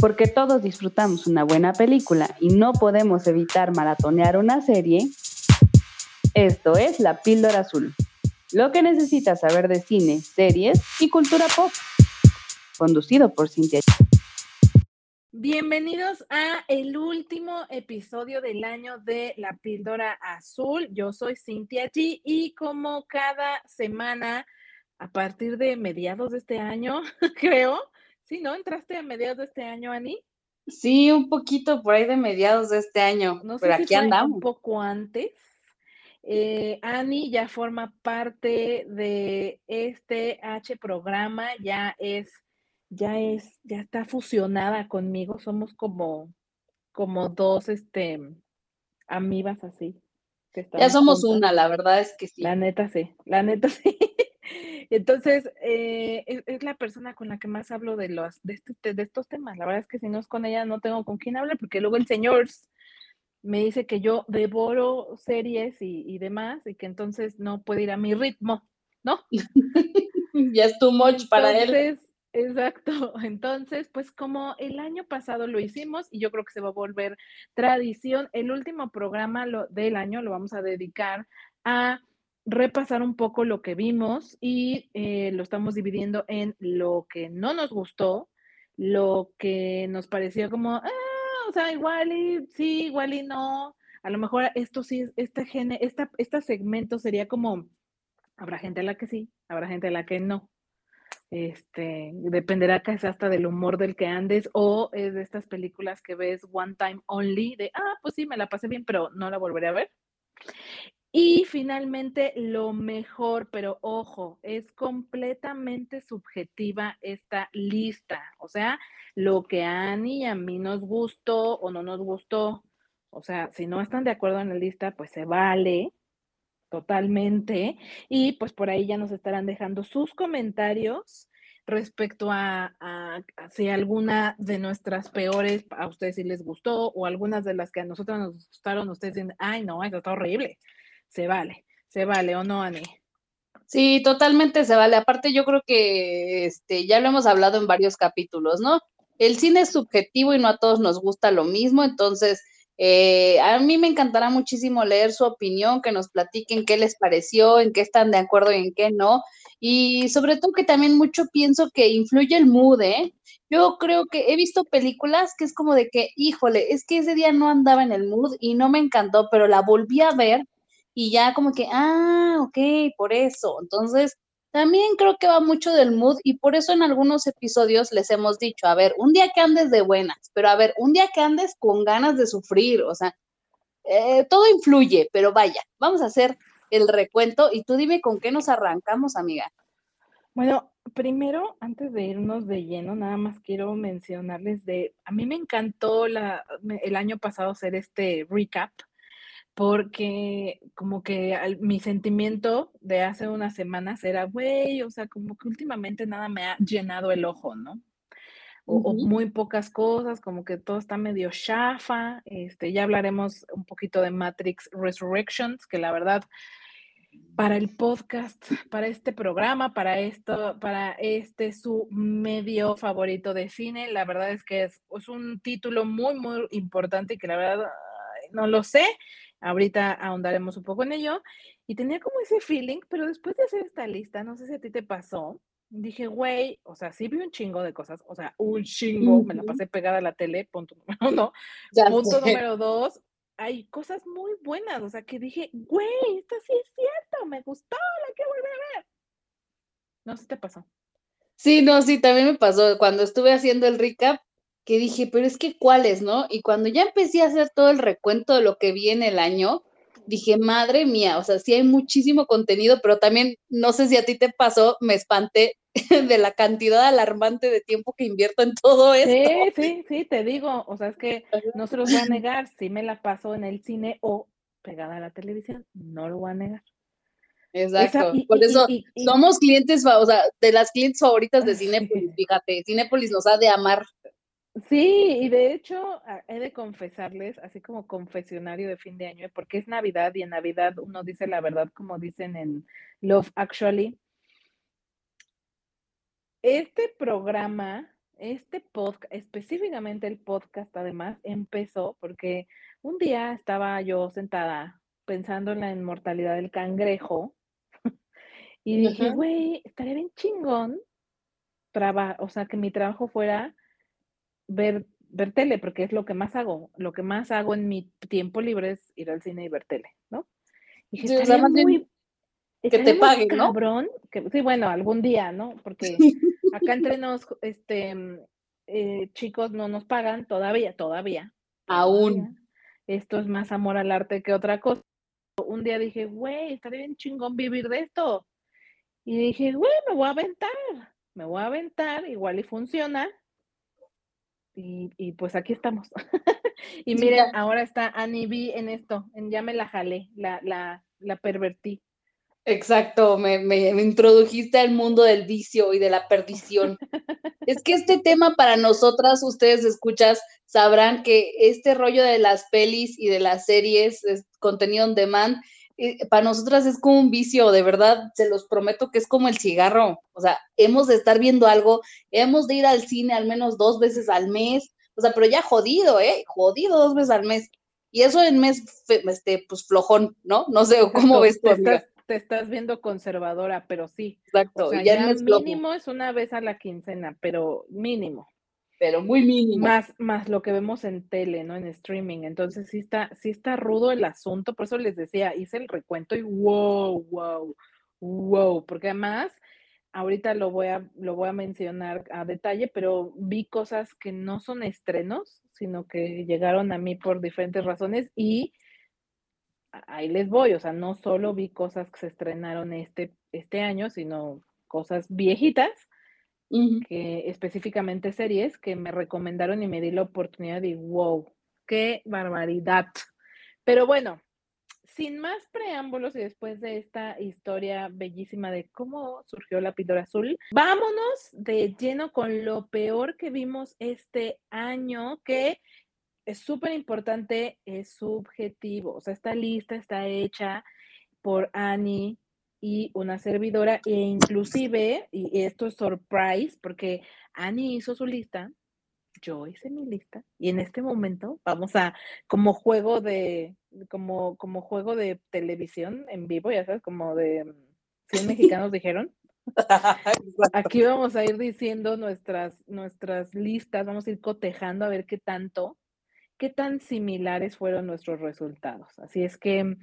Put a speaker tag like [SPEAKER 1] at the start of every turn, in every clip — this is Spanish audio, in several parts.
[SPEAKER 1] Porque todos disfrutamos una buena película y no podemos evitar maratonear una serie, esto es La Píldora Azul. Lo que necesitas saber de cine, series y cultura pop. Conducido por Cintia.
[SPEAKER 2] Bienvenidos a el último episodio del año de La Píldora Azul. Yo soy Cintia G y como cada semana, a partir de mediados de este año, creo, sí, ¿no? ¿Entraste a mediados de este año, Ani?
[SPEAKER 1] Sí, un poquito por ahí de mediados de este año,
[SPEAKER 2] No sé
[SPEAKER 1] pero
[SPEAKER 2] si
[SPEAKER 1] aquí
[SPEAKER 2] fue
[SPEAKER 1] andamos.
[SPEAKER 2] un poco antes. Eh, Ani ya forma parte de este H programa, ya es, ya es, ya está fusionada conmigo. Somos como, como dos, este, amibas así. que
[SPEAKER 1] Ya somos
[SPEAKER 2] juntas.
[SPEAKER 1] una, la verdad es que sí.
[SPEAKER 2] La neta sí, la neta sí. Entonces, eh, es, es la persona con la que más hablo de los de, este- de estos temas. La verdad es que si no es con ella, no tengo con quién hablar, porque luego el señor me dice que yo devoro series y, y demás, y que entonces no puede ir a mi ritmo, ¿no?
[SPEAKER 1] ya es too much para él.
[SPEAKER 2] Entonces, exacto. Entonces, pues como el año pasado lo hicimos y yo creo que se va a volver tradición, el último programa lo- del año lo vamos a dedicar a repasar un poco lo que vimos y eh, lo estamos dividiendo en lo que no nos gustó, lo que nos pareció como, ah, o sea, igual y sí, igual y no. A lo mejor esto sí, este, gene, esta, este segmento sería como, habrá gente a la que sí, habrá gente a la que no. Este, dependerá casi hasta del humor del que andes o es de estas películas que ves one time only, de, ah, pues sí, me la pasé bien, pero no la volveré a ver. Y finalmente, lo mejor, pero ojo, es completamente subjetiva esta lista. O sea, lo que a Ani y a mí nos gustó o no nos gustó. O sea, si no están de acuerdo en la lista, pues se vale totalmente. Y pues por ahí ya nos estarán dejando sus comentarios respecto a, a- si alguna de nuestras peores a ustedes sí les gustó o algunas de las que a nosotros nos gustaron, ustedes dicen, ay, no, eso está horrible. Se vale, se vale o no, Ani.
[SPEAKER 1] Sí, totalmente se vale. Aparte, yo creo que este, ya lo hemos hablado en varios capítulos, ¿no? El cine es subjetivo y no a todos nos gusta lo mismo, entonces eh, a mí me encantará muchísimo leer su opinión, que nos platiquen qué les pareció, en qué están de acuerdo y en qué no. Y sobre todo que también mucho pienso que influye el mood, ¿eh? Yo creo que he visto películas que es como de que, híjole, es que ese día no andaba en el mood y no me encantó, pero la volví a ver y ya como que, ah, ok, por eso. Entonces, también creo que va mucho del mood y por eso en algunos episodios les hemos dicho, a ver, un día que andes de buenas, pero a ver, un día que andes con ganas de sufrir, o sea, eh, todo influye, pero vaya, vamos a hacer el recuento y tú dime con qué nos arrancamos, amiga.
[SPEAKER 2] Bueno, primero, antes de irnos de lleno, nada más quiero mencionarles de, a mí me encantó la, el año pasado hacer este recap, porque como que al- mi sentimiento de hace unas semanas era, güey, o sea, como que últimamente nada me ha llenado el ojo, ¿no? O, o
[SPEAKER 1] Ujú.
[SPEAKER 2] muy pocas cosas, como que todo está medio chafa. Este, ya hablaremos un poquito de Matrix Resurrections, que la verdad, para el podcast, para este programa, para esto, para este su medio favorito de cine, la verdad es que es, es un título muy, muy importante y que la verdad no lo sé. Ahorita ahondaremos un poco en ello. Y tenía como ese feeling, pero después de hacer esta lista, no sé si a ti te pasó, dije, güey, o sea, sí vi un chingo de cosas, o sea, un chingo, me la pasé pegada a la tele, punto número uno.
[SPEAKER 1] Ya
[SPEAKER 2] Punto
[SPEAKER 1] sé.
[SPEAKER 2] número dos, hay cosas muy buenas, o sea, que dije, güey, esta sí es cierto, me gustó, la quiero volver a ver. No sé si te pasó.
[SPEAKER 1] Sí, no, sí, también me pasó cuando estuve haciendo el recap, que dije, pero es que cuáles, ¿no? Y cuando ya empecé a hacer todo el recuento de lo que vi en el año, dije, madre mía, o sea, sí hay muchísimo contenido, pero también, no sé si a ti te pasó, me espanté de la cantidad alarmante de tiempo que invierto en todo esto.
[SPEAKER 2] Sí, sí, sí, te digo, o sea, es que no se los voy a negar, si me la paso en el cine o pegada a la televisión, no lo voy a negar. Esa,
[SPEAKER 1] Exacto,
[SPEAKER 2] y,
[SPEAKER 1] por eso
[SPEAKER 2] y, y,
[SPEAKER 1] somos clientes, o sea, de las clientes favoritas de
[SPEAKER 2] sí.
[SPEAKER 1] Cinépolis, fíjate, Cinépolis nos ha de amar.
[SPEAKER 2] Sí, y de hecho, he de confesarles, así como confesionario de fin de año, porque es Navidad y en Navidad uno dice la verdad, como dicen en Love Actually. Este programa este podcast, específicamente el podcast, además, empezó porque un día estaba yo sentada pensando en la inmortalidad del cangrejo y dije, güey, estaría bien chingón, o sea, que mi trabajo fuera ver, ver tele, porque es lo que más hago. Lo que más hago en mi tiempo libre es ir al cine y ver tele, ¿no?
[SPEAKER 1] Y dije, muy, que te paguen, ¿no?
[SPEAKER 2] Cabrón, que, sí, bueno, algún día, ¿no? Porque acá entre nos, este, eh, chicos, no nos pagan todavía, todavía.
[SPEAKER 1] Aún.
[SPEAKER 2] Esto es más amor al arte que otra cosa. Un día dije, güey, estaría bien chingón vivir de esto. Y dije, güey, me voy a aventar, me voy a aventar, igual y funciona. Y, pues aquí estamos. y miren, ahora está Annie B en esto, en ya me la jalé, la, la, la pervertí.
[SPEAKER 1] Exacto, me, me, introdujiste al mundo del vicio y de la perdición. es que este tema para nosotras, ustedes escuchas, sabrán que este rollo de las pelis y de las series, es contenido on demand, eh, para nosotras es como un vicio, de verdad, se los prometo que es como el cigarro. O sea, hemos de estar viendo algo, hemos de ir al cine al menos dos veces al mes, o sea, pero ya jodido, ¿eh? Jodido dos veces al mes. Y eso en mes, este, pues flojón, ¿no? No sé, ¿cómo ves tú,
[SPEAKER 2] te estás viendo conservadora, pero sí.
[SPEAKER 1] Exacto.
[SPEAKER 2] ya, ya mínimo es una vez a la quincena, pero mínimo.
[SPEAKER 1] Pero muy mínimo.
[SPEAKER 2] Más, más lo que vemos en tele, ¿no? En streaming. Entonces sí está, sí está rudo el asunto. Por eso les decía, hice el recuento y wow, wow, wow. Porque además, ahorita lo voy a, lo voy a mencionar a detalle, pero vi cosas que no son estrenos, sino que llegaron a mí por diferentes razones y ahí les voy, o sea, no solo vi cosas que se estrenaron este, este año, sino cosas viejitas, que específicamente series que me recomendaron y me di la oportunidad de, wow, qué barbaridad. Pero bueno, sin más preámbulos y después de esta historia bellísima de cómo surgió la píldora azul, vámonos de lleno con lo peor que vimos este año, que es súper importante, es subjetivo. O sea, esta lista está hecha por Annie y una servidora, e inclusive, y esto es surprise, porque Annie hizo su lista, yo hice mi lista, y en este momento vamos a, como juego de, como, como juego de televisión en vivo, ya sabes, como de 100 mexicanos dijeron. Aquí vamos a ir diciendo nuestras, nuestras listas, vamos a ir cotejando a ver qué tanto qué tan similares fueron nuestros resultados. Así es que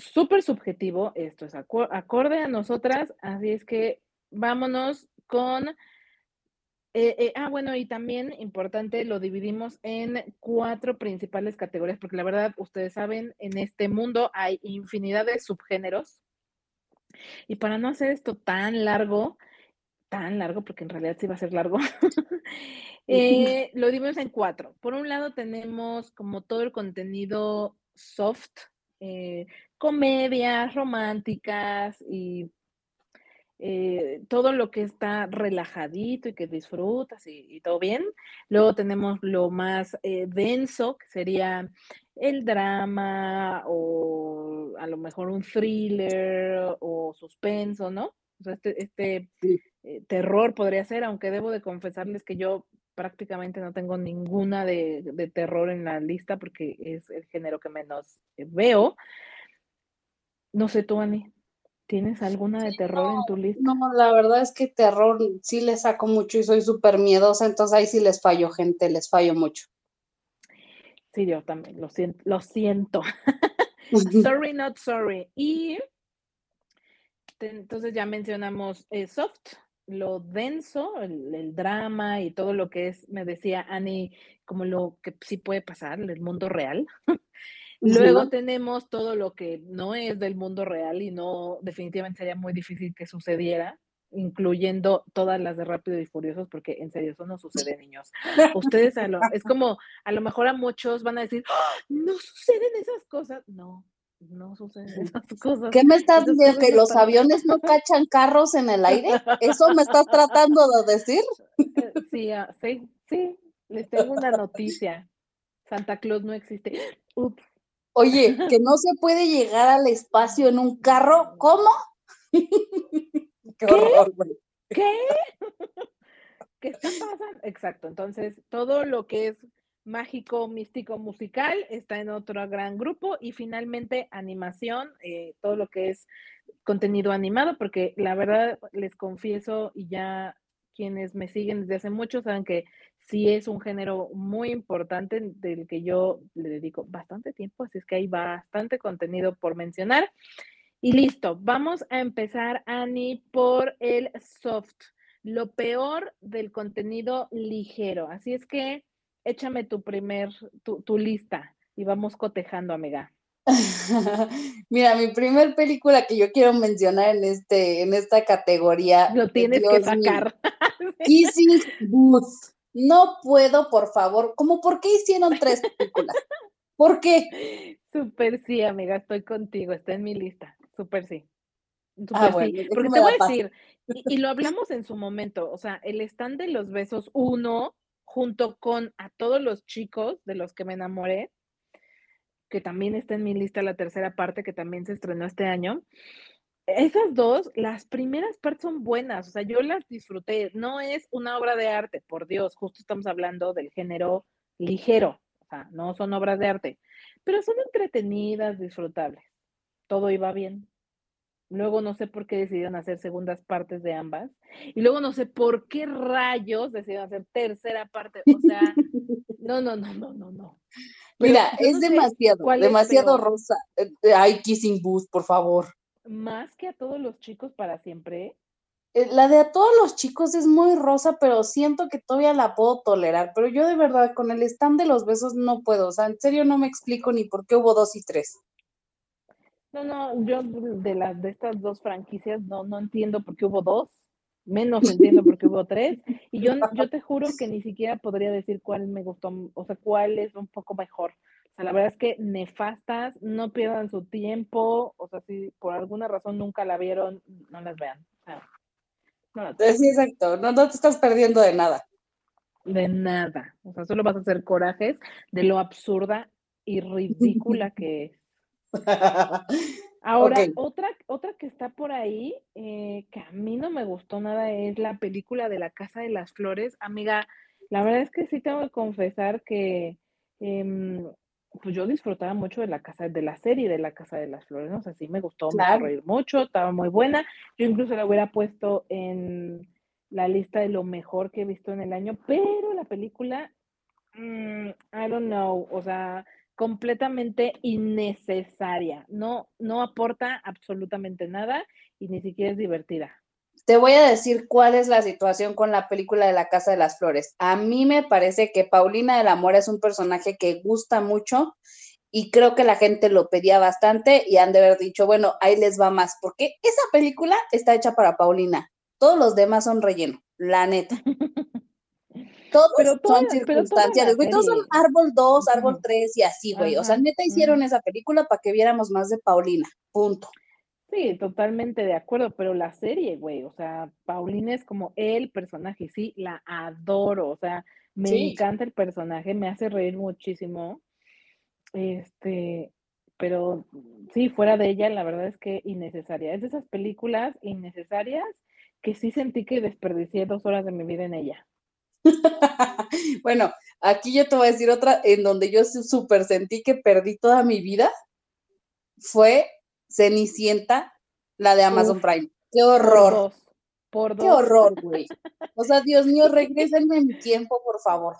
[SPEAKER 2] súper subjetivo, esto es acorde a nosotras, así es que vámonos con... Eh, eh, ah, bueno, y también importante, lo dividimos en cuatro principales categorías, porque la verdad, ustedes saben, en este mundo hay infinidad de subgéneros. Y para no hacer esto tan largo, tan largo, porque en realidad sí va a ser largo, eh, lo dimos en cuatro. Por un lado tenemos como todo el contenido soft, eh, comedias románticas y eh, todo lo que está relajadito y que disfrutas y, todo bien. Luego tenemos lo más denso, que sería el drama o a lo mejor un thriller o suspenso, ¿no? O sea, este, este eh, terror podría ser, aunque debo de confesarles que yo prácticamente no tengo ninguna de, terror en la lista porque es el género que menos eh, veo. No sé tú, Ani, ¿tienes alguna de terror en tu lista?
[SPEAKER 1] No, la verdad es que terror sí le saco mucho y soy súper miedosa, entonces ahí sí les fallo, gente, les fallo mucho.
[SPEAKER 2] Sí, yo también, lo siento, lo siento. sorry, not sorry. Y entonces ya mencionamos eh, soft, lo denso, el, drama y todo lo que es, me decía Annie, como lo que sí puede pasar en el mundo real. Luego tenemos todo lo que no es del mundo real y no, definitivamente sería muy difícil que sucediera, incluyendo todas las de Rápido y Furiosos, porque en serio, eso no sucede, niños. Ustedes, a lo, es como, a lo mejor a muchos van a decir, ¡Ah! no suceden esas cosas. No, no suceden esas cosas.
[SPEAKER 1] ¿Qué me estás diciendo? ¿Que los aviones no cachan carros en el aire? ¿Eso me estás tratando de decir?
[SPEAKER 2] Eh, sí, ah, sí, sí. Les tengo una noticia. Santa Claus no existe. Ups.
[SPEAKER 1] Oye, que no se puede llegar al espacio en un carro. ¿Cómo?
[SPEAKER 2] Qué horror, güey. ¿Qué? ¿Qué está pasando? Exacto. Entonces, todo lo que es mágico, místico, musical está en otro gran grupo y finalmente animación, eh, todo lo que es contenido animado, porque la verdad les confieso y ya quienes me siguen desde hace mucho saben que sí es un género muy importante del que yo le dedico bastante tiempo, así es que hay bastante contenido por mencionar. Y listo, vamos a empezar, Ani, por el soft, lo peor del contenido ligero. Así es que échame tu primer, tu, tu lista y vamos cotejando, amiga.
[SPEAKER 1] Mira, mi primer película que yo quiero mencionar en este, en esta categoría.
[SPEAKER 2] Lo tienes que sacar.
[SPEAKER 1] Kissing Booth. No puedo, por favor. ¿Cómo por qué hicieron tres películas? ¿Por qué?
[SPEAKER 2] Súper sí, amiga, estoy contigo, está en mi lista. Súper sí. ah, bueno, sí. Porque te voy a decir, y, y, lo hablamos en su momento, o sea, el stand de los besos uno, junto con a todos los chicos de los que me enamoré, que también está en mi lista la tercera parte, que también se estrenó este año. Esas dos, las primeras partes son buenas, o sea, yo las disfruté. No es una obra de arte, por Dios, justo estamos hablando del género ligero, o sea, no son obras de arte, pero son entretenidas, disfrutables. Todo iba bien. Luego no sé por qué decidieron hacer segundas partes de ambas. Y luego no sé por qué rayos decidieron hacer tercera parte. O sea, no, no, no, no, no, no.
[SPEAKER 1] Mira, es demasiado, demasiado rosa. Eh, ay, Kissing Booth, por favor.
[SPEAKER 2] Más que a todos los chicos para siempre.
[SPEAKER 1] Eh, la de a todos los chicos es muy rosa, pero siento que todavía la puedo tolerar. Pero yo de verdad con el stand de los besos no puedo. O sea, en serio no me explico ni por qué hubo dos y tres.
[SPEAKER 2] No, no, yo de las de estas dos franquicias no, no entiendo por qué hubo dos, menos entiendo por qué hubo tres, y yo, yo te juro que ni siquiera podría decir cuál me gustó, o sea, cuál es un poco mejor. O sea, la verdad es que nefastas, no pierdan su tiempo, o sea, si por alguna razón nunca la vieron, no las vean.
[SPEAKER 1] no sí, exacto, no, no te estás perdiendo de nada.
[SPEAKER 2] De nada, o sea, solo vas a hacer corajes de lo absurda y ridícula que es. Ahora, otra, otra que está por ahí, eh, que a mí no me gustó nada, es la película de la Casa de las Flores. Amiga, la verdad es que sí tengo que confesar que em, pues yo disfrutaba mucho de la casa, de la serie de la Casa de las Flores, ¿no? O sea, sí me gustó, me reír mucho, estaba muy buena. Yo incluso la hubiera puesto en la lista de lo mejor que he visto en el año, pero la película, mm, I don't know, o sea, completamente innecesaria. No, no aporta absolutamente nada y ni siquiera es divertida.
[SPEAKER 1] Te voy a decir cuál es la situación con la película de la Casa de las Flores. A mí me parece que Paulina del Amor es un personaje que gusta mucho y creo que la gente lo pedía bastante y han de haber dicho, bueno, ahí les va más, porque esa película está hecha para Paulina. Todos los demás son relleno, la neta. Todos son circunstanciales, güey. Todos son árbol 2, árbol 3 y así, güey. O sea, neta hicieron esa película para que viéramos más de Paulina. Punto.
[SPEAKER 2] Sí, totalmente de acuerdo, pero la serie, güey, o sea, Paulina es como el personaje, sí, la adoro, o sea, me encanta el personaje, me hace reír muchísimo. Este, pero sí, fuera de ella, la verdad es que innecesaria. Es de esas películas innecesarias que sí sentí que desperdicié dos horas de mi vida en ella.
[SPEAKER 1] bueno, aquí yo te voy a decir otra en donde yo súper sentí que perdí toda mi vida. Fue Cenicienta, la de Amazon Prime. ¡Qué horror! Por dos, ¡Qué horror, güey! O sea, Dios mío, regrésenme en mi tiempo, por favor.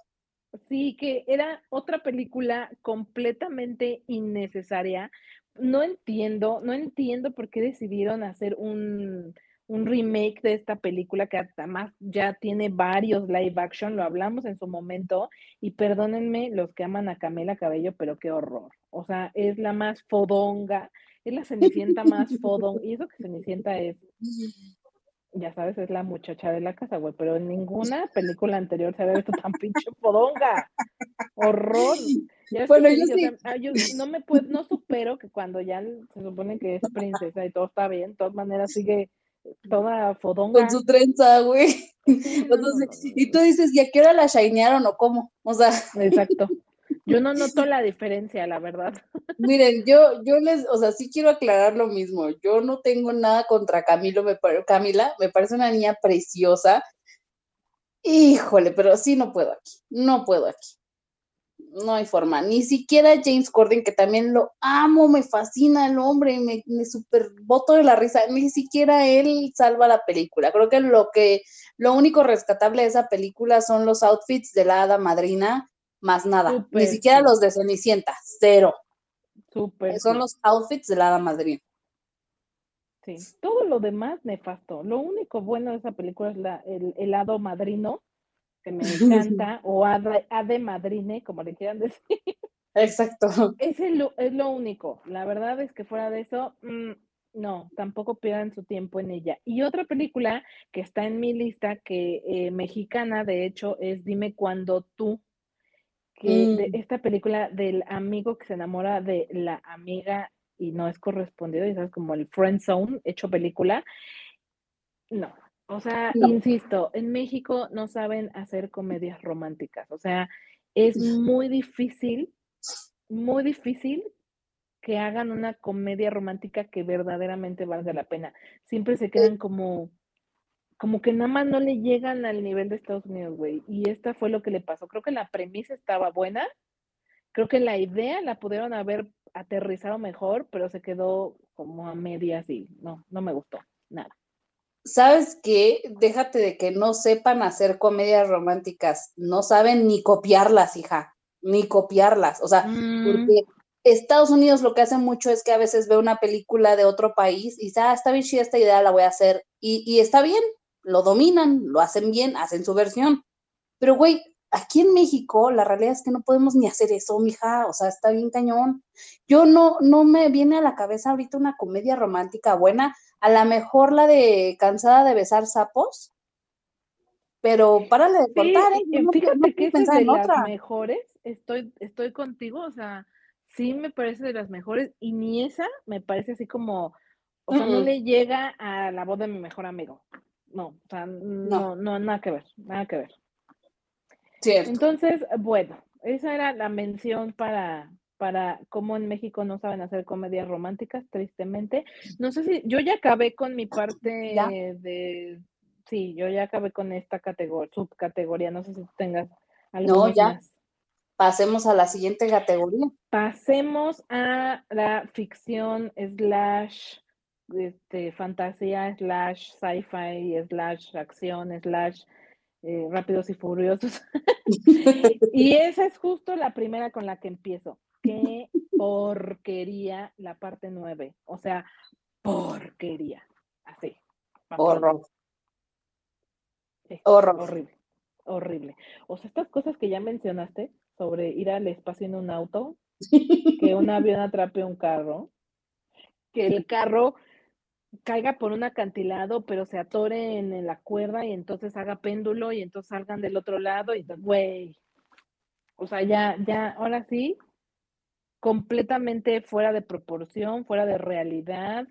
[SPEAKER 2] Sí, que era otra película completamente innecesaria. No entiendo, no entiendo por qué decidieron hacer un, un remake de esta película que además ya tiene varios live action, lo hablamos en su momento, y perdónenme los que aman a Camila Cabello, pero qué horror. O sea, es la más fodonga, es la Cenicienta más fodonga, y eso que Cenicienta es, ya sabes, es la muchacha de la casa, güey, pero en ninguna película anterior se había visto tan pinche fodonga. Horror. bueno, yo, sí. Yo no me puedo, no supero que cuando ya se supone que es princesa y todo está bien, de todas maneras sigue toda fodonga.
[SPEAKER 1] Con su trenza, güey. y tú dices, ¿y a qué hora la shinearon o cómo? O sea.
[SPEAKER 2] Exacto. Yo no noto la diferencia, la verdad.
[SPEAKER 1] Miren, yo, yo les, o sea, sí quiero aclarar lo mismo. Yo no tengo nada contra Camilo, me, Camila, me parece una niña preciosa. Híjole, pero sí no puedo aquí, no puedo aquí. No hay forma, ni siquiera James Corden, que también lo amo, me fascina el hombre, me, me super voto de la risa, ni siquiera él salva la película. Creo que lo que, lo único rescatable de esa película son los outfits de la hada madrina, más nada, ni siquiera los de Cenicienta, cero. Son los outfits de la hada madrina.
[SPEAKER 2] Sí, todo lo demás nefasto. Lo único bueno de esa película es la, el helado madrino, que me encanta, o ade, madrine, como le quieran decir.
[SPEAKER 1] Exacto.
[SPEAKER 2] Es, es lo único. La verdad es que fuera de eso, mm, no, tampoco pierdan su tiempo en ella. Y otra película que está en mi lista, que eh, mexicana, de hecho, es Dime cuando tú, que de mm. esta película del amigo que se enamora de la amiga y no es correspondido, y sabes, como el friend zone hecho película. No, o sea, insisto, en México no saben hacer comedias románticas, o sea, es muy difícil, muy difícil que hagan una comedia romántica que verdaderamente valga la pena. Siempre se quedan como, como que nada más no le llegan al nivel de Estados Unidos, güey. Y esta fue lo que le pasó. Creo que la premisa estaba buena, creo que la idea la pudieron haber aterrizado mejor, pero se quedó como a medias y no, no me gustó, nada.
[SPEAKER 1] ¿Sabes qué? Déjate de que no sepan hacer comedias románticas, no saben ni copiarlas, hija, ni copiarlas, o sea, mm. porque Estados Unidos lo que hace mucho es que a veces ve una película de otro país y dice, ah, está bien chida esta idea, la voy a hacer, y, y está bien, lo dominan, lo hacen bien, hacen su versión, pero güey, aquí en México la realidad es que no podemos ni hacer eso, mija, o sea, está bien cañón. Yo no, no me viene a la cabeza ahorita una comedia romántica buena, a lo mejor la de Cansada de besar sapos, pero párale de contar, ¿eh?
[SPEAKER 2] fíjate que es de las mejores, estoy, estoy contigo, o sea, sí me parece de las mejores, y ni esa me parece así como, o sea, no le llega a la voz de mi mejor amigo. No, o sea, no, no, nada que ver, nada que ver. Entonces, bueno, esa era la mención para, para cómo en México no saben hacer comedias románticas, tristemente. No sé si yo ya acabé con mi parte de, sí, yo ya acabé con esta categoría, subcategoría, no sé si tengas algo no, ya.
[SPEAKER 1] Pasemos a la siguiente categoría.
[SPEAKER 2] Pasemos a la ficción slash este, fantasía slash sci-fi slash acción slash eh, rápidos y Furiosos. y esa es justo la primera con la que empiezo. Qué porquería la parte nueve. O sea, porquería. Así.
[SPEAKER 1] Horror.
[SPEAKER 2] Horror. Horrible. Horrible. O sea, estas cosas que ya mencionaste sobre ir al espacio en un auto, que un avión atrape un carro, que el carro caiga por un acantilado, pero se atore en, la cuerda y entonces haga péndulo y entonces salgan del otro lado y güey. O sea, ya, ya, ahora sí, completamente fuera de proporción, fuera de realidad.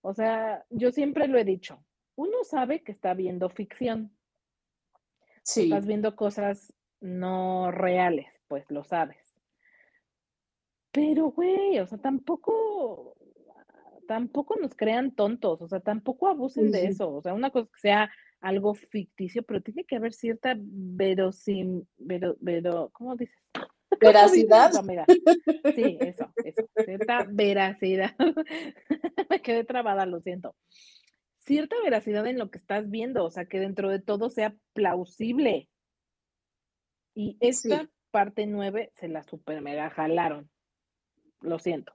[SPEAKER 2] O sea, yo siempre lo he dicho, uno sabe que está viendo ficción. Sí. Estás viendo cosas no reales, pues lo sabes. Pero, güey, o sea, tampoco, tampoco nos crean tontos, o sea, tampoco abusen de eso, o sea, una cosa que sea algo ficticio, pero tiene que haber cierta verosim, vero, vero, ¿cómo dices?
[SPEAKER 1] Veracidad.
[SPEAKER 2] sí, eso, eso, cierta veracidad. Me quedé trabada, lo siento. Cierta veracidad en lo que estás viendo, o sea, que dentro de todo sea plausible. Y esta parte nueve se la super mega jalaron. Lo siento.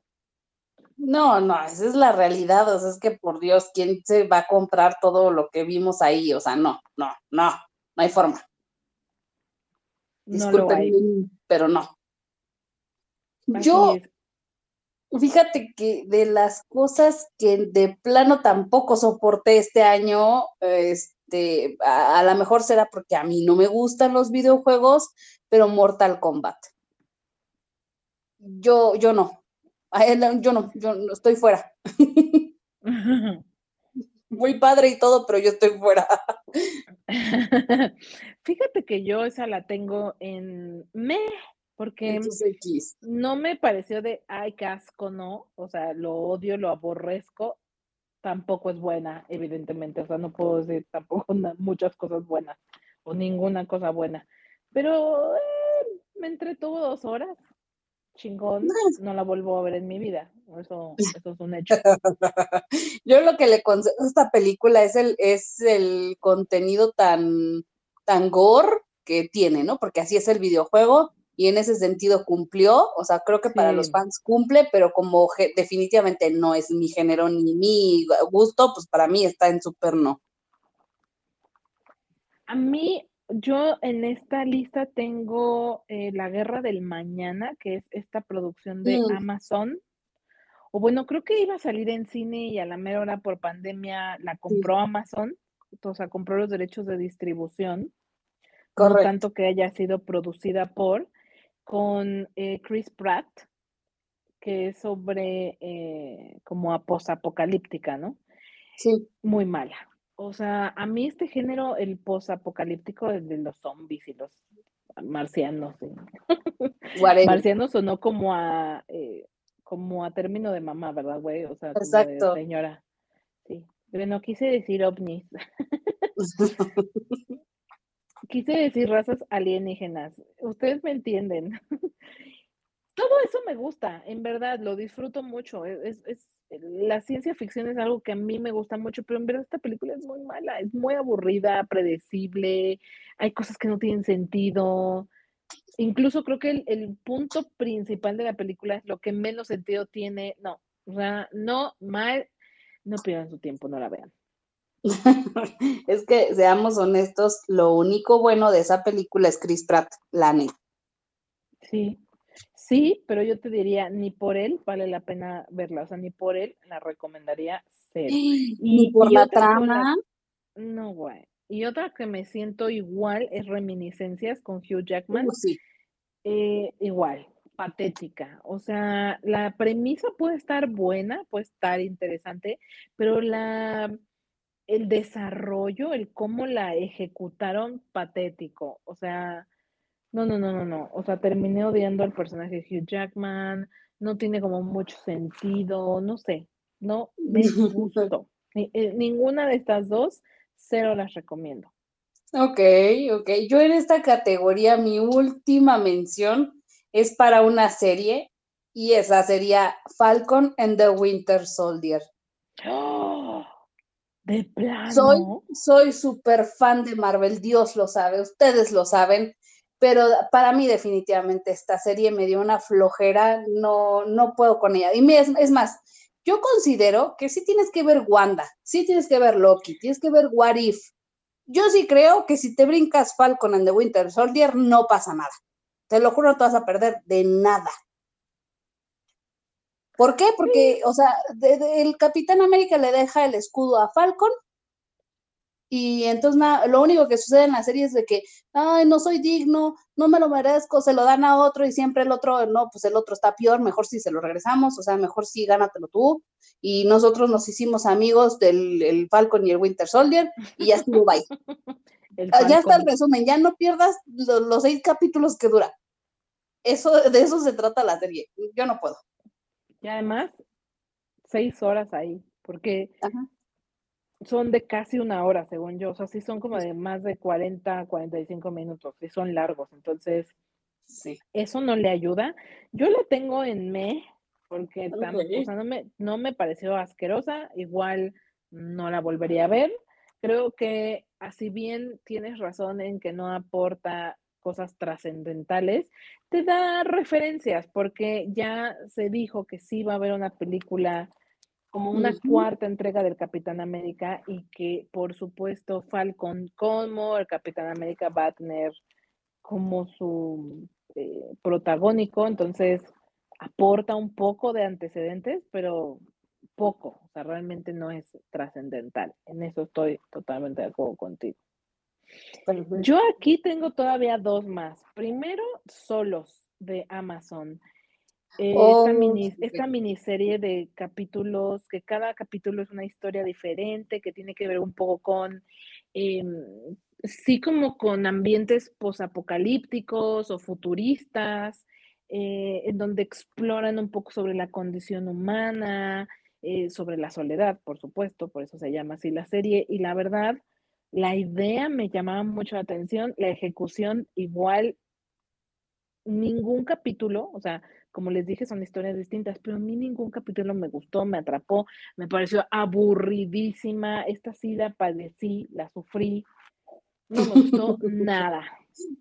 [SPEAKER 1] No, no, esa es la realidad, o sea, es que por Dios, ¿quién se va a comprar todo lo que vimos ahí? O sea, no, no, no, no hay forma. Disculpen, pero no. Yo, fíjate que de las cosas que de plano tampoco soporté este año, este, a, a lo mejor será porque a mí no me gustan los videojuegos, pero Mortal Kombat. Yo, yo no, yo no, yo no estoy fuera. Muy padre y todo, pero yo estoy fuera.
[SPEAKER 2] Fíjate que yo esa la tengo en me, porque no me pareció de ay, casco, no. O sea, lo odio, lo aborrezco. Tampoco es buena, evidentemente. O sea, no puedo decir tampoco muchas cosas buenas. o ninguna cosa buena. Pero eh, me entretuvo dos horas. Chingón, no la vuelvo a ver en mi vida. Eso, eso es un hecho.
[SPEAKER 1] Yo lo que le concedo a esta película es el, es el contenido tan, tan gore que tiene, ¿no? Porque así es el videojuego y en ese sentido cumplió, o sea, creo que para los fans cumple, pero como definitivamente no es mi género ni mi gusto, pues para mí está en super no.
[SPEAKER 2] A mí, yo en esta lista tengo eh, La Guerra del Mañana, que es esta producción de mm. Amazon. O bueno, creo que iba a salir en cine y a la mera hora por pandemia la compró Amazon, o sea, compró los derechos de distribución. Correcto. No tanto que haya sido producida por con eh, Chris Pratt, que es sobre eh, como posapocalíptica, ¿no?
[SPEAKER 1] Sí.
[SPEAKER 2] Muy mala. O sea, a mí este género, el posapocalíptico, de los zombies y los marcianos. ¿sí? marcianos sonó como a eh, como a término de mamá, ¿verdad, güey? O sea, Exacto. señora. Sí. Pero no quise decir ovnis. quise decir razas alienígenas. Ustedes me entienden. Todo eso me gusta, en verdad, lo disfruto mucho. E, es, es, la ciencia ficción es algo que a mí me gusta mucho, pero en verdad esta película es muy mala, es muy aburrida, predecible, hay cosas que no tienen sentido. Incluso creo que el, punto principal de la película es lo que menos sentido tiene. No, o sea, no, mal, no pierdan su tiempo, no la vean.
[SPEAKER 1] es que, seamos honestos, lo único bueno de esa película es Chris Pratt, Lani.
[SPEAKER 2] Sí, sí, pero yo te diría, ni por él vale la pena verla, o sea, ni por él la recomendaría ser.
[SPEAKER 1] Y, ni por la trama.
[SPEAKER 2] no, güey. Y otra que me siento igual es Reminiscencias con Hugh Jackman.
[SPEAKER 1] Uh, sí.
[SPEAKER 2] Eh, igual, patética. O sea, la premisa puede estar buena, puede estar interesante, pero la el desarrollo, el cómo la ejecutaron, patético. O sea, no, no, no, no, no. O sea, terminé odiando al personaje de Hugh Jackman, no tiene como mucho sentido, no sé, no me gustó. Eh, ninguna de estas dos, cero las recomiendo.
[SPEAKER 1] Ok, ok. Yo en esta categoría, mi última mención es para una serie y esa sería Falcon and the Winter Soldier.
[SPEAKER 2] ¡Oh! De plano.
[SPEAKER 1] Soy, soy súper fan de Marvel, Dios lo sabe, ustedes lo saben, pero para mí definitivamente esta serie me dio una flojera, no, no puedo con ella. Y es, es, más, yo considero que sí tienes que ver Wanda, sí tienes que ver Loki, tienes que ver What If. Yo sí creo que si te brincas Falcon and the Winter Soldier no pasa nada. Te lo juro, no te vas a perder de nada. ¿Por qué? Porque, o sea, el Capitán América le deja el escudo a Falcon y entonces nada, lo único que sucede en la serie es de que, ay, no soy digno, no me lo merezco, se lo dan a otro y siempre el otro, no, pues el otro está peor, mejor si se lo regresamos, o sea, mejor si gánatelo tú. Y nosotros nos hicimos amigos del Falcon y el Winter Soldier y ya estuvo, bye. Ah, ya está el resumen, ya no pierdas los seis capítulos que dura. Eso, de eso se trata la serie. Yo no puedo.
[SPEAKER 2] Y además, seis horas ahí, porque son de casi una hora, según yo. O sea, sí son como de más de 40, 45 minutos, y son largos. Entonces, sí. eso no le ayuda. Yo la tengo en me, porque o sea, no, me, no me pareció asquerosa, igual no la volvería a ver. Creo que así bien tienes razón en que no aporta cosas trascendentales, te da referencias, porque ya se dijo que sí va a haber una película como una cuarta entrega del Capitán América y que por supuesto Falcon como el Capitán América va a tener como su eh, protagónico, entonces aporta un poco de antecedentes, pero poco, o sea, realmente no es trascendental. En eso estoy totalmente de acuerdo contigo. Yo aquí tengo todavía dos más. Primero, Solos de Amazon. Eh, esta, oh, miniserie de capítulos, que cada capítulo es una historia diferente, que tiene que ver un poco con, em, sí como con ambientes posapocalípticos o futuristas, eh, en donde exploran un poco sobre la condición humana, eh, sobre la soledad, por supuesto, por eso se llama así la serie, y la verdad, La idea me llamaba mucho la atención, la ejecución igual, ningún capítulo, o sea, como les dije, son historias distintas, pero a mí ningún capítulo me gustó, me atrapó, me pareció aburridísima. Esta sí la padecí, la sufrí, no me gustó nada.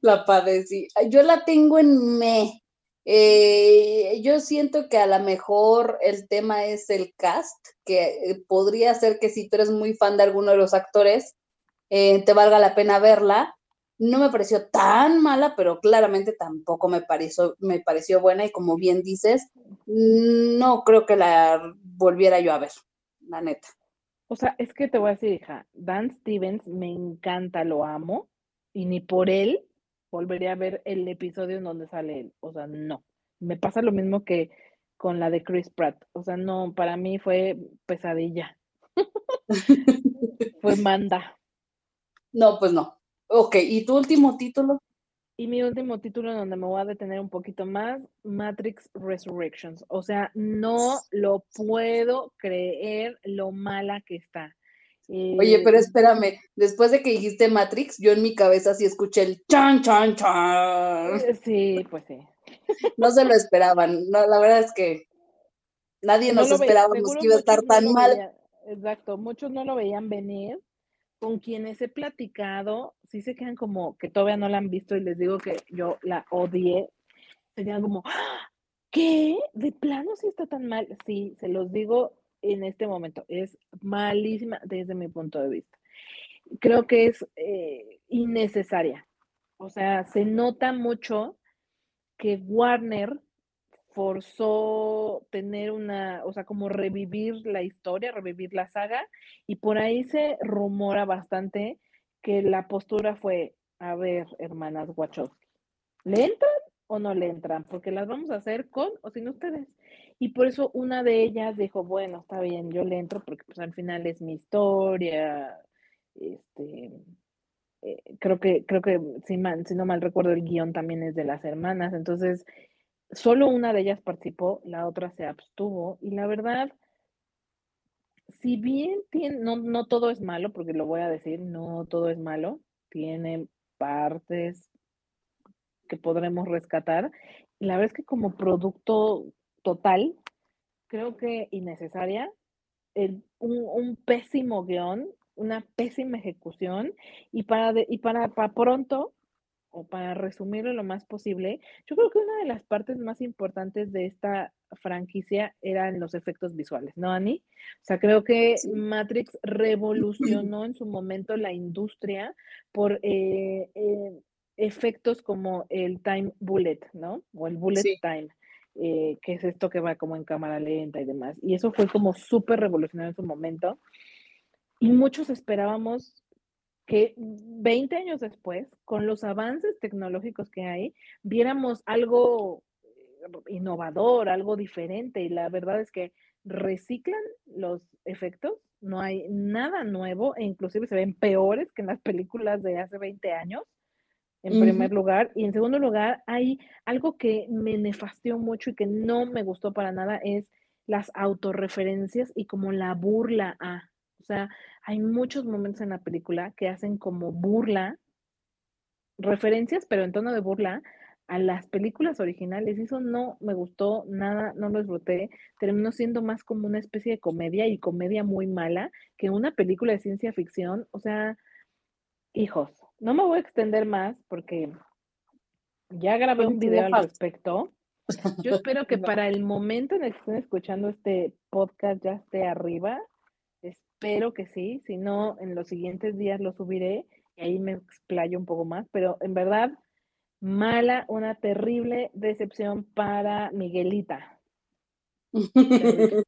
[SPEAKER 1] La padecí. Yo la tengo en me. Eh, yo siento que a lo mejor el tema es el cast, que eh, podría ser que si tú eres muy fan de alguno de los actores, eh, te valga la pena verla. No me pareció tan mala, pero claramente tampoco me pareció, me pareció buena y como bien dices, no creo que la volviera yo a ver, la neta.
[SPEAKER 2] O sea, es que te voy a decir, hija, Dan Stevens me encanta, lo amo, y ni por él volvería a ver el episodio en donde sale él. O sea, no. Me pasa lo mismo que con la de Chris Pratt. O sea, no, para mí fue pesadilla. fue manda.
[SPEAKER 1] No, pues no. Ok, ¿y tu último título?
[SPEAKER 2] Y mi último título en donde me voy a detener un poquito más, Matrix Resurrections. O sea, no lo puedo creer lo mala que está.
[SPEAKER 1] Oye, pero eh, espérame, después de que dijiste Matrix, yo en mi cabeza sí escuché el chan, chan, chan.
[SPEAKER 2] Eh, sí, pues sí.
[SPEAKER 1] No se lo esperaban, no, la verdad es que nadie nos esperábamos que iba a estar tan mal.
[SPEAKER 2] exacto, muchos no lo veían venir. Con quienes he platicado, sí se quedan como que todavía no la han visto y les digo que yo la odié. Se quedan como, ¡Ah! ¿qué? ¿De plano sí está tan mal? Sí, se los digo en este momento. Es malísima desde mi punto de vista. Creo que es eh, innecesaria. O sea, se nota mucho que Warner forzó tener una, o sea, como revivir la historia, revivir la saga, y por ahí se rumora bastante que la postura fue, a ver, hermanas Wachowski, ¿le entran o no le entran? Porque las vamos a hacer con o sin ustedes. Y por eso una de ellas dijo, bueno, está bien, yo le entro porque pues al final es mi historia. Este, eh, creo que, creo que si, si no mal recuerdo, el guion también es de las hermanas. Entonces, solo una de ellas participó, la otra se abstuvo. Y la verdad, si bien tiene, no, no todo es malo, porque lo voy a decir, no todo es malo, tiene partes que podremos rescatar. La verdad es que como producto total, creo que innecesaria, un, pésimo guion, una pésima ejecución, y para, y para, para pronto, o para resumirlo lo más posible, yo creo que una de las partes más importantes de esta franquicia eran los efectos visuales, ¿no, Ani? O sea, creo que Matrix revolucionó en su momento la industria por eh, eh, efectos como el time bullet, ¿no? O el bullet time. Eh, que es esto que va como en cámara lenta y demás. Y eso fue como súper revolucionario en su momento. Y muchos esperábamos que 20 años después, con los avances tecnológicos que hay, viéramos algo eh, innovador, algo diferente. Y la verdad es que reciclan los efectos, no hay nada nuevo e inclusive se ven peores que en las películas de hace 20 años en primer lugar. Y en segundo lugar, hay algo que me nefastió mucho y que no me gustó para nada, es las autorreferencias y como la burla a. O sea, hay muchos momentos en la película que hacen como burla, referencias, pero en tono de burla, a las películas originales. Eso no me gustó nada, no lo disfruté. Terminó siendo más como una especie de comedia y comedia muy mala que una película de ciencia ficción. O sea, hijos, no me voy a extender más porque ya grabé un video al respecto. Yo espero que para el momento en el que estén escuchando este podcast ya esté arriba. Espero que sí. Si no, en los siguientes días lo subiré y ahí me explayo un poco más. Pero en verdad, mala, una terrible decepción para Miguelita.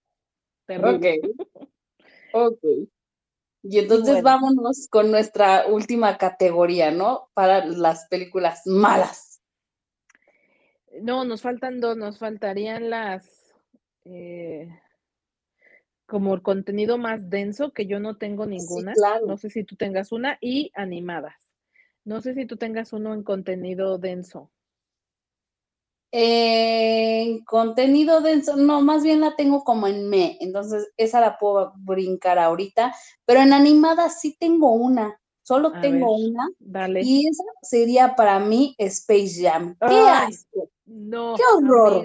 [SPEAKER 1] Terrible. Ok. Ok. Y entonces vámonos con nuestra última categoría, ¿no? Para las películas malas.
[SPEAKER 2] No, nos faltan dos, nos faltarían las eh, como el contenido más denso, que yo no tengo ninguna. No sé si tú tengas una, y animadas. No sé si tú tengas uno en contenido denso.
[SPEAKER 1] En contenido denso, no, más bien la tengo como en me, entonces esa la puedo brincar ahorita, pero en animada sí tengo una. Solo tengo una. Y esa sería para mí Space Jam. ¡Qué asco!
[SPEAKER 2] No.
[SPEAKER 1] ¡Qué horror!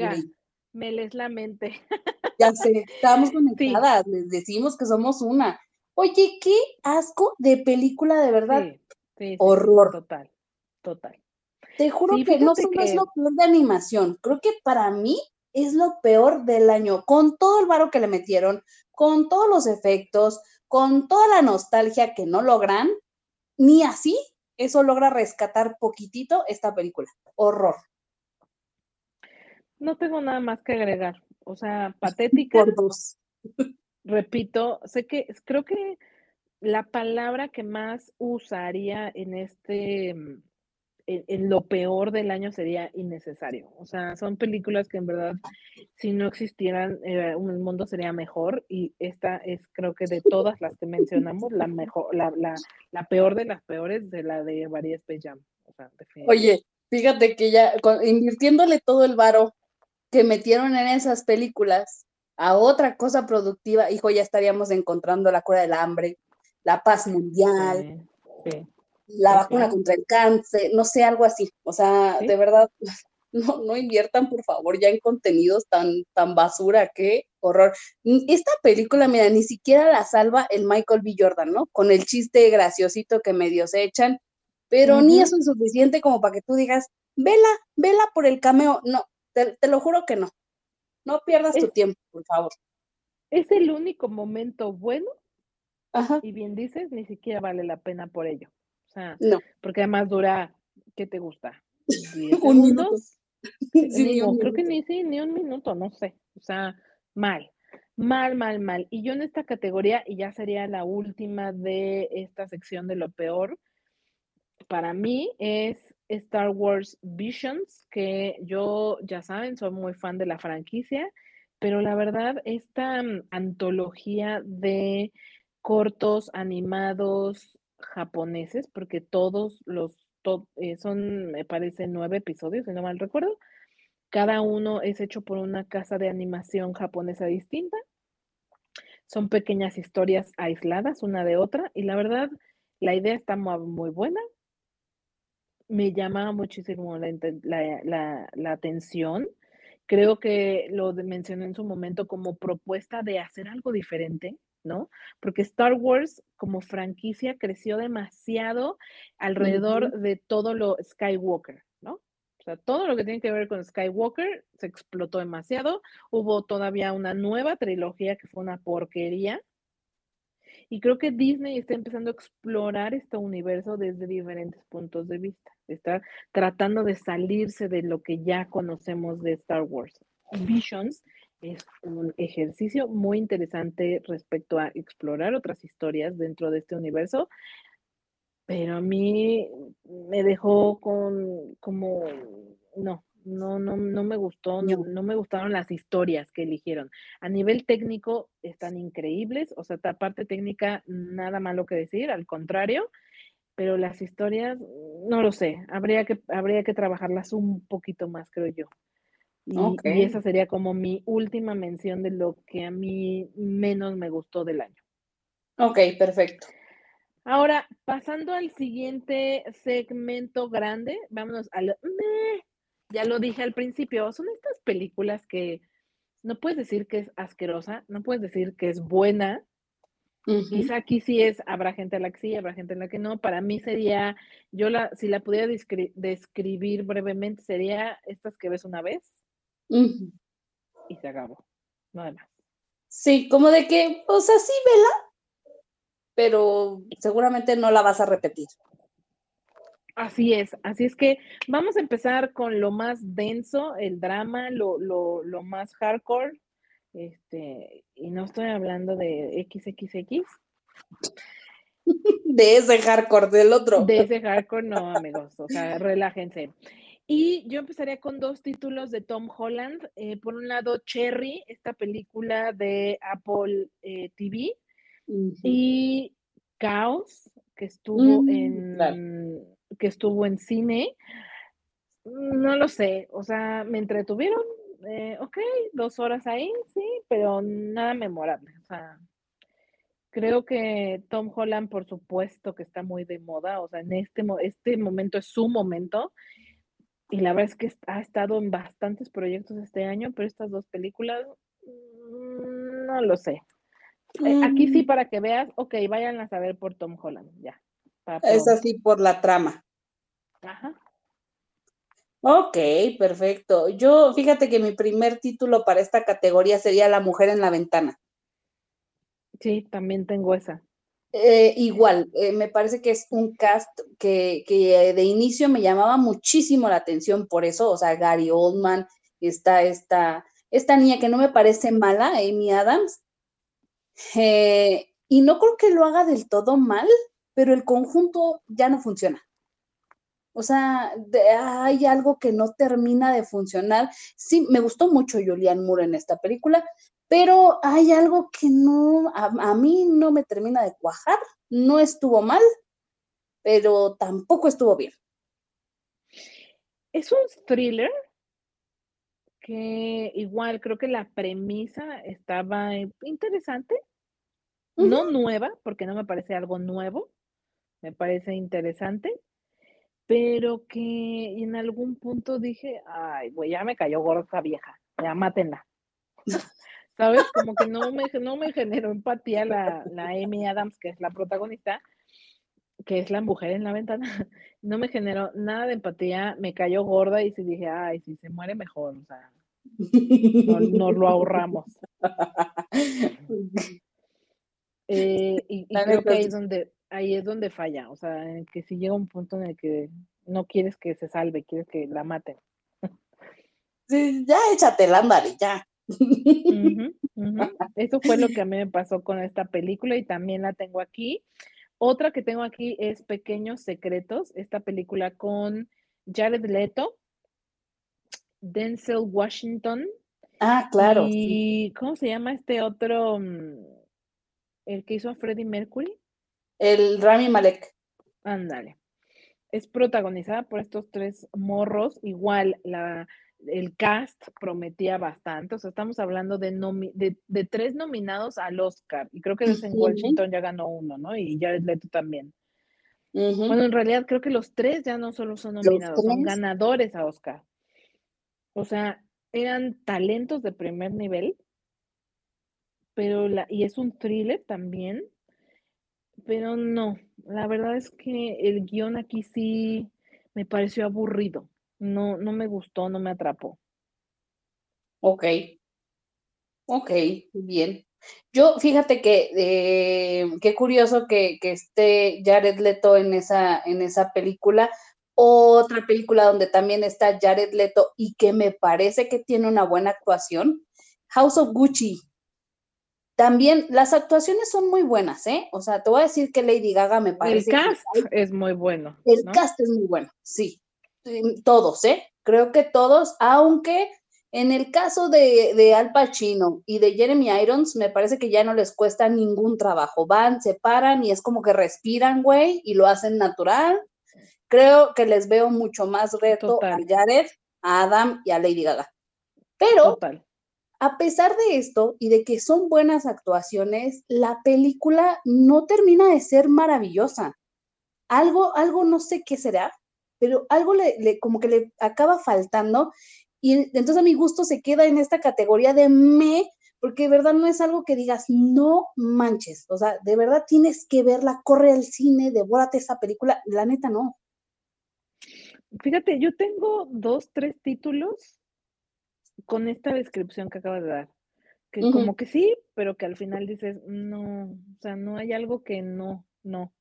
[SPEAKER 2] Me les la mente.
[SPEAKER 1] Ya sé, estamos conectadas, les decimos que somos una. Oye, qué asco de película, de verdad. Sí, horror.
[SPEAKER 2] total, total.
[SPEAKER 1] Te juro que no solo es lo peor de animación, creo que para mí es lo peor del año, con todo el varo que le metieron, con todos los efectos, con toda la nostalgia que no logran, ni así eso logra rescatar poquitito esta película. Horror.
[SPEAKER 2] No tengo nada más que agregar. O sea, patética.
[SPEAKER 1] Por dos.
[SPEAKER 2] Repito, sé que creo que la palabra que más usaría en este en, lo peor del año sería innecesario. O sea, son películas que en verdad, si no existieran, eh, el mundo sería mejor. Y esta es, creo que de todas las que mencionamos, la mejor, la, la, la peor de las peores de la de María Spejam. O sea,
[SPEAKER 1] Oye, fíjate que ya invirtiéndole todo el varo que metieron en esas películas a otra cosa productiva, hijo, ya estaríamos encontrando la cura del hambre, la paz mundial. Sí, la vacuna contra el cáncer, no sé, algo así. O sea, de verdad, no, no inviertan, por favor, ya en contenidos tan, tan basura, qué horror. Esta película, mira, ni siquiera la salva el Michael B. Jordan, ¿no? Con el chiste graciosito que medio se echan, pero ni eso es suficiente como para que tú digas, vela, vela por el cameo. No, te, lo juro que no. No pierdas tu tiempo, por favor.
[SPEAKER 2] Es el único momento bueno. Ajá. Y bien dices, ni siquiera vale la pena por ello sea, no. porque además dura, ¿qué te gusta?
[SPEAKER 1] un minuto.
[SPEAKER 2] creo que ni, sí, ni un minuto, no sé. O sea, mal, mal, mal, mal. Y yo en esta categoría, y ya sería la última de esta sección de lo peor, para mí es Star Wars Visions, que yo, ya saben, soy muy fan de la franquicia, pero la verdad, esta mm, antología de cortos animados japoneses, porque todos los, eh, son, me parece, nueve episodios, si no mal recuerdo. Cada uno es hecho por una casa de animación japonesa distinta. Son pequeñas historias aisladas una de otra y la verdad, la idea está muy, buena. Me llama muchísimo la, la atención. Creo que lo mencioné en su momento como propuesta de hacer algo diferente, ¿no? Porque Star Wars como franquicia creció demasiado alrededor de todo lo Skywalker, ¿no? O sea, todo lo que tiene que ver con Skywalker se explotó demasiado. Hubo todavía una nueva trilogía que fue una porquería. Y creo que Disney está empezando a explorar este universo desde diferentes puntos de vista. Está tratando de salirse de lo que ya conocemos de Star Wars. Visions es un ejercicio muy interesante respecto a explorar otras historias dentro de este universo, pero a mí me dejó con como, no, no, no, no me gustó, no. me gustaron las historias que eligieron. A nivel técnico están increíbles, o sea, esta parte técnica, nada malo que decir, al contrario, pero las historias, no lo sé, habría que, habría que trabajarlas un poquito más, creo yo. Y, esa sería como mi última mención de lo que a mí menos me gustó del año.
[SPEAKER 1] Ok, perfecto.
[SPEAKER 2] Ahora, pasando al siguiente segmento grande, vámonos a lo... Ya lo dije al principio, son estas películas que no puedes decir que es asquerosa, no puedes decir que es buena. Quizá aquí sí es, habrá gente a la que sí, habrá gente a la que no. Para mí sería, yo la, si la pudiera describir brevemente, sería estas que ves una vez y se acabó. Nada más.
[SPEAKER 1] Sí, como de que, o sea, sí, vela, pero seguramente no la vas a repetir.
[SPEAKER 2] Así es, así es que vamos a empezar con lo más denso, el drama, lo, lo, lo más hardcore, este, y no estoy hablando de XXX.
[SPEAKER 1] De ese hardcore, del otro.
[SPEAKER 2] De ese hardcore, no, amigos, o sea, relájense. Y yo empezaría con dos títulos de Tom Holland. Eh, por un lado, Cherry, esta película de Apple eh, TV, y Chaos, que estuvo mm, en que estuvo en cine. No lo sé, o sea, me entretuvieron. Eh, ok, dos horas ahí, sí, pero nada memorable. O sea, Creo que Tom Holland, por supuesto, que está muy de moda, o sea, en este, este momento es su momento. Y la verdad es que ha estado en bastantes proyectos este año, pero estas dos películas, mm, no lo sé. Eh, aquí sí, mm. para que veas, ok, vayan a saber por Tom Holland, ya.
[SPEAKER 1] Es así por la trama. Ajá. Ok, perfecto. Yo, fíjate que mi primer título para esta categoría sería La mujer en la ventana.
[SPEAKER 2] Sí, también tengo esa.
[SPEAKER 1] Eh, igual, eh, me parece que es un cast que, que, de inicio me llamaba muchísimo la atención por eso, o sea, Gary Oldman, está esta, esta niña que no me parece mala, Amy Adams, eh, y no creo que lo haga del todo mal, pero el conjunto ya no funciona. O sea, hay algo que no termina de funcionar. Sí, me gustó mucho Julian Moore en esta película, pero hay algo que no, a, mí no me termina de cuajar. No estuvo mal, pero tampoco estuvo bien.
[SPEAKER 2] Es un thriller que igual creo que la premisa estaba interesante, no nueva, porque no me parece algo nuevo, me parece interesante, pero que en algún punto dije, ay, güey, ya me cayó gorda vieja, ya mátenla. ¿Sabes? Como que no me, no me generó empatía la, la Amy Adams, que es la protagonista, que es la mujer en la ventana, no me generó nada de empatía, me cayó gorda y sí dije, ay, si se muere mejor, o sea, nos no lo ahorramos. Eh, y, creo que ahí es donde ahí es donde falla, o sea, que si llega un punto en el que no quieres que se salve, quieres que la maten.
[SPEAKER 1] Sí, ya échate el ándale, ya.
[SPEAKER 2] Eso fue lo que a mí me pasó con esta película y también la tengo aquí. Otra que tengo aquí es Pequeños Secretos, esta película con Jared Leto, Denzel Washington.
[SPEAKER 1] Ah, claro.
[SPEAKER 2] Y ¿cómo se llama este otro? Mm, el que hizo a Freddie Mercury.
[SPEAKER 1] El Rami Malek.
[SPEAKER 2] Ándale. Es protagonizada por estos tres morros. Igual la, el cast prometía bastante. O sea, estamos hablando de, de, tres nominados al Oscar. Y creo que en Washington ya ganó uno, ¿no? Y Jared Leto también. Bueno, en realidad creo que los tres ya no solo son nominados, son ganadores a Oscar. O sea, eran talentos de primer nivel, pero la, y es un thriller también, pero no, la verdad es que el guion aquí sí me pareció aburrido. No, no me gustó, no me atrapó.
[SPEAKER 1] Ok. Ok, bien. Yo, fíjate que eh, qué curioso que, que, esté Jared Leto en esa, en esa película. Otra película donde también está Jared Leto y que me parece que tiene una buena actuación, House of Gucci. También las actuaciones son muy buenas, ¿eh? O sea, te voy a decir que Lady Gaga me parece.
[SPEAKER 2] El cast es muy bueno.
[SPEAKER 1] El cast es muy bueno, sí. Todos, ¿eh? Creo que todos, aunque en el caso de, de, Al Pacino y de Jeremy Irons, me parece que ya no les cuesta ningún trabajo. Van, se paran y es como que respiran, güey, y lo hacen natural. Creo que les veo mucho más reto a Jared, a Adam y a Lady Gaga. Pero Total a pesar de esto y de que son buenas actuaciones, la película no termina de ser maravillosa. Algo, algo no sé qué será, pero algo le, como que le acaba faltando y entonces a mi gusto se queda en esta categoría de me, porque de verdad no es algo que digas, no manches, o sea, de verdad tienes que verla, corre al cine, devórate esa película, la neta no.
[SPEAKER 2] Fíjate, yo tengo dos, tres títulos con esta descripción que acabas de dar, que como que sí, pero que al final dices, no, o sea, no hay algo que no, no.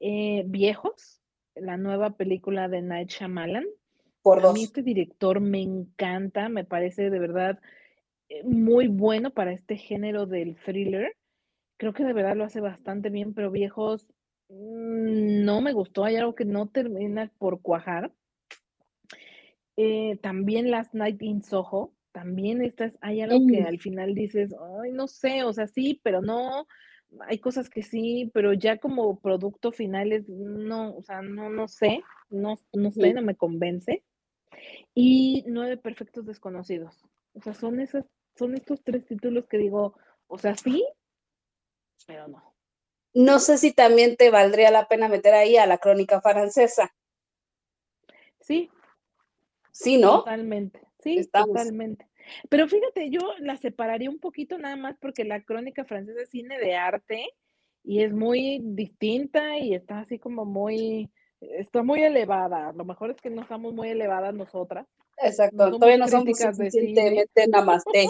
[SPEAKER 2] Eh, Viejos, la nueva película de Night Shyamalan. Por a mí este director me encanta, me parece de verdad eh, muy bueno para este género del thriller. Creo que de verdad lo hace bastante bien, pero Viejos mm, no me gustó, hay algo que no termina por cuajar. Eh, también Last Night in Soho, también estás, hay algo que al final dices, ay, no sé, o sea, sí, pero no, hay cosas que sí, pero ya como producto final es, no, o sea, no, no sé, no, no sé, no me convence. Y Nueve Perfectos Desconocidos. O sea, son esas, son estos tres títulos que digo, o sea, sí, pero no.
[SPEAKER 1] no sé si también te valdría la pena meter ahí a la crónica francesa.
[SPEAKER 2] Sí.
[SPEAKER 1] Sí, ¿no?
[SPEAKER 2] Totalmente. Sí, totalmente. Pero fíjate, yo la separaría un poquito nada más porque la crónica francesa es cine de arte y es muy distinta y está así como muy, está muy elevada. A lo mejor es que no estamos muy elevadas nosotras.
[SPEAKER 1] Exacto, todavía no somos suficientemente namaste.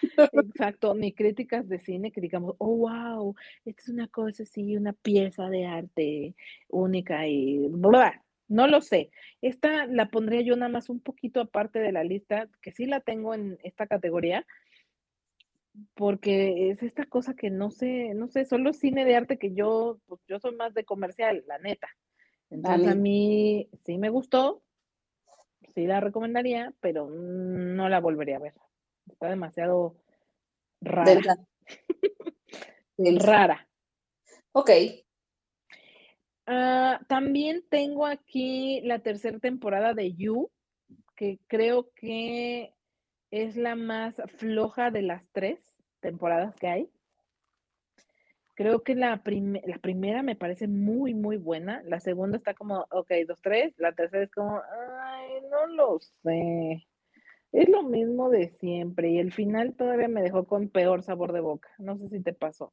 [SPEAKER 2] Exacto, ni críticas de cine que digamos, oh, wow, esta es una cosa así, una pieza de arte única y bla. No lo sé. Esta la pondría yo nada más un poquito aparte de la lista, que sí la tengo en esta categoría, porque es esta cosa que no sé, no sé, solo cine de arte que yo, pues yo soy más de comercial, la neta. Entonces a mí sí me gustó, sí la recomendaría, pero no la volvería a ver. Está demasiado rara. rara.
[SPEAKER 1] Ok.
[SPEAKER 2] Ah, también tengo aquí la tercera temporada de You, que creo que es la más floja de las tres temporadas que hay. Creo que la, la primera me parece muy, muy buena. La segunda está como, ok, dos, tres. La tercera es como, ay, no lo sé. Es lo mismo de siempre. Y el final todavía me dejó con peor sabor de boca. No sé si te pasó.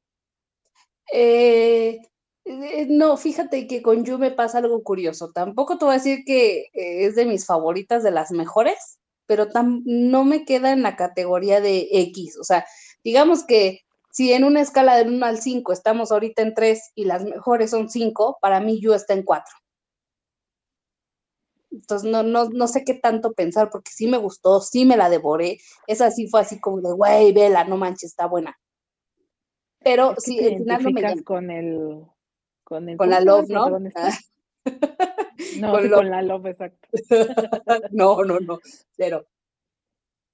[SPEAKER 1] Eh, eh no, fíjate que con Yu me pasa algo curioso. Tampoco te voy a decir que eh, es de mis favoritas, de las mejores, pero no me queda en la categoría de X. O sea, digamos que si en una escala del 1 al 5 estamos ahorita en 3 y las mejores son 5, para mí yo está en 4. Entonces no, no, no sé qué tanto pensar porque sí me gustó, sí me la devoré. Esa sí fue así como de, güey, vela, no manches, está buena. Pero sí,
[SPEAKER 2] el final no me con el con el
[SPEAKER 1] con la love, ¿no?
[SPEAKER 2] no, con, la love, exacto.
[SPEAKER 1] no, no, no, cero.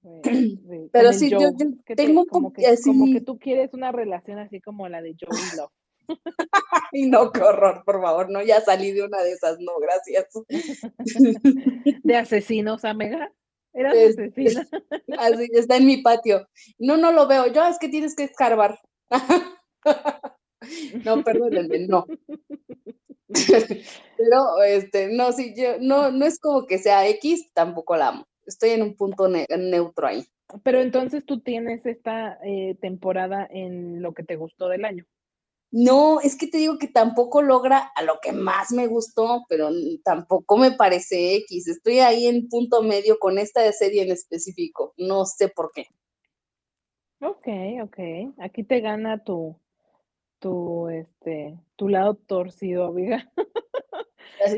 [SPEAKER 1] Pero sí, yo, tengo
[SPEAKER 2] como que, como que tú quieres una relación así como la de Joey Love.
[SPEAKER 1] y no, qué horror, por favor, no, ya salí de una de esas, no, gracias.
[SPEAKER 2] de asesinos, amiga. Era asesina.
[SPEAKER 1] Así, está en mi patio. No, no lo veo. Yo es que tienes que escarbar. No, perdónenme, no. Pero, este, no, sí, yo, no, no es como que sea X, tampoco la amo estoy en un punto neutro ahí.
[SPEAKER 2] Pero entonces tú tienes esta eh, temporada en lo que te gustó del año.
[SPEAKER 1] No, es que te digo que tampoco logra a lo que más me gustó, pero tampoco me parece X. Estoy ahí en punto medio con esta serie en específico. No sé por qué.
[SPEAKER 2] Ok, ok. Aquí te gana tu, tu, este, tu lado torcido, amiga.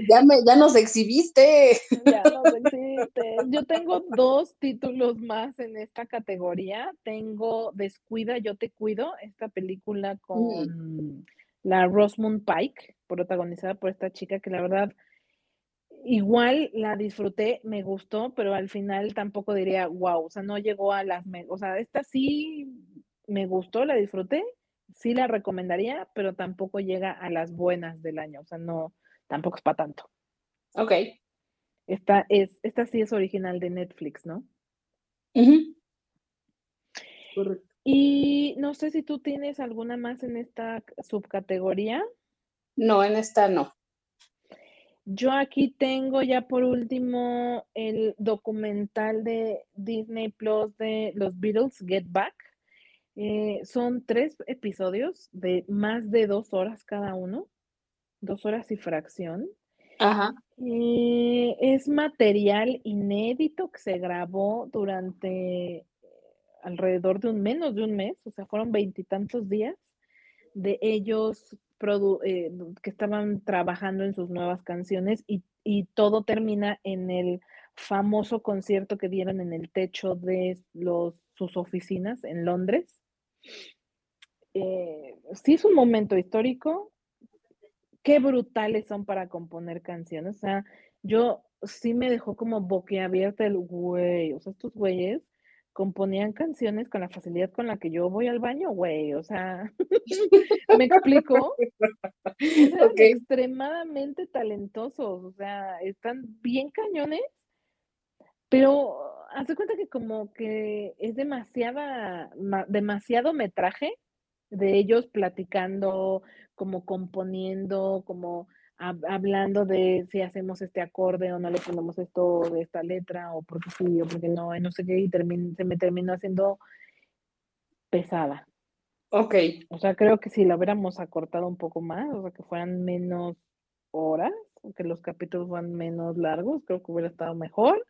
[SPEAKER 1] Ya, me, ya nos exhibiste.
[SPEAKER 2] Ya nos exhibiste. Yo tengo dos títulos más en esta categoría. Tengo Descuida, yo te cuido, esta película con mm. la Rosamund Pike, protagonizada por esta chica que la verdad igual la disfruté, me gustó, pero al final tampoco diría, wow, o sea, no llegó a las, o sea, esta sí me gustó, la disfruté, sí la recomendaría, pero tampoco llega a las buenas del año, o sea, no, tampoco es para tanto.
[SPEAKER 1] Ok.
[SPEAKER 2] Esta, es, esta sí es original de Netflix, ¿no?
[SPEAKER 1] Correcto.
[SPEAKER 2] Y no sé si tú tienes alguna más en esta subcategoría.
[SPEAKER 1] No, en esta no.
[SPEAKER 2] Yo aquí tengo ya por último el documental de Disney Plus de los Beatles, Get Back. Eh, son tres episodios de más de dos horas cada uno dos horas y fracción.
[SPEAKER 1] Ajá.
[SPEAKER 2] Eh, es material inédito que se grabó durante alrededor de un menos de un mes, o sea, fueron veintitantos días de ellos eh, que estaban trabajando en sus nuevas canciones y, todo termina en el famoso concierto que dieron en el techo de los, sus oficinas en Londres. Sí es un momento histórico, qué brutales son para componer canciones. O sea, yo sí me dejó como boquiabierta el güey. O sea, estos güeyes componían canciones con la facilidad con la que yo voy al baño, güey. O sea, ¿me explico? Eran extremadamente talentosos. O sea, están bien cañones, pero hace cuenta que como que es demasiada, demasiado metraje de ellos platicando, como componiendo, como hablando de si hacemos este acorde o no le ponemos esto de esta letra, o porque sí, o porque no, y no sé qué, y se me terminó haciendo pesada.
[SPEAKER 1] Ok.
[SPEAKER 2] O sea, creo que si la hubiéramos acortado un poco más, o sea, que fueran menos horas, que los capítulos fueran menos largos, creo que hubiera estado mejor.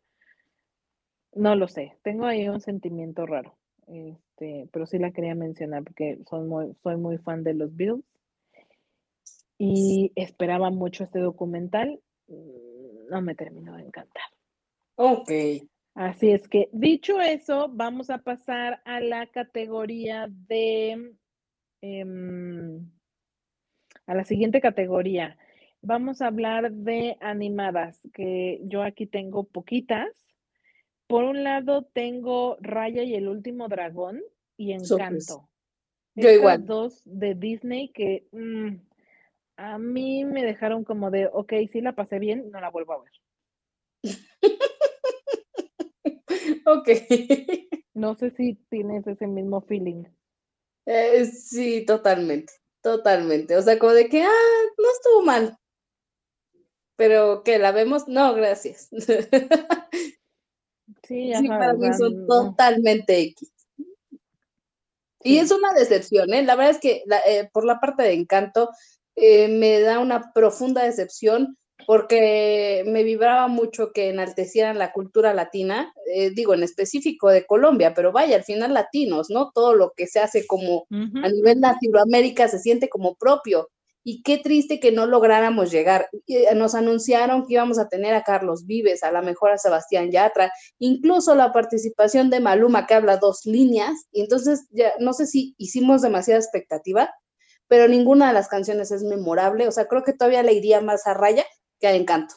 [SPEAKER 2] No lo sé, tengo ahí un sentimiento raro, este, pero sí la quería mencionar porque soy muy, soy muy fan de los Bills y esperaba mucho este documental, mm, no me terminó de encantar.
[SPEAKER 1] Ok.
[SPEAKER 2] Así es que, dicho eso, vamos a pasar a la categoría de, em, a la siguiente categoría. Vamos a hablar de animadas, que yo aquí tengo poquitas. Por un lado tengo Raya y el último dragón y Encanto.
[SPEAKER 1] Yo igual.
[SPEAKER 2] dos de Disney que mm, a mí me dejaron como de, ok, sí la pasé bien, no la vuelvo a ver.
[SPEAKER 1] ok.
[SPEAKER 2] No sé si tienes ese mismo feeling.
[SPEAKER 1] Eh, sí, totalmente, totalmente. O sea, como de que, ah, no estuvo mal. Pero que la vemos, no, gracias.
[SPEAKER 2] Sí,
[SPEAKER 1] para mí son totalmente X. Y es una decepción, ¿eh? La verdad es que eh, por la parte de encanto eh, me da una profunda decepción porque me vibraba mucho que enaltecieran la cultura latina, eh, digo en específico de Colombia, pero vaya, al final latinos, ¿no? Todo lo que se hace como a nivel Latinoamérica se siente como propio. Y qué triste que no lográramos llegar. Eh, nos anunciaron que íbamos a tener a Carlos Vives, a la mejor a Sebastián Yatra, incluso la participación de Maluma, que habla dos líneas. Y entonces, ya no sé si hicimos demasiada expectativa, pero ninguna de las canciones es memorable. O sea, creo que todavía le iría más a Raya que a Encanto.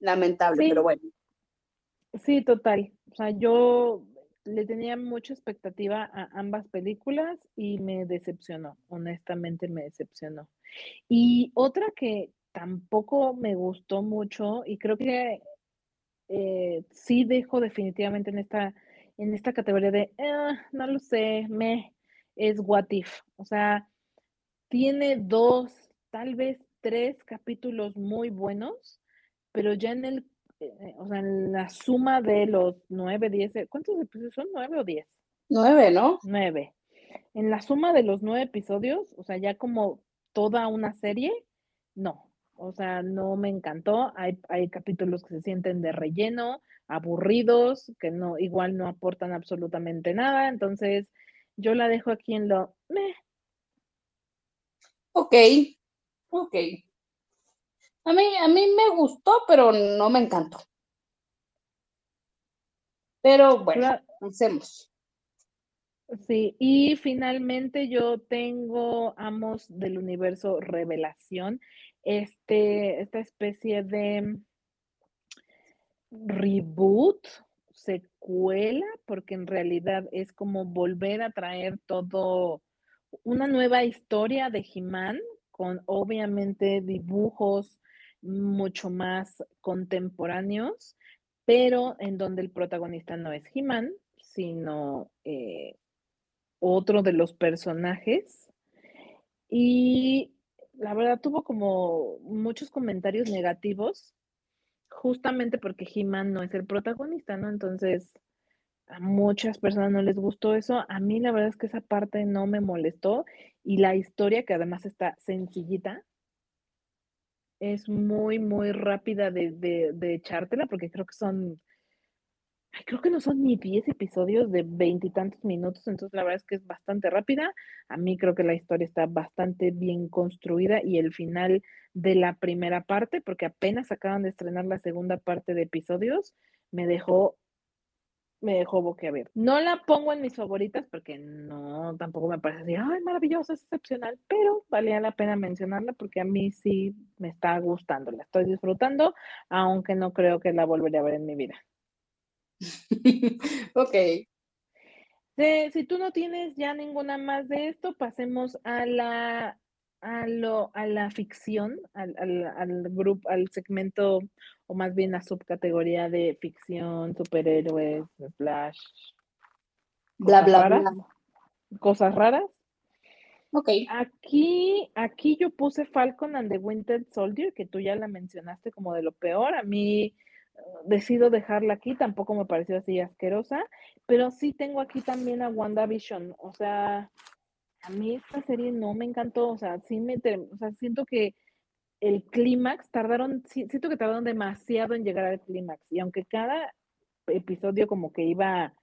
[SPEAKER 1] Lamentable, pero bueno.
[SPEAKER 2] Sí, total. O sea, yo le tenía mucha expectativa a ambas películas y me decepcionó, honestamente me decepcionó. Y otra que tampoco me gustó mucho y creo que eh, sí dejo definitivamente en esta, en esta categoría de, ah, no lo sé, me, es What If. O sea, tiene dos, tal vez tres capítulos muy buenos, pero ya en el eh, o sea, en la suma de los nueve, diez, eh, ¿cuántos episodios son? ¿Nueve o diez?
[SPEAKER 1] Nueve, ¿no?
[SPEAKER 2] Nueve. En la suma de los nueve episodios, o sea, ya como toda una serie, no. O sea, no me encantó. Hay, hay capítulos que se sienten de relleno, aburridos, que no, igual no aportan absolutamente nada. Entonces, yo la dejo aquí en lo meh.
[SPEAKER 1] Ok, ok. A mí, a mí me gustó, pero no me encantó. Pero bueno, hacemos.
[SPEAKER 2] Sí, y finalmente yo tengo Amos del Universo Revelación, este, esta especie de reboot, secuela, porque en realidad es como volver a traer todo, una nueva historia de He-Man, con obviamente dibujos mucho más contemporáneos, pero en donde el protagonista no es He-Man, sino eh, otro de los personajes. Y la verdad tuvo como muchos comentarios negativos, justamente porque He-Man no es el protagonista, ¿no? Entonces, a muchas personas no les gustó eso. A mí la verdad es que esa parte no me molestó y la historia, que además está sencillita, es muy, muy rápida de, de, echártela, porque creo que son, creo que no son ni 10 episodios de veintitantos minutos, entonces la verdad es que es bastante rápida. A mí creo que la historia está bastante bien construida y el final de la primera parte, porque apenas acaban de estrenar la segunda parte de episodios, me dejó me dejó boquiabierto. No la pongo en mis favoritas porque no, tampoco me parece así, ay, maravillosa, es excepcional, pero valía la pena mencionarla porque a mí sí me está gustando, la estoy disfrutando, aunque no creo que la volveré a ver en mi vida.
[SPEAKER 1] ok.
[SPEAKER 2] si tú no tienes ya ninguna más de esto, pasemos a la a, lo, a la ficción, al, al, al grupo, al segmento, o más bien la subcategoría de ficción, superhéroes, flash.
[SPEAKER 1] Bla, bla, bla.
[SPEAKER 2] cosas raras.
[SPEAKER 1] Ok.
[SPEAKER 2] Aquí, aquí yo puse Falcon and the Winter Soldier, que tú ya la mencionaste como de lo peor. A mí uh, decido dejarla aquí, tampoco me pareció así asquerosa, pero sí tengo aquí también a WandaVision. O sea, a mí esta serie no me encantó. O sea, sí me, o sea, siento que el clímax tardaron, siento que tardaron demasiado en llegar al clímax. Y aunque cada episodio como que iba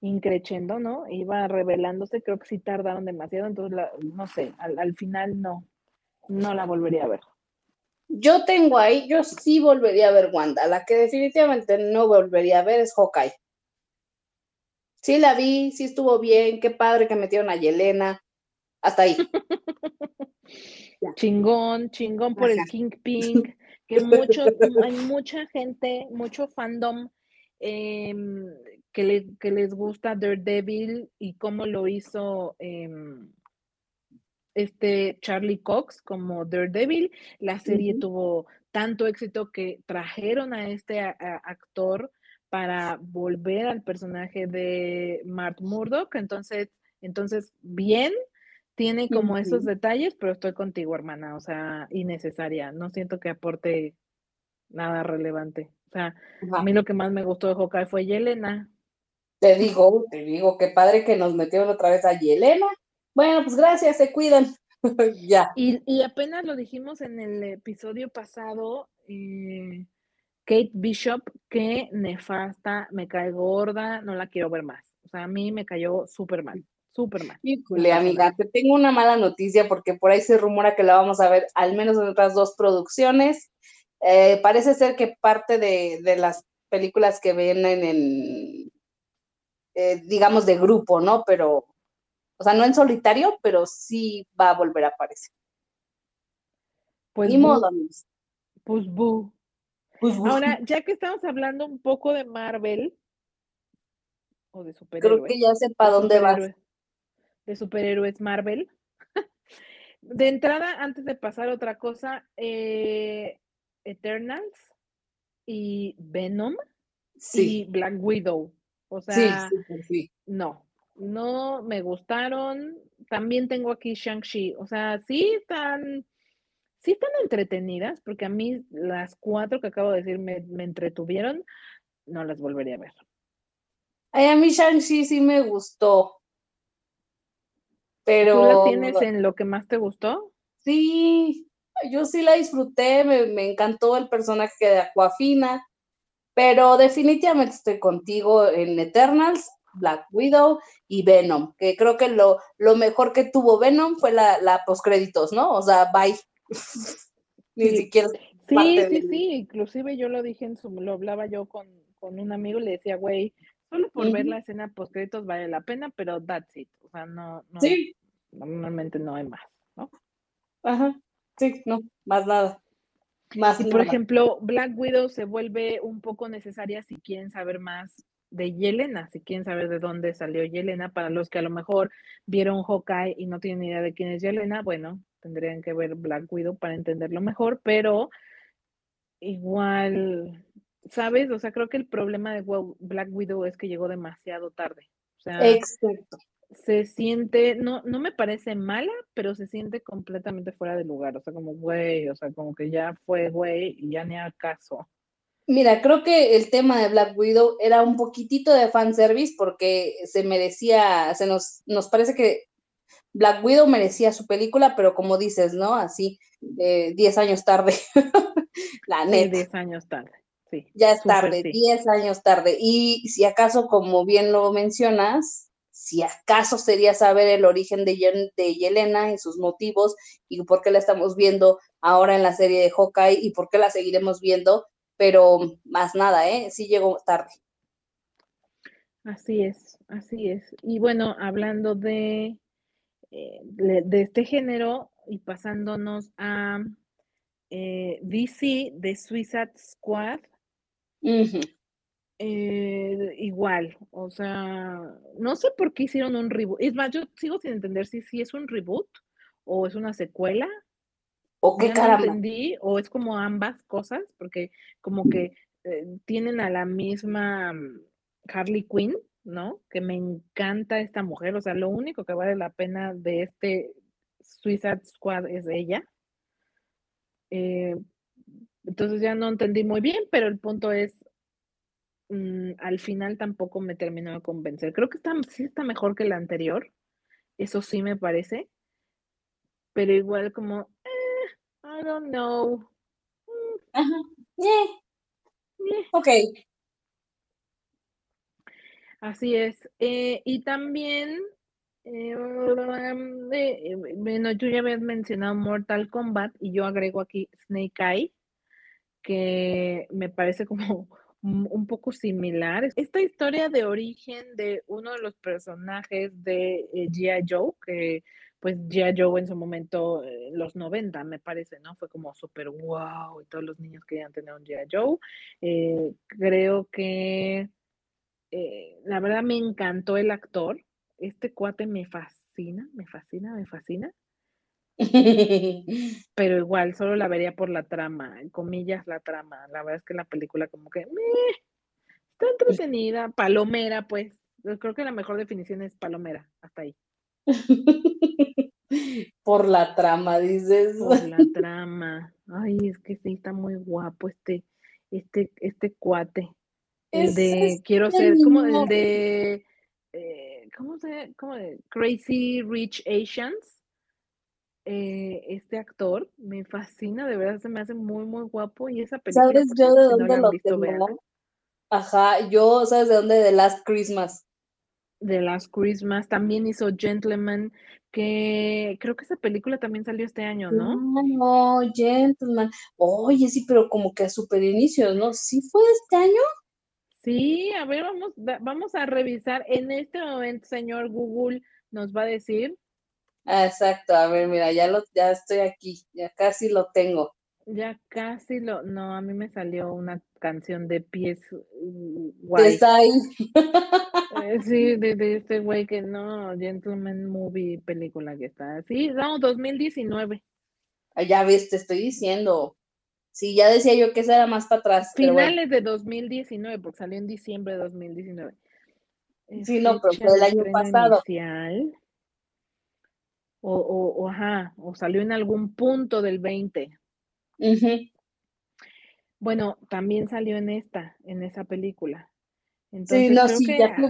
[SPEAKER 2] increchendo, ¿no? Iba revelándose, creo que sí tardaron demasiado, entonces no sé, al, final no, no la volvería a ver.
[SPEAKER 1] Yo tengo ahí, yo sí volvería a ver Wanda, la que definitivamente no volvería a ver es Hawkeye. Sí la vi, sí estuvo bien, qué padre que metieron a Yelena, hasta ahí.
[SPEAKER 2] chingón, chingón por el King Pink, que mucho, hay mucha gente, mucho fandom Em, que, que, les gusta Daredevil y cómo lo hizo em, este Charlie Cox como Daredevil. La serie tuvo tanto éxito que trajeron a este actor para volver al personaje de Mark Murdock. Entonces, entonces bien, tiene como esos detalles, pero estoy contigo, hermana, o sea, innecesaria. No siento que aporte nada relevante. O sea, a mí lo que más me gustó de Hawkeye fue Yelena.
[SPEAKER 1] Te digo, te digo, qué padre que nos metieron otra vez a Yelena. Bueno, pues gracias, se cuidan. ya.
[SPEAKER 2] Y, apenas lo dijimos en el episodio pasado, eh, Kate Bishop, que nefasta, me cae gorda, no la quiero ver más. O sea, a mí me cayó súper mal, súper mal.
[SPEAKER 1] Híjole, amiga, te tengo una mala noticia porque por ahí se rumora que la vamos a ver al menos en otras dos producciones. Eh, parece ser que parte de, las películas que vienen en, eh, digamos, de grupo, ¿no? Pero, o sea, no en solitario, pero sí va a volver a aparecer.
[SPEAKER 2] Pues Ni modo, Pues bu. Pues Ahora, ya que estamos hablando un poco de Marvel o de superhéroes.
[SPEAKER 1] Creo que ya sé para dónde vas.
[SPEAKER 2] De superhéroes Marvel. de entrada, antes de pasar a otra cosa, eh, Eternals y Venom y Black Widow. O sea, no, no me gustaron. También tengo aquí Shang-Chi. O sea, sí están, sí están entretenidas, porque a mí las cuatro que acabo de decir me, entretuvieron, no las volvería a ver.
[SPEAKER 1] Ay, a mí Shang-Chi sí me gustó. Pero.
[SPEAKER 2] ¿Tú la tienes en lo que más te gustó?
[SPEAKER 1] Sí, yo sí la disfruté, me, encantó el personaje de Aquafina, pero definitivamente estoy contigo en Eternals, Black Widow y Venom, que creo que lo, lo mejor que tuvo Venom fue la, la postcréditos, ¿no? O sea, bye. Ni siquiera.
[SPEAKER 2] Sí, sí, sí, inclusive yo lo dije en su, lo hablaba yo con, un amigo y le decía, güey, solo por ver la escena postcréditos vale la pena, pero that's it. O sea, no, no, normalmente no hay más, ¿no?
[SPEAKER 1] Ajá. Sí, no, más nada. Más
[SPEAKER 2] y por ejemplo, Black Widow se vuelve un poco necesaria si quieren saber más de Yelena, si quieren saber de dónde salió Yelena, para los que a lo mejor vieron Hawkeye y no tienen idea de quién es Yelena, bueno, tendrían que ver Black Widow para entenderlo mejor, pero igual, ¿sabes? O sea, creo que el problema de Black Widow es que llegó demasiado tarde. O sea,
[SPEAKER 1] Exacto
[SPEAKER 2] se siente, no, no me parece mala, pero se siente completamente fuera de lugar. O sea, como güey, o sea, como que ya fue güey y ya ni acaso.
[SPEAKER 1] Mira, creo que el tema de Black Widow era un poquitito de fanservice porque se merecía, se nos, nos parece que Black Widow merecía su película, pero como dices, ¿no? Así, 10 años tarde.
[SPEAKER 2] La neta. 10 años tarde. Sí,
[SPEAKER 1] ya es tarde, 10 años tarde. Y si acaso, como bien lo mencionas, si acaso sería saber el origen de, Yelena y sus motivos y por qué la estamos viendo ahora en la serie de Hawkeye y por qué la seguiremos viendo, pero más nada, ¿eh? Sí llegó tarde.
[SPEAKER 2] Así es, así es. Y bueno, hablando de, eh, de, este género y pasándonos a eh, DC de Suicide Squad, eh, igual, o sea, no sé por qué hicieron un reboot. Es más, yo sigo sin entender si, si es un reboot o es una secuela.
[SPEAKER 1] O qué
[SPEAKER 2] cara entendí, o es como ambas cosas, porque como que eh, tienen a la misma mm, Harley Quinn, ¿no? Que me encanta esta mujer, o sea, lo único que vale la pena de este Suicide Squad es ella. Eh, entonces ya no entendí muy bien, pero el punto es, mm, al final tampoco me terminó de convencer. Creo que está, sí está mejor que la anterior, eso sí me parece, pero igual como, eh, I don't know.
[SPEAKER 1] Mm. Ajá, Ok.
[SPEAKER 2] Así es. Eh, y también, eh, bueno, yo ya había mencionado Mortal Kombat y yo agrego aquí Snake Eye, que me parece como un poco similar. Esta historia de origen de uno de los personajes de eh, G.I. Joe, que pues G.I. Joe en su momento, en los 90 me parece, ¿no? Fue como súper wow y todos los niños querían tener un G.I. Joe. Eh, creo que eh, la verdad me encantó el actor. Este cuate me fascina, me fascina, me fascina. Pero igual, solo la vería por la trama, en comillas la trama. La verdad es que la película como que está entretenida, palomera, pues. Creo que la mejor definición es palomera, hasta ahí.
[SPEAKER 1] Por la trama, dices.
[SPEAKER 2] Por la trama. Ay, es que sí, está muy guapo este, este, este cuate. El de, quiero ser, como el de, eh, ¿cómo se cómo de Crazy Rich Asians. Eh, este actor me fascina, de verdad se me hace muy, muy guapo. Y esa película.
[SPEAKER 1] ¿Sabes yo de dónde lo tengo? Ajá, yo, ¿sabes de dónde? De Last Christmas.
[SPEAKER 2] De Last Christmas, también hizo Gentleman, que creo que esa película también salió este año, ¿no?
[SPEAKER 1] No, Gentleman. Oye, sí, pero como que a super inicios, ¿no? ¿Sí fue este año?
[SPEAKER 2] Sí, a ver, vamos, vamos a revisar. En este momento, señor Google, nos va a decir.
[SPEAKER 1] Exacto, a ver, mira, ya lo, ya estoy aquí, ya casi lo tengo.
[SPEAKER 2] Ya casi lo, no, a mí me salió una canción de pies
[SPEAKER 1] guay. Está ahí.
[SPEAKER 2] Eh, sí, de, este güey que no, Gentleman Movie película que está. Sí, no, 2019.
[SPEAKER 1] Ah, ya ves, te estoy diciendo. Sí, ya decía yo que esa era más para atrás.
[SPEAKER 2] Finales de 2019, porque salió en diciembre de 2019.
[SPEAKER 1] Sí, no, pero fue el año pasado.
[SPEAKER 2] O, o, ajá, o salió en algún punto del 20. Bueno, también salió en esta, en esa película.
[SPEAKER 1] sí, no, sí, ya te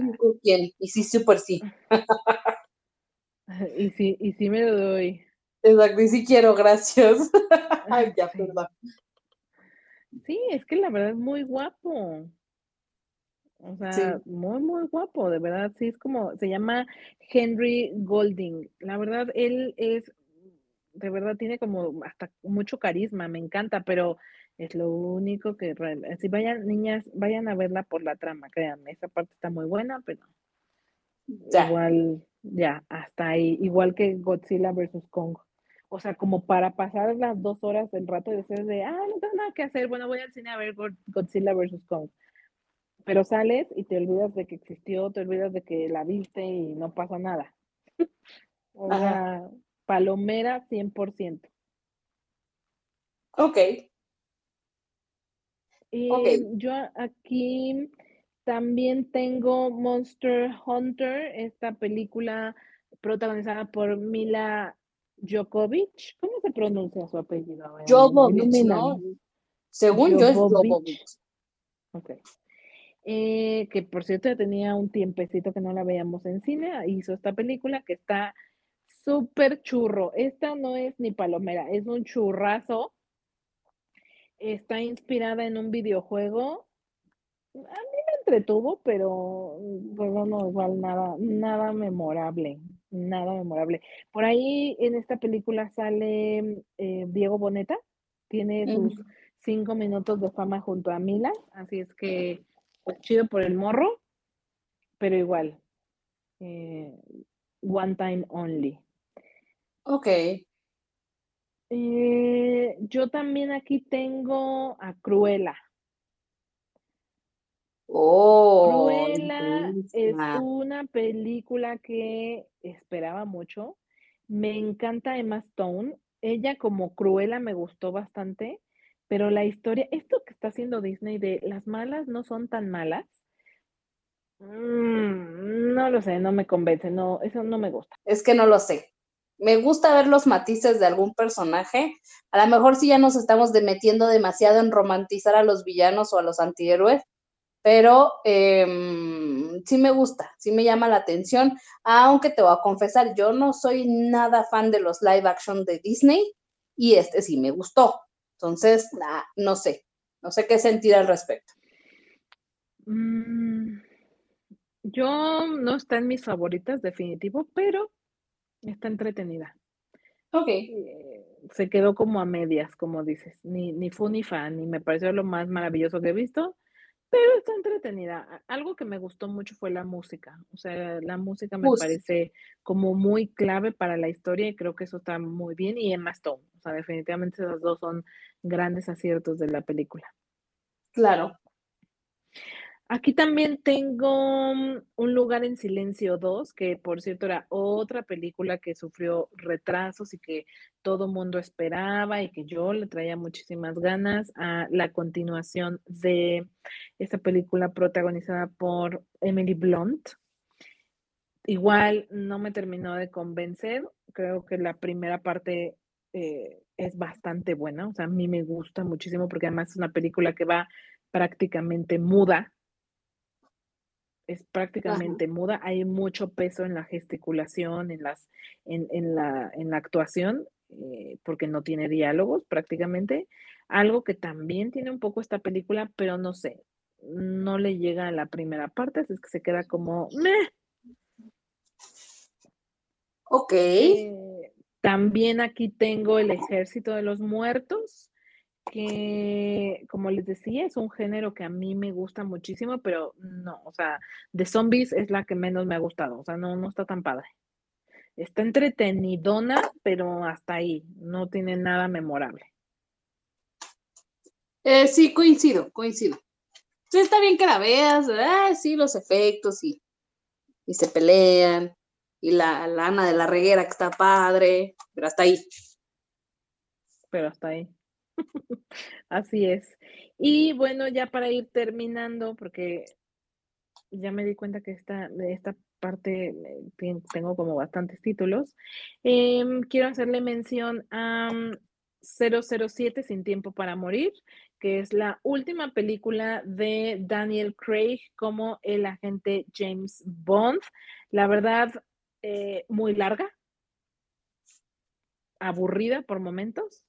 [SPEAKER 1] quién, y sí, súper sí.
[SPEAKER 2] y sí, y sí me lo doy.
[SPEAKER 1] Exacto, y sí quiero, gracias. Ay, ya, perdón.
[SPEAKER 2] Sí, es que la verdad es muy guapo. O sea, muy, muy guapo, de verdad. Sí, es como, se llama Henry Golding. La verdad, él es, de verdad, tiene como hasta mucho carisma, me encanta, pero es lo único que, si vayan, niñas, vayan a verla por la trama, créanme, esa parte está muy buena, pero igual, ya, hasta ahí, igual que Godzilla vs. Kong. O sea, como para pasar las dos horas del rato y decir de, ah, no tengo nada que hacer, bueno, voy al cine a ver Godzilla vs. Kong. Pero sales y te olvidas de que existió, te olvidas de que la viste y no pasa nada. o sea, palomera 100%.
[SPEAKER 1] Ok.
[SPEAKER 2] Y yo aquí también tengo Monster Hunter, esta película protagonizada por Mila Djokovic, ¿cómo se pronuncia su apellido?
[SPEAKER 1] Jovovich, ¿no? Según yo es Jovovich.
[SPEAKER 2] Ok. Eh, que por cierto ya tenía un tiempecito que no la veíamos en cine, hizo esta película que está súper churro. Esta no es ni palomera, es un churrazo. Está inspirada en un videojuego. A mí me entretuvo, pero pues no, igual nada, nada memorable nada memorable. Por ahí en esta película sale eh, Diego Boneta, tiene sus cinco minutos de fama junto a Mila, así es que pues chido por el morro, pero igual, eh, one time only.
[SPEAKER 1] Ok.
[SPEAKER 2] Eh, yo también aquí tengo a Cruella.
[SPEAKER 1] Oh,
[SPEAKER 2] Cruella es una película que esperaba mucho. Me encanta Emma Stone. Ella como Cruella me gustó bastante, pero la historia, esto que está haciendo Disney de las malas no son tan malas, Mm, no lo sé, no me convence, no, eso no me gusta.
[SPEAKER 1] Es que no lo sé. Me gusta ver los matices de algún personaje. A lo mejor sí ya nos estamos metiendo demasiado en romantizar a los villanos o a los antihéroes, pero em, sí me gusta, sí me llama la atención, aunque te voy a confesar, yo no soy nada fan de los live action de Disney y este sí me gustó. Entonces, no sé, no sé qué sentir al respecto.
[SPEAKER 2] Mm, yo no está en mis favoritas, definitivo, pero está entretenida.
[SPEAKER 1] Ok.
[SPEAKER 2] Eh, se quedó como a medias, como dices, ni, ni ni fan, ni me pareció lo más maravilloso que he visto, pero está entretenida. Algo que me gustó mucho fue la música. O sea, la música me parece como muy clave para la historia y creo que eso está muy bien. Y Emma Stone. Sea, definitivamente esos dos son grandes aciertos de la película.
[SPEAKER 1] Claro.
[SPEAKER 2] Aquí también tengo mm, Un lugar en silencio 2, que por cierto era otra película que sufrió retrasos y que todo mundo esperaba y que yo le traía muchísimas ganas a la continuación de esta película protagonizada por Emily Blunt. Igual no me terminó de convencer, creo que la primera parte eh, es bastante buena, o sea, a mí me gusta muchísimo porque además es una película que va prácticamente muda, es prácticamente muda, hay mucho peso en la gesticulación, en, las, en, la, en la, actuación, eh, porque no tiene diálogos prácticamente. Algo que también tiene un poco esta película, pero no sé, no le llega a la primera parte, así es que se queda como... Meh.
[SPEAKER 1] Ok.
[SPEAKER 2] Eh, también aquí tengo el ejército de los muertos que, como les decía, es un género que a mí me gusta muchísimo, pero no, o sea, de zombies es la que menos me ha gustado, o sea, no, no está tan padre. Está entretenidona, pero hasta ahí, no tiene nada memorable.
[SPEAKER 1] Eh, sí, coincido, coincido. Sí, está bien que la veas, sí, los efectos y, y se pelean, y la lana de la reguera que está padre, pero hasta ahí.
[SPEAKER 2] Pero hasta ahí. Así es. Y bueno, ya para ir terminando, porque ya me di cuenta que esta, esta parte eh, tengo como bastantes títulos, em, quiero hacerle mención a 007 Sin Tiempo para Morir, que es la última película de Daniel Craig como el agente James Bond. La verdad, eh, muy larga, aburrida por momentos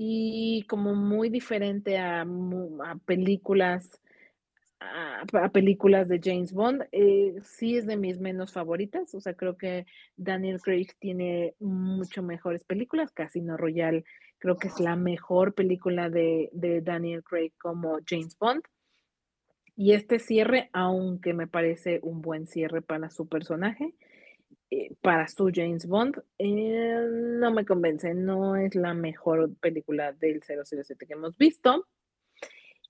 [SPEAKER 2] y como muy diferente a, películas a, películas de James Bond. Eh, sí es de mis menos favoritas, o sea, creo que Daniel Craig tiene mucho mejores películas. Casino Royale creo que es la mejor película de, de Daniel Craig como James Bond. Y este cierre, aunque me parece un buen cierre para su personaje, eh, para su James Bond, eh, no me convence, no es la mejor película del 007 que hemos visto.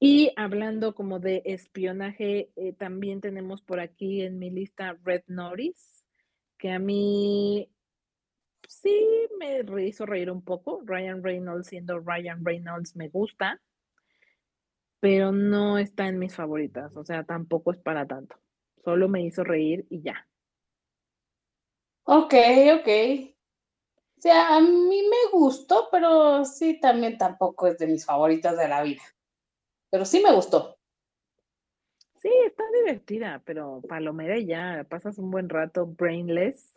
[SPEAKER 2] Y hablando como de espionaje, eh, también tenemos por aquí en mi lista Red Notice, que a mí sí me hizo reír un poco. Ryan Reynolds siendo Ryan Reynolds me gusta, pero no está en mis favoritas, o sea, tampoco es para tanto. Solo me hizo reír y ya.
[SPEAKER 1] Ok, ok. O sea, a mí me gustó, pero sí, también tampoco es de mis favoritas de la vida. Pero sí me gustó.
[SPEAKER 2] Sí, está divertida, pero palomera y ya, pasas un buen rato brainless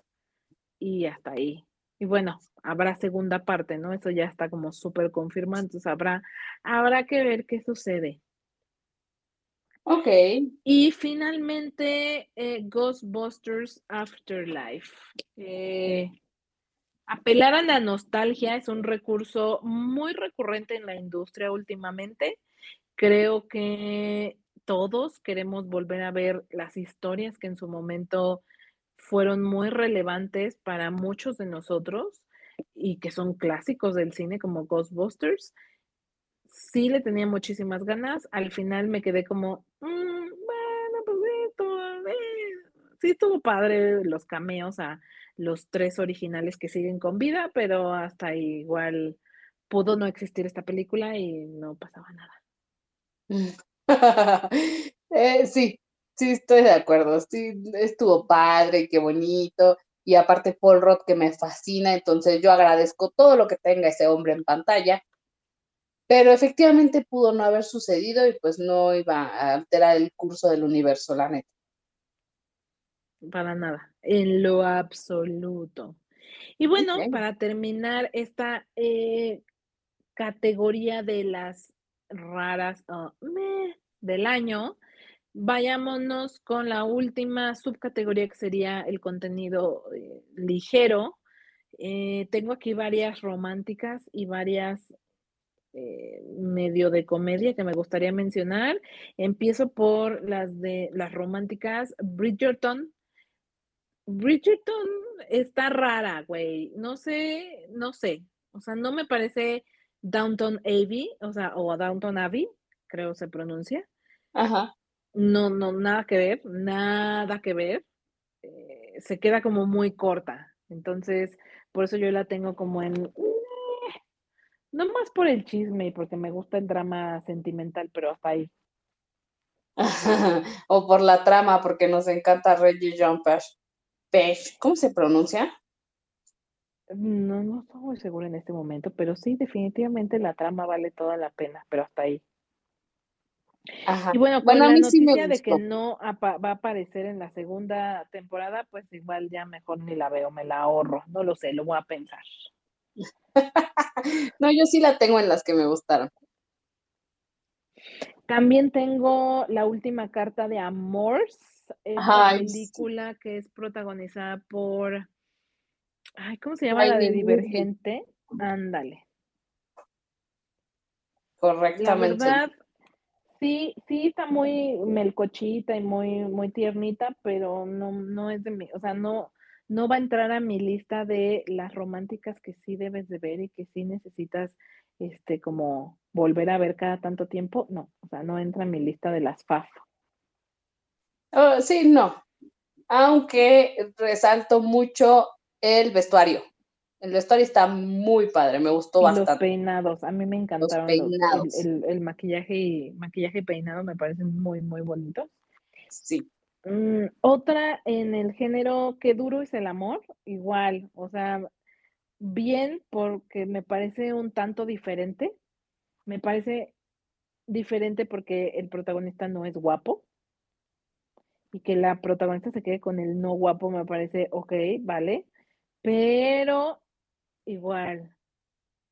[SPEAKER 2] y hasta ahí. Y bueno, habrá segunda parte, ¿no? Eso ya está como súper confirmado, entonces habrá, habrá que ver qué sucede.
[SPEAKER 1] Ok.
[SPEAKER 2] Y finalmente, eh, Ghostbusters Afterlife. Eh, apelar a la nostalgia es un recurso muy recurrente en la industria últimamente. Creo que todos queremos volver a ver las historias que en su momento fueron muy relevantes para muchos de nosotros y que son clásicos del cine como Ghostbusters sí le tenía muchísimas ganas. Al final me quedé como, mm, bueno, pues sí, estuvo padre los cameos a los tres originales que siguen con vida, pero hasta igual pudo no existir esta película y no pasaba nada.
[SPEAKER 1] eh, sí, Sí, estoy de acuerdo. Sí, estuvo padre, qué bonito. Y aparte Paul Roth que me fascina, entonces yo agradezco todo lo que tenga ese hombre en pantalla. Pero efectivamente pudo no haber sucedido y pues no iba a alterar el curso del universo, la neta.
[SPEAKER 2] Para nada, en lo absoluto. Y bueno, para terminar esta eh, categoría de las raras uh, del año, vayámonos con la última subcategoría que sería el contenido eh, ligero. Eh, tengo aquí varias románticas y varias medio de comedia que me gustaría mencionar. Empiezo por las de las románticas. Bridgerton. Bridgerton está rara, güey. No sé, no sé. O sea, no me parece Downton Abbey, o sea, o Downton Abbey, creo se pronuncia.
[SPEAKER 1] Ajá.
[SPEAKER 2] No, no, nada que ver, nada que ver. Eh, se queda como muy corta. Entonces, por eso yo la tengo como en. No más por el chisme y porque me gusta el drama sentimental, pero hasta ahí.
[SPEAKER 1] o por la trama, porque nos encanta Reggie John Page. ¿Cómo se pronuncia?
[SPEAKER 2] No, no estoy muy segura en este momento, pero sí, definitivamente la trama vale toda la pena, pero hasta ahí. Y bueno, con la noticia de que no va a aparecer en la segunda temporada, pues igual ya mejor ni la veo, me la ahorro, no lo sé, lo voy a pensar.
[SPEAKER 1] no, yo sí la tengo en las que me gustaron.
[SPEAKER 2] También tengo la última carta de Amors, esta película que es protagonizada por Ay, ¿cómo se llama la de Divergente? Ándale.
[SPEAKER 1] Correctamente.
[SPEAKER 2] La verdad, sí, sí está muy melcochita y muy, muy tiernita, pero no, no es de mí, o sea, no, no va a entrar a mi lista de las románticas que sí debes de ver y que sí necesitas, este, como volver a ver cada tanto tiempo. No, o sea, no entra en mi lista de las FAF.
[SPEAKER 1] Oh, sí, no. Aunque resalto mucho el vestuario. El vestuario está muy padre, me gustó bastante.
[SPEAKER 2] Los peinados, a mí me encantaron. Los peinados. el, maquillaje y maquillaje y peinado me parecen muy, muy bonitos.
[SPEAKER 1] Sí.
[SPEAKER 2] Mm, otra en el género Qué duro es el amor, igual, o sea, bien porque me parece un tanto diferente. Me parece diferente porque el protagonista no es guapo y que la protagonista se quede con el no guapo me parece ok, vale. Pero igual,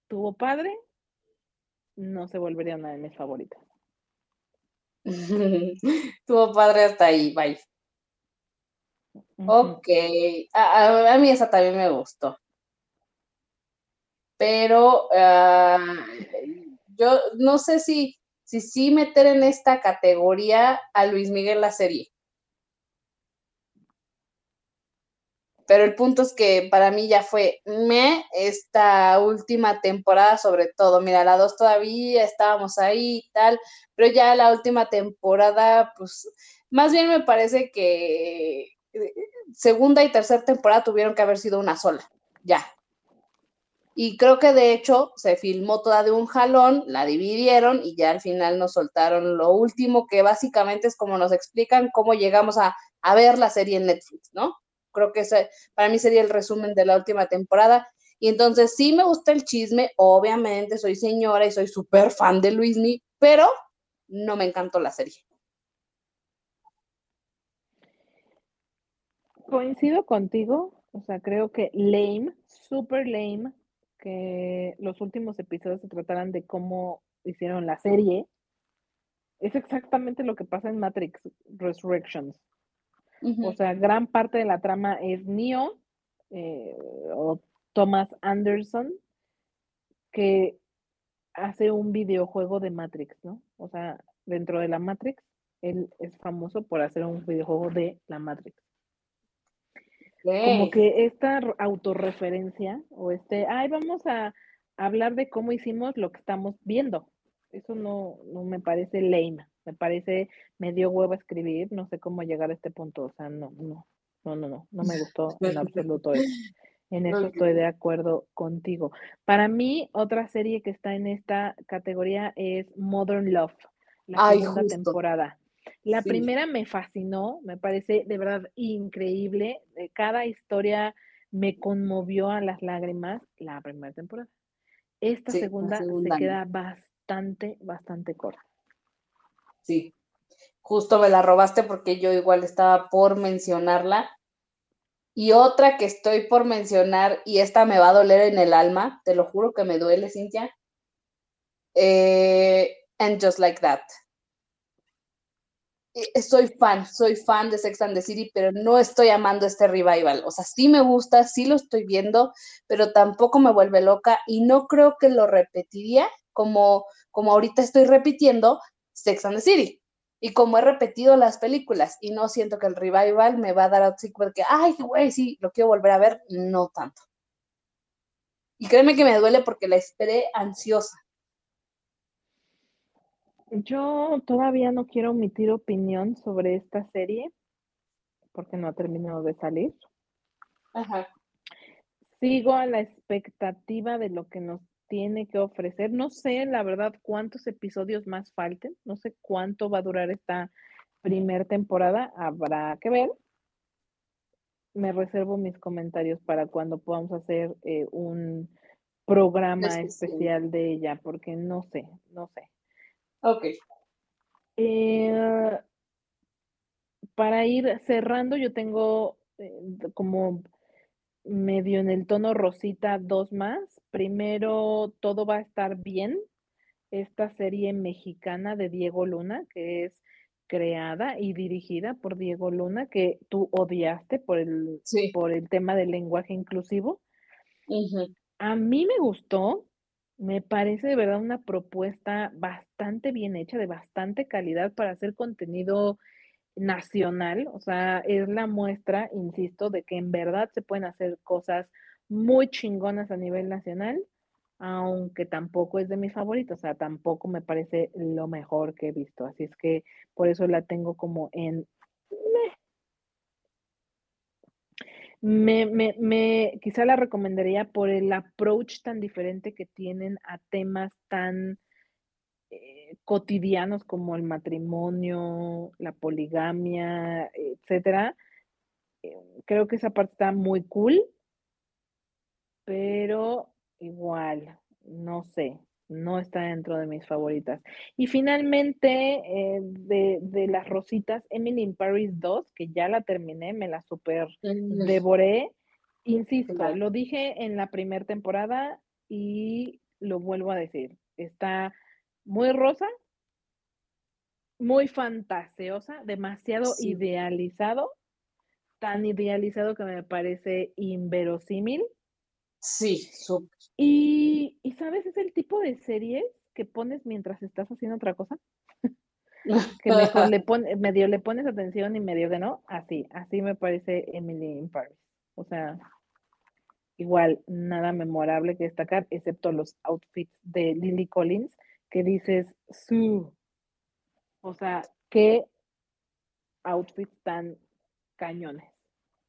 [SPEAKER 2] tuvo padre, no se volvería una de mis favoritas.
[SPEAKER 1] tuvo padre hasta ahí, bye. Ok, a, mí esa también me gustó. Pero ah, yo no sé si, si sí meter en esta categoría a Luis Miguel la serie. Pero el punto es que para mí ya fue me esta última temporada sobre todo. Mira, la dos todavía estábamos ahí y tal, pero ya la última temporada, pues más bien me parece que eh, segunda y tercera temporada tuvieron que haber sido una sola, ya. Y creo que de hecho se filmó toda de un jalón, la dividieron y ya al final nos soltaron lo último, que básicamente es como nos explican cómo llegamos a, a ver la serie en Netflix, ¿no? Creo que para mí sería el resumen de la última temporada. Y entonces sí me gusta el chisme, obviamente soy señora y soy súper fan de Luismi, pero no me encantó la serie.
[SPEAKER 2] Coincido contigo, o sea, creo que lame, super lame, que los últimos episodios se trataran de cómo hicieron la serie. Es exactamente lo que pasa en Matrix Resurrections. O sea, gran parte de la trama es Neo eh, o Thomas Anderson que hace un videojuego de Matrix, ¿no? O sea, dentro de la Matrix, él es famoso por hacer un videojuego de la Matrix. Como que esta autorreferencia o este, ay, vamos a hablar de cómo hicimos lo que estamos viendo. Eso no, no me parece lame me parece, me dio huevo escribir, no sé cómo llegar a este punto, o sea, no, no, no, no, no, no me gustó en absoluto eso. En eso estoy de acuerdo contigo. Para mí, otra serie que está en esta categoría es Modern Love, la segunda temporada. La primera me fascinó, me parece de verdad increíble. Eh, cada historia me conmovió a las lágrimas la primera temporada. Esta segunda, se queda bastante, bastante corta.
[SPEAKER 1] Sí, justo me la robaste porque yo igual estaba por mencionarla. Y otra que estoy por mencionar, y esta me va a doler en el alma, te lo juro que me duele, Cintia. Eh, and Just Like That. Eh, soy fan, soy fan de Sex and the City, pero no estoy amando este revival. O sea, sí me gusta, sí lo estoy viendo, pero tampoco me vuelve loca y no creo que lo repetiría como, como ahorita estoy repitiendo Sex and the City. Y como he repetido las películas y no siento que el revival me va a dar así porque, ay, güey, sí, lo quiero volver a ver, no tanto. Y créeme que me duele porque la esperé ansiosa.
[SPEAKER 2] Yo todavía no quiero emitir opinión sobre esta serie porque no ha terminado de salir. Ajá. Sigo a la expectativa de lo que nos tiene que ofrecer. No sé, la verdad, cuántos episodios más falten. No sé cuánto va a durar esta primera temporada. Habrá que ver. Me reservo mis comentarios para cuando podamos hacer eh, un programa especial de ella, porque no sé, no sé.
[SPEAKER 1] Ok.
[SPEAKER 2] Eh, para ir cerrando, yo tengo eh, como medio en el tono rosita dos más. Primero, todo va a estar bien. Esta serie mexicana de Diego Luna, que es creada y dirigida por Diego Luna, que tú odiaste por el, por el tema del lenguaje inclusivo. A mí me gustó, me parece de verdad una propuesta bastante bien hecha, de bastante calidad para hacer contenido nacional. O sea, es la muestra, insisto, de que en verdad se pueden hacer cosas muy chingonas a nivel nacional, aunque tampoco es de mis favoritos, o sea, tampoco me parece lo mejor que he visto. Así es que por eso la tengo como en Me, me, me, quizá la recomendaría por el approach tan diferente que tienen a temas tan cotidianos como el matrimonio, la poligamia, etcétera. Eh, creo que esa parte está muy cool, pero igual, no sé no está dentro de mis favoritas. Y finalmente, eh, de, las rositas, Emily in Paris 2, que ya la terminé, me la super devoré. Insisto, lo dije en la primera temporada y lo vuelvo a decir. Está muy rosa, muy fantaseosa, demasiado idealizado, tan idealizado que me parece inverosímil.
[SPEAKER 1] Sí, súper.
[SPEAKER 2] Y, y, sabes, es el tipo de series que pones mientras estás haciendo otra cosa. que mejor le pone, medio le pones atención y medio que no. Así, así me parece Emily in Paris. O sea, igual, nada memorable que destacar, excepto los outfits de Lily Collins, que dices, su. O sea, qué outfits tan cañones.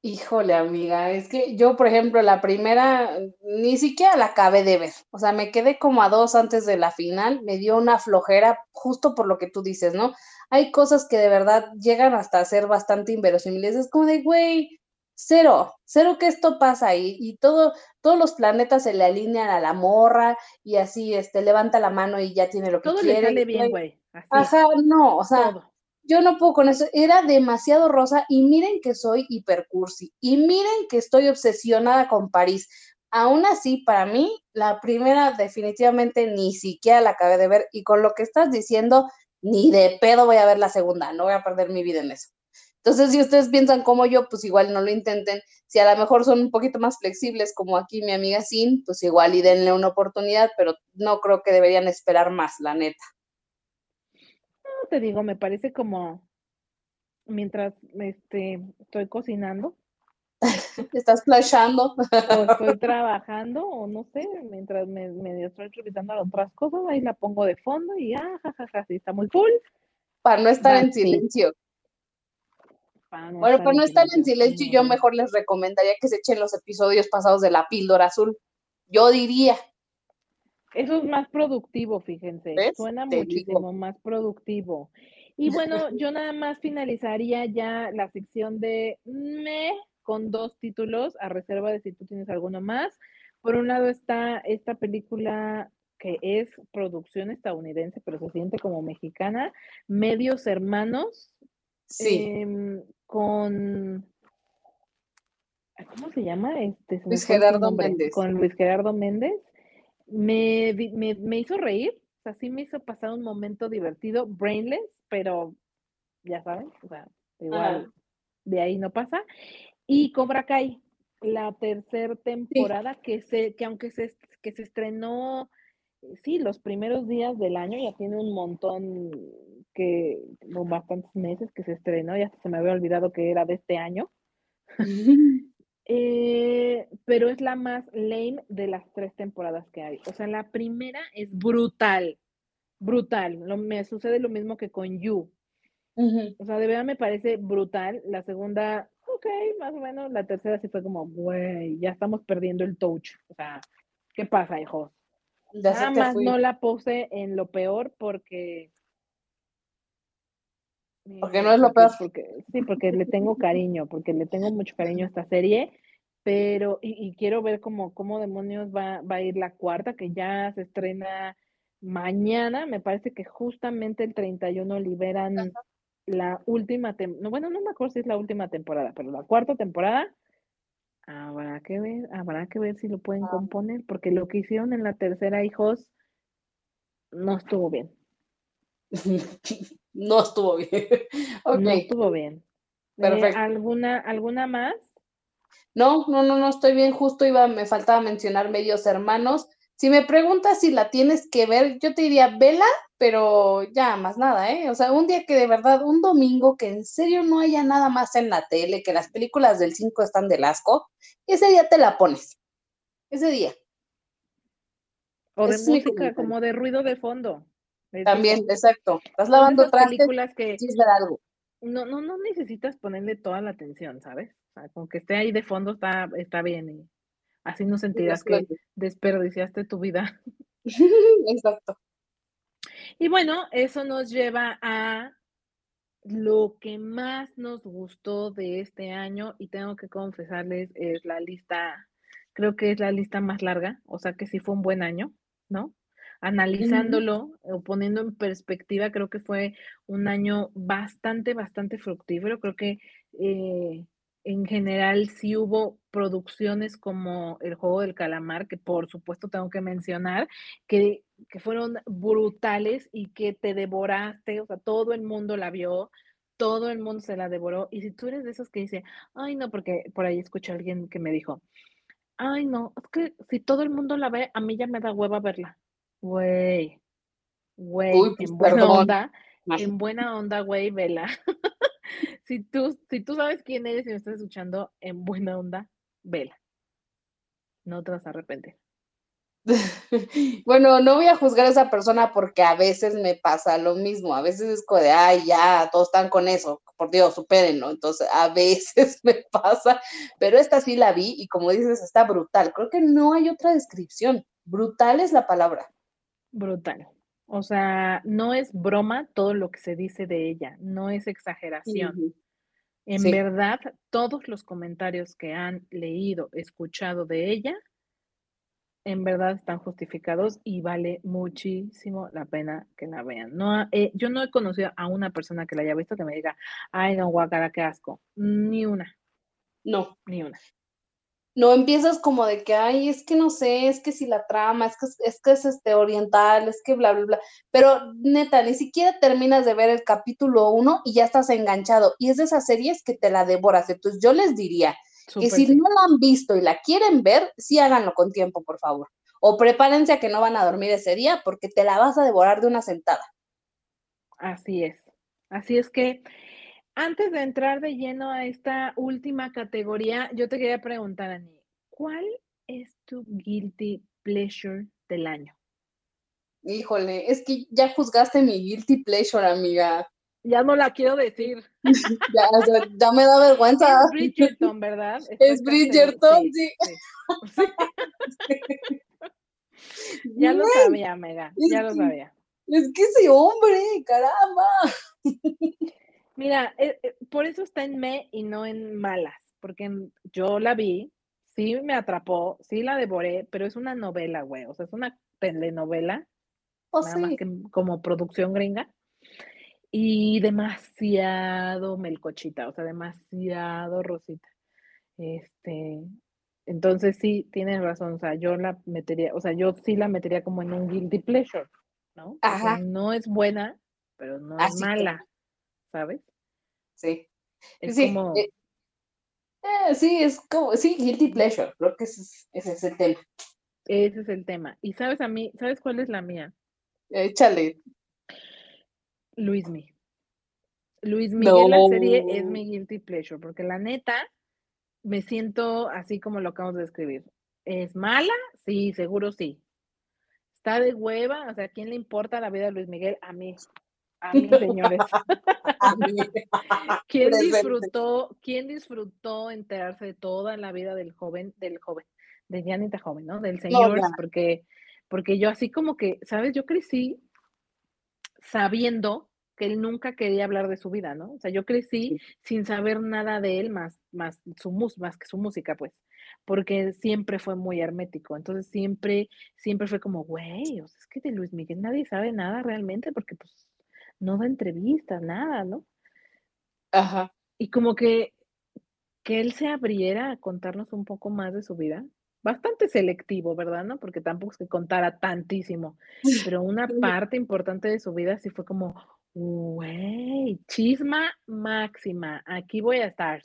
[SPEAKER 1] Híjole, amiga, es que yo, por ejemplo, la primera ni siquiera la acabé de ver. O sea, me quedé como a dos antes de la final, me dio una flojera justo por lo que tú dices, ¿no? Hay cosas que de verdad llegan hasta ser bastante inverosímiles. Es como de, güey, cero, cero que esto pasa ahí y todo, todos los planetas se le alinean a la morra y así, este, levanta la mano y ya tiene lo que quiere.
[SPEAKER 2] Todo le sale bien, güey.
[SPEAKER 1] Ajá, no, o sea, yo no puedo con eso, era demasiado rosa y miren que soy hipercursi y miren que estoy obsesionada con París. Aún así, para mí, la primera definitivamente ni siquiera la acabé de ver y con lo que estás diciendo, ni de pedo voy a ver la segunda, no voy a perder mi vida en eso. Entonces, si ustedes piensan como yo, pues igual no lo intenten. Si a lo mejor son un poquito más flexibles, como aquí mi amiga Sin, pues igual y denle una oportunidad, pero no creo que deberían esperar más, la neta
[SPEAKER 2] te digo, me parece como mientras este, estoy cocinando.
[SPEAKER 1] Estás flashando.
[SPEAKER 2] O estoy trabajando, o no sé, mientras me, me estoy revisando otras cosas, ahí la pongo de fondo y ah, jajaja, sí, está muy full.
[SPEAKER 1] Para no estar en silencio. Bueno, para no estar en silencio, yo mejor les recomendaría que se echen los episodios pasados de la píldora azul. Yo diría.
[SPEAKER 2] Eso es más productivo, fíjense. Suena muchísimo más productivo. Y bueno, yo nada más finalizaría ya la sección de me con dos títulos, a reserva de si tú tienes alguno más. Por un lado está esta película que es producción estadounidense, pero se siente como mexicana, Medios Hermanos,
[SPEAKER 1] Sí,
[SPEAKER 2] em, con, ¿cómo se llama? Este,
[SPEAKER 1] Luis Gerardo Méndez.
[SPEAKER 2] Con Luis Gerardo Méndez. Me, me, me hizo reír, o sea, sí me hizo pasar un momento divertido, brainless, pero ya saben, o sea, igual de ahí no pasa. Y Cobra Kai, la tercera temporada que se, que aunque se, que se estrenó, sí, los primeros días del año, ya tiene un montón que, no, bastantes meses que se estrenó, ya se me había olvidado que era de este año. Eh, pero es la más lame de las tres temporadas que hay. O sea, la primera es brutal, brutal. Lo, me sucede lo mismo que con You.
[SPEAKER 1] Ujú.
[SPEAKER 2] O sea, de verdad me parece brutal. La segunda, ok, más o menos. La tercera sí fue como, güey, ya estamos perdiendo el touch. O sea, ¿qué pasa, hijos? Nada más
[SPEAKER 1] fui.
[SPEAKER 2] no la puse en lo peor porque.
[SPEAKER 1] Porque no es lo peor.
[SPEAKER 2] porque- sí, porque le tengo cariño, porque le tengo mucho cariño a esta serie, pero, y, y quiero ver cómo, cómo demonios va, va a ir la cuarta, que ya se estrena mañana, me parece que justamente el 31 liberan la última temporada, no, bueno, no me acuerdo si es la última temporada, pero la cuarta temporada, habrá que ver, habrá que ver si lo pueden
[SPEAKER 1] Ah.
[SPEAKER 2] componer, porque lo que hicieron en la tercera, hijos, no estuvo bien.
[SPEAKER 1] No estuvo bien.
[SPEAKER 2] No estuvo bien. Eh,
[SPEAKER 1] Perfecto.
[SPEAKER 2] ¿alguna, ¿Alguna más?
[SPEAKER 1] No, no, no, no estoy bien. Justo iba, me faltaba mencionar medios hermanos. Si me preguntas si la tienes que ver, yo te diría vela, pero ya más nada, ¿eh? O sea, un día que de verdad, un domingo que en serio no haya nada más en la tele, que las películas del 5 están del asco, ese día te la pones. Ese día.
[SPEAKER 2] O de
[SPEAKER 1] es
[SPEAKER 2] música, como de ruido de fondo.
[SPEAKER 1] También, exacto. Estás lavando
[SPEAKER 2] esas
[SPEAKER 1] trastes,
[SPEAKER 2] películas que
[SPEAKER 1] algo.
[SPEAKER 2] no, no, no necesitas ponerle toda la atención, ¿sabes? O sea, con que esté ahí de fondo está, está bien y así no sentirás que desperdiciaste tu vida.
[SPEAKER 1] Exacto.
[SPEAKER 2] Y bueno, eso nos lleva a lo que más nos gustó de este año y tengo que confesarles es la lista, creo que es la lista más larga, o sea que sí fue un buen año, ¿no? Analizándolo o poniendo en perspectiva, creo que fue un año bastante, bastante fructífero. Creo que eh, en general sí hubo producciones como El Juego del Calamar, que por supuesto tengo que mencionar, que, que fueron brutales y que te devoraste, o sea, todo el mundo la vio, todo el mundo se la devoró. Y si tú eres de esos que dice, ay no, porque por ahí escuché a alguien que me dijo, ay no, es que si todo el mundo la ve, a mí ya me da hueva verla. Güey, güey,
[SPEAKER 1] pues
[SPEAKER 2] en buena
[SPEAKER 1] perdón.
[SPEAKER 2] onda, en buena onda, güey, vela. si tú, si tú sabes quién eres y me estás escuchando, en buena onda, vela. No te vas a arrepentir.
[SPEAKER 1] Bueno, no voy a juzgar a esa persona porque a veces me pasa lo mismo. A veces es como de, ay, ya, todos están con eso. Por Dios, supérenlo. Entonces, a veces me pasa, pero esta sí la vi y como dices, está brutal. Creo que no hay otra descripción. Brutal es la palabra.
[SPEAKER 2] Brutal. O sea, no es broma todo lo que se dice de ella, no es exageración. En
[SPEAKER 1] Sí.
[SPEAKER 2] verdad, todos los comentarios que han leído, escuchado de ella, en verdad están justificados y vale muchísimo la pena que la vean. No, eh, yo no he conocido a una persona que la haya visto que me diga, ay, no, guacara, qué asco. Ni una,
[SPEAKER 1] No,
[SPEAKER 2] ni una.
[SPEAKER 1] No empiezas como de que, ay, es que no sé, es que si la trama, es que es, que es este oriental, es que bla, bla, bla. Pero neta, ni siquiera terminas de ver el capítulo uno y ya estás enganchado. Y es de esas series que te la devoras. Entonces yo les diría que si
[SPEAKER 2] sí.
[SPEAKER 1] no la han visto y la quieren ver, sí háganlo con tiempo, por favor. O prepárense a que no van a dormir ese día porque te la vas a devorar de una sentada.
[SPEAKER 2] Así es. Así es que antes de entrar de lleno a esta última categoría, yo te quería preguntar, Ani, ¿cuál es tu guilty pleasure del año?
[SPEAKER 1] Híjole, es que ya juzgaste mi guilty pleasure, amiga.
[SPEAKER 2] Ya no la quiero decir.
[SPEAKER 1] Ya, o sea, ya me da vergüenza.
[SPEAKER 2] Es Bridgerton, ¿verdad?
[SPEAKER 1] Es Bridgerton, sí.
[SPEAKER 2] sí. Ya lo sabía, Mega. Ya lo sabía.
[SPEAKER 1] Es que ese hombre, caramba.
[SPEAKER 2] Mira, eh, eh, por eso está en me y no en malas, porque yo la vi, sí me atrapó, sí la devoré, pero es una novela, güey, o sea, es una telenovela,
[SPEAKER 1] Oh,
[SPEAKER 2] nada más
[SPEAKER 1] sí.
[SPEAKER 2] que como producción gringa, y demasiado melcochita, o sea, demasiado rosita. Este, entonces sí, tienes razón, o sea, yo la metería, o sea, yo sí la metería como en un guilty pleasure, ¿no?
[SPEAKER 1] Ajá.
[SPEAKER 2] no es buena, pero no es
[SPEAKER 1] Así que-
[SPEAKER 2] mala, ¿sabes?
[SPEAKER 1] Sí.
[SPEAKER 2] Es
[SPEAKER 1] sí,
[SPEAKER 2] como,
[SPEAKER 1] eh, eh, sí, es como, sí, guilty pleasure, creo que ese es, ese es el tema.
[SPEAKER 2] ese es el tema. Y sabes a mí, ¿sabes cuál es la mía?
[SPEAKER 1] Échale.
[SPEAKER 2] Luismi. Luis Miguel, la serie, es mi guilty pleasure, porque la neta, me siento así como lo acabamos de escribir. ¿Es mala? Sí, seguro sí. ¿Está de hueva? O sea, ¿a quién le importa la vida de Luis Miguel? A mí. A mí, señores. ¿Quién
[SPEAKER 1] Presente.
[SPEAKER 2] disfrutó, quién disfrutó enterarse de toda la vida del joven, del joven, de ya ni tan joven, ¿no? Del señor, porque, porque yo así como que, ¿sabes? Yo crecí sabiendo que él nunca quería hablar de su vida, ¿no? O sea, yo crecí sin saber nada de él más, más su mus, más que su música, pues, porque siempre fue muy hermético. Entonces siempre, siempre fue como, güey, o sea, es que de Luis Miguel nadie sabe nada realmente, porque pues no da entrevistas, nada, ¿no?
[SPEAKER 1] Ajá.
[SPEAKER 2] Y como que, que él se abriera a contarnos un poco más de su vida. Bastante selectivo, ¿verdad? ¿No? Porque tampoco es que contara tantísimo, pero una parte importante de su vida sí fue como, güey, chisma máxima, aquí voy a estar.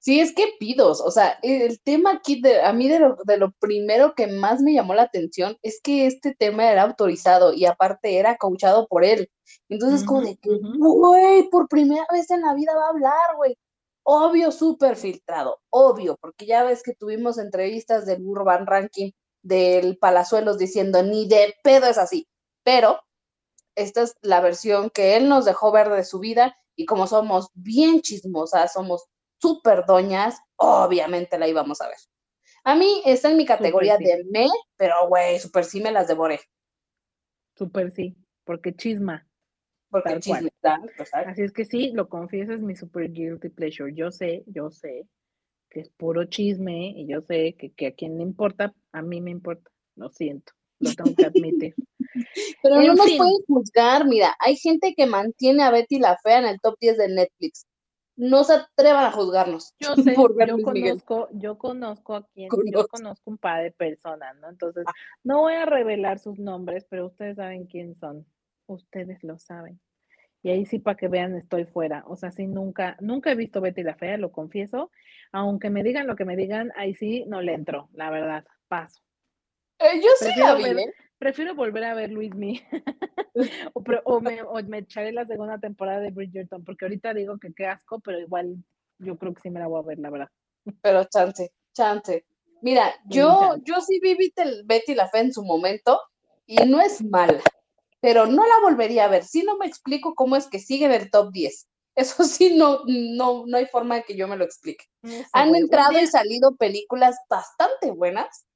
[SPEAKER 1] Sí, es que pidos, o sea, el tema aquí, de, a mí de lo, de lo primero que más me llamó la atención es que este tema era autorizado y aparte era coachado por él. Entonces, como de que, güey, por primera vez en la vida va a hablar, güey. Obvio, súper filtrado, obvio, porque ya ves que tuvimos entrevistas del Urban Ranking del Palazuelos diciendo, ni de pedo es así, pero esta es la versión que él nos dejó ver de su vida y como somos bien chismosas, somos súper doñas, obviamente la íbamos a ver. A mí está en mi categoría de me, pero güey, súper sí me las devoré.
[SPEAKER 2] Súper sí, porque chisma.
[SPEAKER 1] Porque
[SPEAKER 2] tal,
[SPEAKER 1] pues.
[SPEAKER 2] Así es que sí, lo confieso, es mi super guilty pleasure. Yo sé, yo sé que es puro chisme y yo sé que, que a quien le importa, a mí me importa. Lo siento, lo tengo que admitir.
[SPEAKER 1] Pero
[SPEAKER 2] En
[SPEAKER 1] no nos pueden juzgar, mira, hay gente que mantiene a Betty la Fea en el top 10 de Netflix. No se atrevan a juzgarnos
[SPEAKER 2] Yo sé,
[SPEAKER 1] por ver
[SPEAKER 2] yo
[SPEAKER 1] Luis Miguel.
[SPEAKER 2] conozco, yo conozco a quien, yo
[SPEAKER 1] Conozco.
[SPEAKER 2] un par de personas, ¿no? Entonces, no voy a revelar sus nombres, pero ustedes saben quién son. Ustedes lo saben. Y ahí sí, para que vean, estoy fuera. O sea, sí, nunca, nunca he visto Betty la Fea, lo confieso. Aunque me digan lo que me digan, ahí sí no le entro, la verdad, paso.
[SPEAKER 1] Eh, yo sí la
[SPEAKER 2] Prefiero
[SPEAKER 1] vi,
[SPEAKER 2] ver-
[SPEAKER 1] ¿eh?
[SPEAKER 2] Prefiero volver a ver Luis Me. o, me, o me echaré la segunda temporada de Bridgerton, porque ahorita digo que qué asco, pero igual yo creo que sí me la voy a ver, la verdad.
[SPEAKER 1] pero chance, chance. Mira,
[SPEAKER 2] Sí,
[SPEAKER 1] yo,
[SPEAKER 2] chance.
[SPEAKER 1] yo sí vi Betty, la Fea en su momento y no es mala, pero no la volvería a ver. Sí no me explico cómo es que sigue en el top 10. Eso sí, no, no, no hay forma de que yo me lo explique. Han entrado y salido películas bastante buenas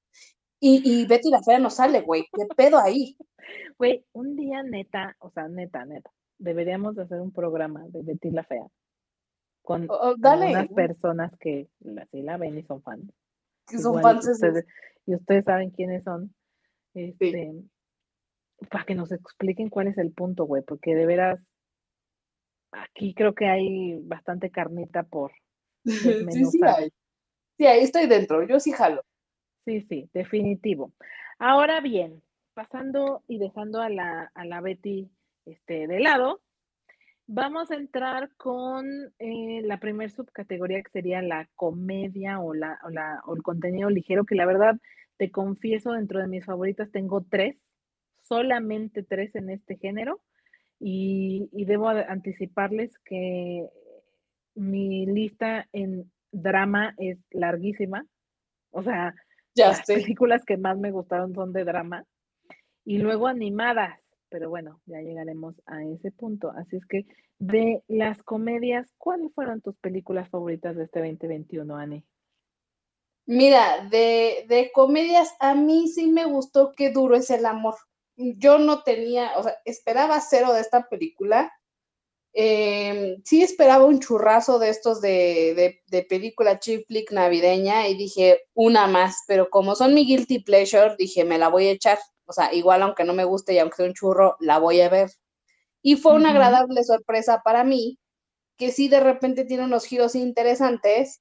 [SPEAKER 1] y, y Betty la Fea no sale, güey. ¿Qué pedo ahí?
[SPEAKER 2] Güey, un día neta, o sea, neta, neta, deberíamos de hacer un programa de Betty la Fea con
[SPEAKER 1] Oh, dale,
[SPEAKER 2] algunas personas que la, sí la ven y son fans.
[SPEAKER 1] que son
[SPEAKER 2] Igual
[SPEAKER 1] fans.
[SPEAKER 2] ustedes, y ustedes saben quiénes son. Este, para que nos expliquen cuál es el punto, güey, porque de veras aquí creo que hay bastante carnita por
[SPEAKER 1] Sí, sí, hay. Sí, ahí estoy dentro. Yo sí jalo.
[SPEAKER 2] Sí, sí, definitivo. Ahora bien, pasando y dejando a la, a la Betty este, de lado, vamos a entrar con eh, la primer subcategoría que sería la comedia o, la, o, la, o el contenido ligero, que la verdad te confieso, dentro de mis favoritas tengo tres, solamente tres en este género, y, y debo anticiparles que mi lista en drama es larguísima, o sea,
[SPEAKER 1] Ya
[SPEAKER 2] las
[SPEAKER 1] sé.
[SPEAKER 2] películas que más me gustaron son de drama y luego animadas, pero bueno, ya llegaremos a ese punto. Así es que de las comedias, ¿cuáles fueron tus películas favoritas de este 2021, Ani?
[SPEAKER 1] Mira, de, de comedias, a mí sí me gustó Qué duro es el amor. yo no tenía, o sea, esperaba cero de esta película. Eh, sí esperaba un churrazo de estos de, de, película chip flick navideña y dije una más, pero como son mi guilty pleasure, dije me la voy a echar, o sea, igual aunque no me guste y aunque sea un churro, la voy a ver. Y fue una agradable sorpresa para mí, que sí de repente tiene unos giros interesantes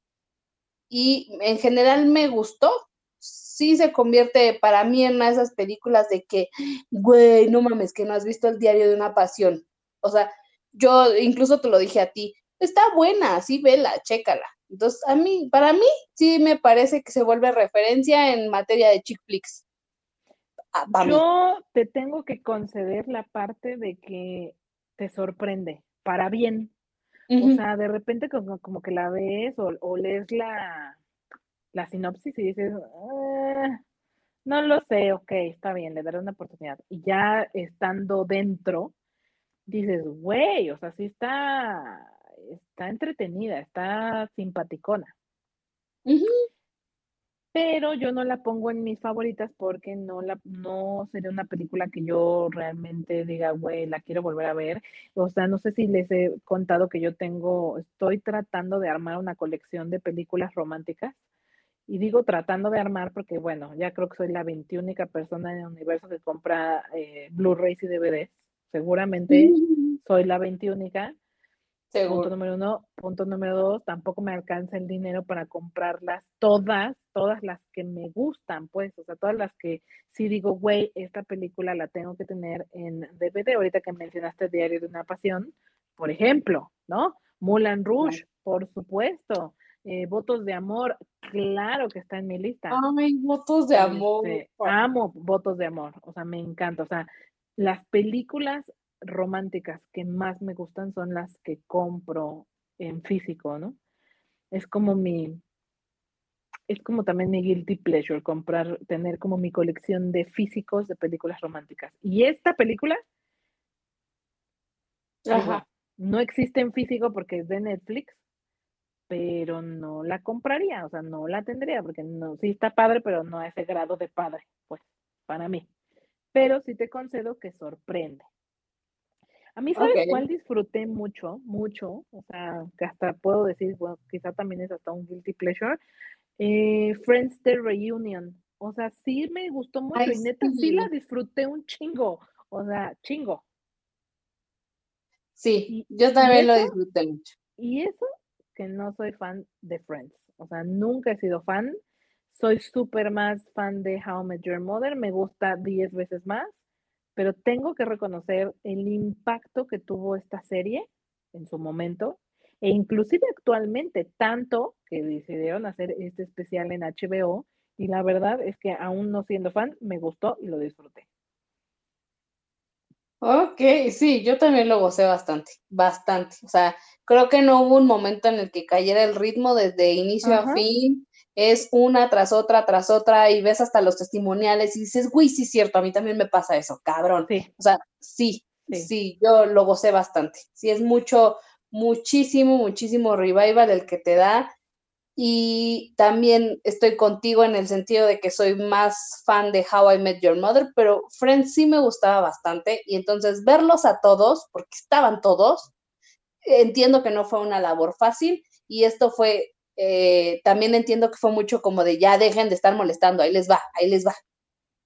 [SPEAKER 1] y en general me gustó, sí se convierte para mí en una de esas películas de que, güey, no mames, que no has visto el diario de una pasión. O sea, yo incluso te lo dije a ti, está buena, sí, vela, chécala. Entonces, a mí, para mí, sí me parece que se vuelve referencia en materia de chick flicks.
[SPEAKER 2] Ah, yo te tengo que conceder la parte de que te sorprende, para bien. O sea, de repente como, como que la ves o, o lees la, la sinopsis y dices, ah, no lo sé, ok, está bien, le daré una oportunidad. Y ya estando dentro, dices, güey, o sea, sí está, está entretenida, está simpaticona. Pero yo no la pongo en mis favoritas porque no la, no sería una película que yo realmente diga, güey, la quiero volver a ver. O sea, no sé si les he contado que yo tengo, estoy tratando de armar una colección de películas románticas y digo tratando de armar porque, bueno, ya creo que soy la veintiúnica persona en el universo que compra eh, Blu-rays y DVDs. Seguramente soy la veintiúnica. Punto número uno. Punto número dos, tampoco me alcanza el dinero para comprarlas todas, todas las que me gustan, pues, o sea, todas las que sí digo, güey, esta película la tengo que tener en DVD. Ahorita que mencionaste Diario de una Pasión, por ejemplo, ¿no? Mulan Rouge, por supuesto. Eh, votos de amor, claro que está en mi lista.
[SPEAKER 1] Ay, votos de amor.
[SPEAKER 2] Este, amo votos de amor, o sea, me encanta. O sea, las películas románticas que más me gustan son las que compro en físico, ¿no? Es como mi, es como también mi guilty pleasure, comprar, tener como mi colección de físicos de películas románticas. Y esta película, no existe en físico porque es de Netflix, pero no la compraría, o sea, no la tendría, porque no, sí está padre, pero no a ese grado de padre, pues, para mí. Pero sí te concedo que sorprende. A mí, ¿sabes cuál disfruté mucho, mucho? O sea, que hasta puedo decir, bueno, quizá también es hasta un guilty pleasure. Eh, Friends The Reunion. O sea, sí me gustó mucho y neta sí. la disfruté un chingo. O sea, chingo.
[SPEAKER 1] Sí, yo también lo disfruté mucho.
[SPEAKER 2] Y eso que no soy fan de Friends. O sea, nunca he sido fan. Soy súper más fan de How I Met Your Mother. Me gusta 10 veces más. Pero tengo que reconocer el impacto que tuvo esta serie en su momento. E inclusive actualmente, tanto que decidieron hacer este especial en HBO. Y la verdad es que aún no siendo fan, me gustó y lo disfruté.
[SPEAKER 1] Ok, sí, yo también lo gocé bastante, bastante. O sea, creo que no hubo un momento en el que cayera el ritmo desde inicio a fin. Es una tras otra, tras otra, y ves hasta los testimoniales y dices, güey, sí es cierto, a mí también me pasa eso, cabrón. O sea, sí, sí, sí, yo lo gocé bastante. Sí, es mucho, muchísimo, muchísimo revival el que te da y también estoy contigo en el sentido de que soy más fan de How I Met Your Mother, pero Friends sí me gustaba bastante y entonces verlos a todos, porque estaban todos, entiendo que no fue una labor fácil y esto fue, eh, también entiendo que fue mucho como de ya dejen de estar molestando, ahí les va, ahí les va.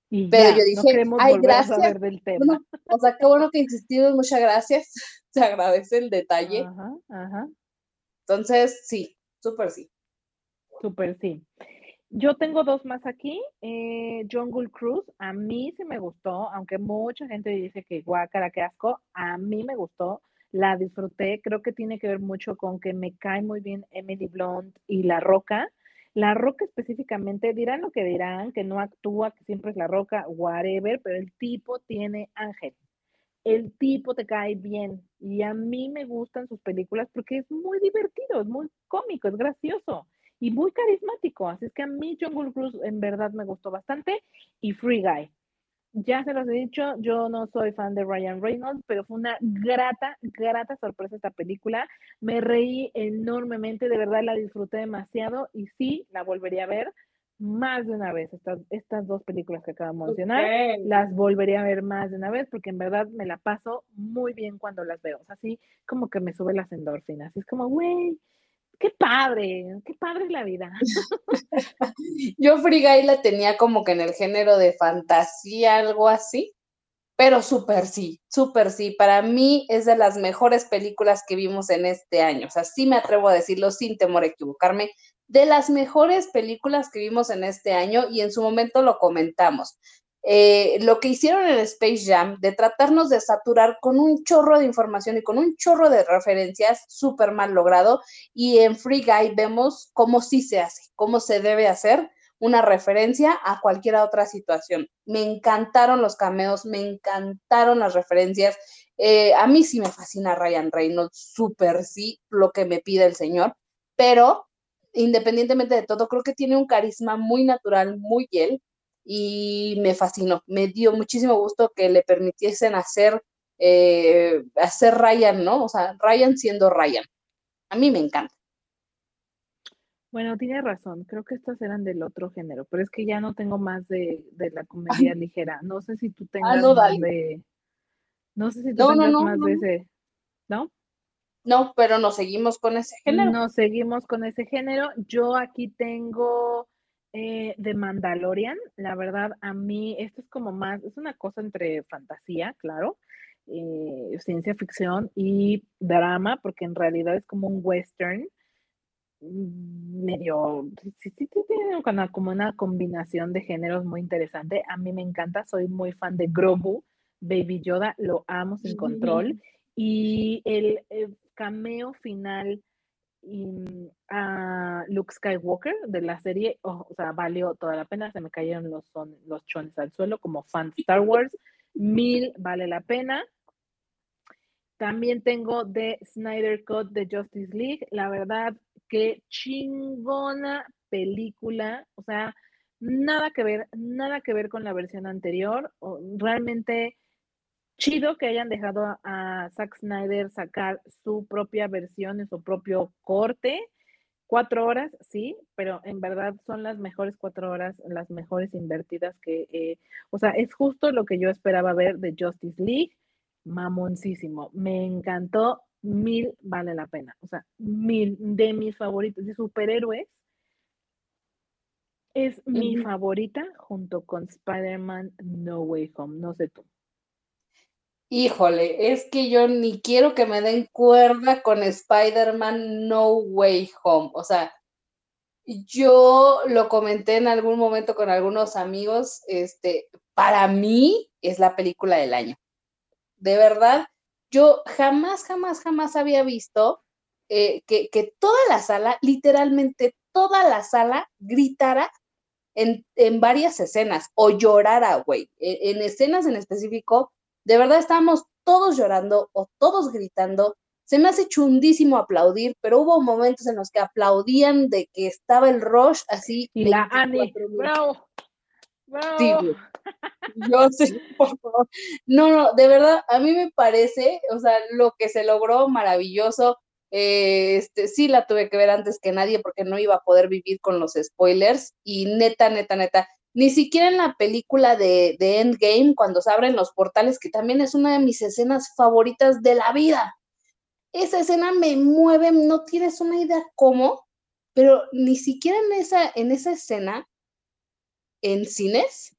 [SPEAKER 1] pero yo dije, ay, gracias. o sea, qué bueno que insistimos, muchas gracias. Se agradece el detalle. Entonces, sí, súper sí.
[SPEAKER 2] Súper, sí. Yo tengo dos más aquí. Eh, Jungle Cruise, a mí sí me gustó, aunque mucha gente dice que guácara, que asco, a mí me gustó, la disfruté. Creo que tiene que ver mucho con que me cae muy bien Emily Blunt y La Roca. La Roca específicamente, dirán lo que dirán, que no actúa, que siempre es La Roca, whatever, pero el tipo tiene ángel. El tipo te cae bien y a mí me gustan sus películas porque es muy divertido, es muy cómico, es gracioso y muy carismático. Así es que a mí Jungle Cruise en verdad me gustó bastante y Free Guy. Ya se los he dicho, yo no soy fan de Ryan Reynolds, pero fue una grata, grata sorpresa esta película. Me reí enormemente, de verdad la disfruté demasiado y sí, la volvería a ver, más de una vez estas, estas dos películas que acabo de mencionar. Las volvería a ver más de una vez porque en verdad me la paso muy bien cuando las veo. O sea, así como que me sube las endorfinas. Es como, güey, qué padre, qué padre la vida.
[SPEAKER 1] Yo Free Guy la tenía como que en el género de fantasía, algo así. Pero súper sí, súper sí. Para mí es de las mejores películas que vimos en este año. O sea, sí me atrevo a decirlo sin temor a equivocarme de las mejores películas que vimos en este año y en su momento lo comentamos. Eh, lo que hicieron en Space Jam de tratarnos de saturar con un chorro de información y con un chorro de referencias súper mal logrado y en Free Guy vemos cómo sí se hace, cómo se debe hacer una referencia a cualquier otra situación. Me encantaron los cameos, me encantaron las referencias. Eh, a mí sí me fascina Ryan Reynolds, súper sí, lo que me pide el señor, pero independientemente de todo, creo que tiene un carisma muy natural, muy él, y me fascinó. Me dio muchísimo gusto que le permitiesen hacer, eh, hacer Ryan, ¿no? O sea, Ryan siendo Ryan. A mí me encanta.
[SPEAKER 2] Bueno, tiene razón, creo que estas eran del otro género, pero es que ya no tengo más de, la comedia ligera. No sé si tú ah, tengas más de. No sé si tú tengas más de ese. ¿No?
[SPEAKER 1] No, pero nos seguimos con ese género.
[SPEAKER 2] Nos seguimos con ese género. Yo aquí tengo eh, The Mandalorian. La verdad, a mí esto es como más, es una cosa entre fantasía, claro, eh, ciencia ficción y drama, porque en realidad es como un western mm, medio, sí, sí, tiene como una combinación de géneros muy interesante. A mí me encanta, soy muy fan de Grogu, Baby Yoda, lo amo sin control. Y el, cameo final a Luke Skywalker de la serie, o sea, valió toda la pena, se me cayeron los, son, los chones al suelo como fan Star Wars, mil vale la pena. También tengo The Snyder Cut de Justice League, la verdad que chingona película, o sea, nada que ver, nada que ver con la versión anterior, realmente chido que hayan dejado a, Zack Snyder sacar su propia versión en su propio corte. Cuatro horas, sí, pero en verdad son las mejores cuatro horas, las mejores invertidas que, eh, o sea, es justo lo que yo esperaba ver de Justice League. Mamoncísimo, me encantó, mil vale la pena, o sea, mil de mis favoritos de superhéroes. Es mi favorita junto con Spider-Man No Way Home, no sé tú.
[SPEAKER 1] Híjole, es que yo ni quiero que me den cuerda con Spider-Man No Way Home. O sea, yo lo comenté en algún momento con algunos amigos, este, para mí es la película del año. De verdad, yo jamás, jamás, jamás había visto eh, que, toda la sala, literalmente toda la sala, gritara en, varias escenas o llorara, güey. E, en escenas en específico, de verdad estábamos todos llorando o todos gritando. Se me hace chundísimo aplaudir, pero hubo momentos en los que aplaudían de que estaba el rush así.
[SPEAKER 2] Y la Annie, bravo,
[SPEAKER 1] bravo. Yo sí, por favor. No, no, de verdad, a mí me parece, o sea, lo que se logró maravilloso. Eh, este, sí la tuve que ver antes que nadie porque no iba a poder vivir con los spoilers y neta, neta, neta, ni siquiera en la película de, Endgame, cuando se abren los portales, que también es una de mis escenas favoritas de la vida. Esa escena me mueve, no tienes una idea cómo, pero ni siquiera en esa, en esa escena, en cines,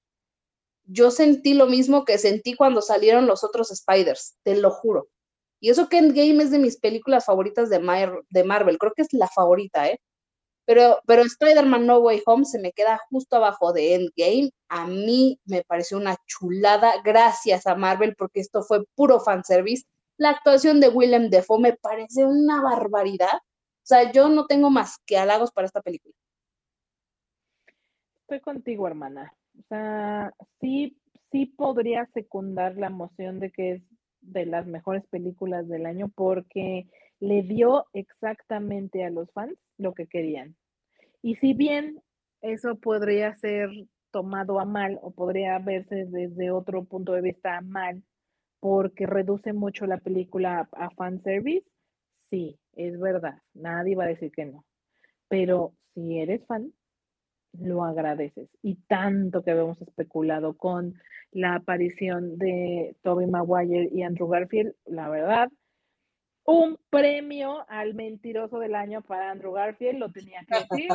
[SPEAKER 1] yo sentí lo mismo que sentí cuando salieron los otros Spiders, te lo juro. Y eso que Endgame es de mis películas favoritas de, de Marvel, creo que es la favorita, ¿eh? Pero, pero Spider-Man No Way Home se me queda justo abajo de Endgame. A mí me pareció una chulada, gracias a Marvel, porque esto fue puro fanservice. La actuación de Willem Dafoe me parece una barbaridad. O sea, yo no tengo más que halagos para esta película.
[SPEAKER 2] Estoy contigo, hermana. O sea, sí, sí podría secundar la emoción de que es de las mejores películas del año porque le dio exactamente a los fans lo que querían. Y si bien eso podría ser tomado a mal o podría verse desde otro punto de vista mal porque reduce mucho la película a, fanservice, sí, es verdad, nadie va a decir que no. Pero si eres fan, lo agradeces. Y tanto que habíamos especulado con la aparición de Toby Maguire y Andrew Garfield, la verdad, un premio al mentiroso del año para Andrew Garfield, lo tenía que decir.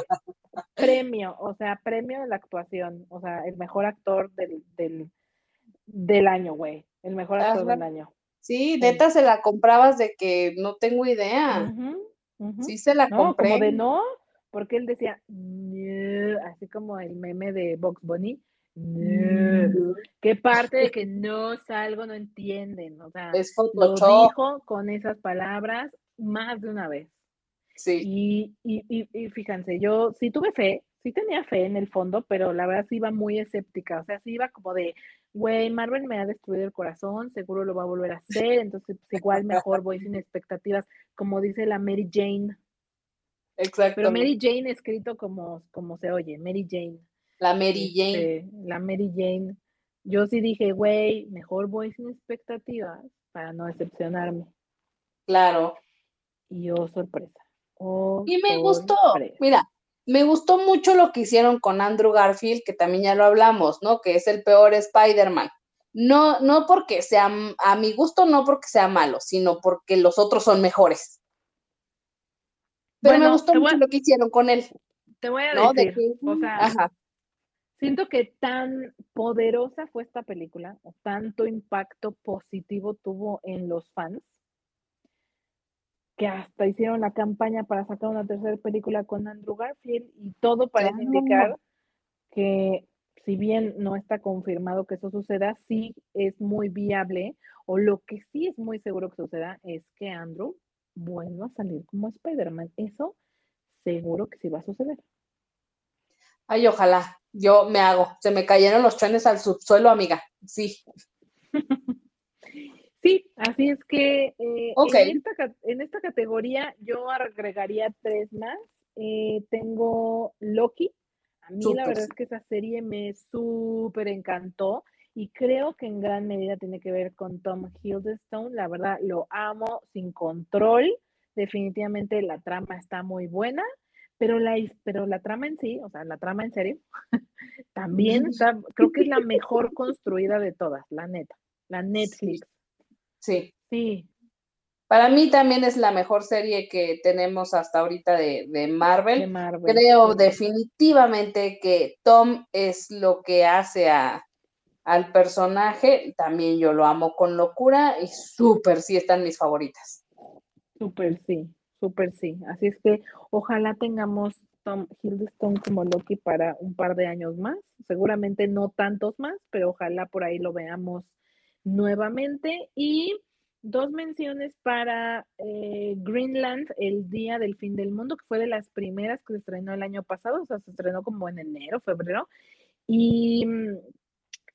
[SPEAKER 2] premio, o sea, premio de la actuación, o sea, el mejor actor del, del, año, güey, el mejor actor del año.
[SPEAKER 1] Sí, neta se la comprabas de que no tengo idea. Sí se la compré.
[SPEAKER 2] Como de no, porque él decía, así como el meme de Box Bunny. ¿Qué parte de que no salgo no entienden? O sea, lo dijo con esas palabras más de una vez.
[SPEAKER 1] Sí.
[SPEAKER 2] Y, y, y, fíjense, yo sí tuve fe, sí tenía fe en el fondo, pero la verdad sí iba muy escéptica. O sea, sí iba como de, güey, Marvel me ha destruido el corazón, seguro lo va a volver a hacer, entonces pues, igual mejor voy sin expectativas, como dice la Mary Jane.
[SPEAKER 1] Exacto.
[SPEAKER 2] Pero Mary Jane escrito como, como se oye, Mary Jane.
[SPEAKER 1] La Mary Jane.
[SPEAKER 2] Este, la Mary Jane. Yo sí dije, güey, mejor voy sin expectativas para no decepcionarme.
[SPEAKER 1] Claro.
[SPEAKER 2] Y oh, sorpresa.
[SPEAKER 1] y me gustó. Mira, me gustó mucho lo que hicieron con Andrew Garfield, que también ya lo hablamos, ¿no? Que es el peor Spider-Man. No, no porque sea, a mi gusto, no porque sea malo, sino porque los otros son mejores. Pero me gustó mucho lo que hicieron con él.
[SPEAKER 2] Te voy a decir, o sea, siento que tan poderosa fue esta película, o tanto impacto positivo tuvo en los fans, que hasta hicieron la campaña para sacar una tercera película con Andrew Garfield y todo parece indicar que si bien no está confirmado que eso suceda, sí es muy viable, o lo que sí es muy seguro que suceda es que Andrew vuelva a salir como Spider-Man. Eso seguro que sí va a suceder.
[SPEAKER 1] Ay, ojalá. Yo me hago. Se me cayeron los trenes al subsuelo, amiga. Sí.
[SPEAKER 2] Sí, así es que eh, en, esta, categoría yo agregaría tres más. Eh, tengo Loki. A mí la verdad es que esa serie me súper encantó y creo que en gran medida tiene que ver con Tom Hiddleston. La verdad, lo amo sin control. Definitivamente la trama está muy buena, pero la, pero la trama en sí, o sea, la trama en serio, también está, creo que es la mejor construida de todas, la neta, la Netflix.
[SPEAKER 1] Sí.
[SPEAKER 2] Sí.
[SPEAKER 1] Para mí también es la mejor serie que tenemos hasta ahorita de, Marvel. Creo definitivamente que Tom es lo que hace a, al personaje. También yo lo amo con locura y súper sí están mis favoritas.
[SPEAKER 2] Súper sí, súper sí. Así es que ojalá tengamos Tom Hiddleston como Loki para un par de años más. Seguramente no tantos más, pero ojalá por ahí lo veamos nuevamente. Y dos menciones para eh, Greenland, el Día del Fin del Mundo, que fue de las primeras que se estrenó el año pasado, o sea, se estrenó como en enero, febrero, y mm,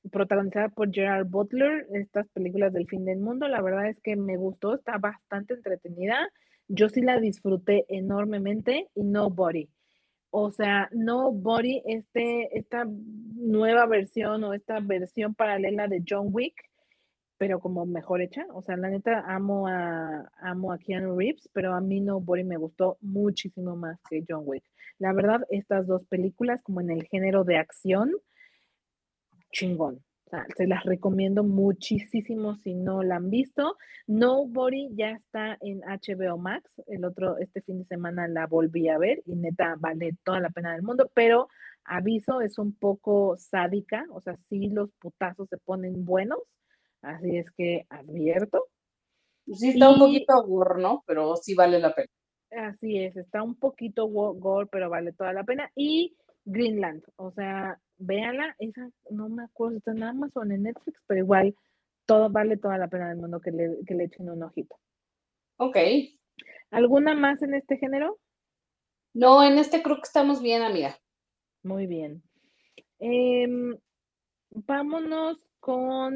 [SPEAKER 2] protagonizada por Gerard Butler, estas películas del fin del mundo, la verdad es que me gustó, está bastante entretenida, yo sí la disfruté enormemente y Nobody. O sea, Nobody, este, esta nueva versión o esta versión paralela de John Wick, pero como mejor hecha. O sea, la neta amo a, amo a Keanu Reeves, pero a mí No Body me gustó muchísimo más que John Wick. La verdad, estas dos películas, como en el género de acción, chingón. O sea, se las recomiendo muchísimo si no la han visto. Nobody ya está en HBO Max. El otro, este fin de semana la volví a ver y neta vale toda la pena del mundo, pero aviso, es un poco sádica, o sea, sí los putazos se ponen buenos, Así es que advierto.
[SPEAKER 1] Sí, está un poquito gore, ¿no? Pero sí vale la pena.
[SPEAKER 2] Así es, está un poquito gore, pero vale toda la pena. Y Greenland, o sea, véanla, esa no me acuerdo, está en Amazon, en Netflix, pero igual todo vale toda la pena del mundo que le, que le echen un ojito.
[SPEAKER 1] Ok.
[SPEAKER 2] ¿Alguna más en este género?
[SPEAKER 1] No, en este creo que estamos bien, amiga.
[SPEAKER 2] Muy bien. Em, vámonos con...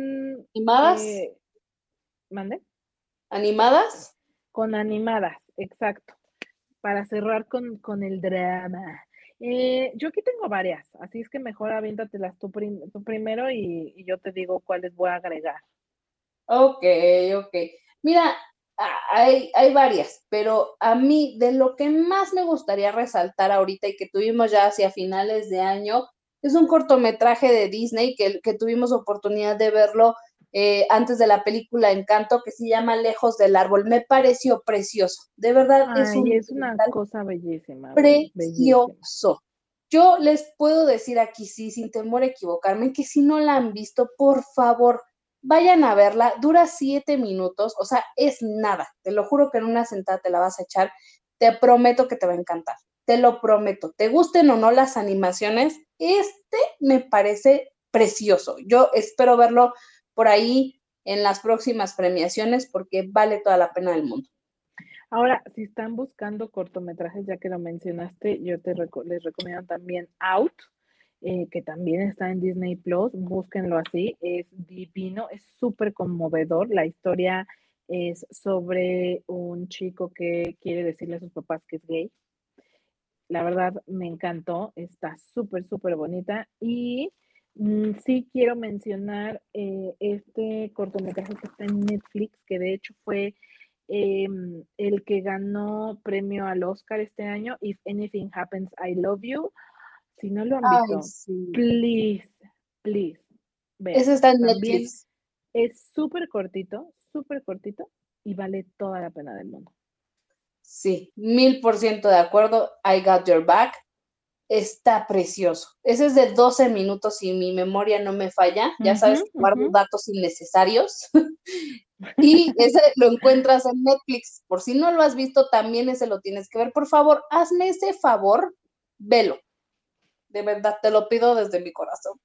[SPEAKER 1] ¿Animadas?
[SPEAKER 2] Eh, ¿Mande?
[SPEAKER 1] ¿Animadas?
[SPEAKER 2] Con animadas, exacto. Para cerrar con, con el drama. Eh, yo aquí tengo varias, así es que mejor aviéntatelas tú, tú primero y, yo te digo cuáles voy a agregar.
[SPEAKER 1] Ok, ok. Mira, hay, hay varias, pero a mí de lo que más me gustaría resaltar ahorita y que tuvimos ya hacia finales de año, es un cortometraje de Disney que, que tuvimos oportunidad de verlo eh, antes de la película Encanto, que se llama Lejos del Árbol. Me pareció precioso, de verdad
[SPEAKER 2] es, es una cosa bellísima.
[SPEAKER 1] Precioso. Yo les puedo decir aquí, sí, sin temor a equivocarme, que si no la han visto, por favor, vayan a verla. Dura siete minutos, o sea, es nada. Te lo juro que en una sentada te la vas a echar. Te prometo que te va a encantar. Te lo prometo. Te gusten o no las animaciones, este me parece precioso. Yo espero verlo por ahí en las próximas premiaciones porque vale toda la pena del mundo.
[SPEAKER 2] Ahora, si están buscando cortometrajes, ya que lo mencionaste, yo te les recomiendo también Out, eh, que también está en Disney Plus. Búsquenlo así, es divino, es súper conmovedor. La historia es sobre un chico que quiere decirle a sus papás que es gay. La verdad me encantó, está súper, súper bonita. Y sí quiero mencionar eh, este cortometraje que está en Netflix, que de hecho fue Em, el que ganó premio al Oscar este año, If Anything Happens, I Love You. Si no lo han visto, please, please.
[SPEAKER 1] Ese está en Netflix.
[SPEAKER 2] Es súper cortito, súper cortito y vale toda la pena del mundo.
[SPEAKER 1] Sí, mil por ciento de acuerdo. I got your back. Está precioso. Ese es de 12 minutos y mi memoria no me falla. Ya sabes, guardo datos innecesarios. Y ese lo encuentras en Netflix. Por si no lo has visto, también ese lo tienes que ver. Por favor, hazme ese favor, velo. De verdad, te lo pido desde mi corazón.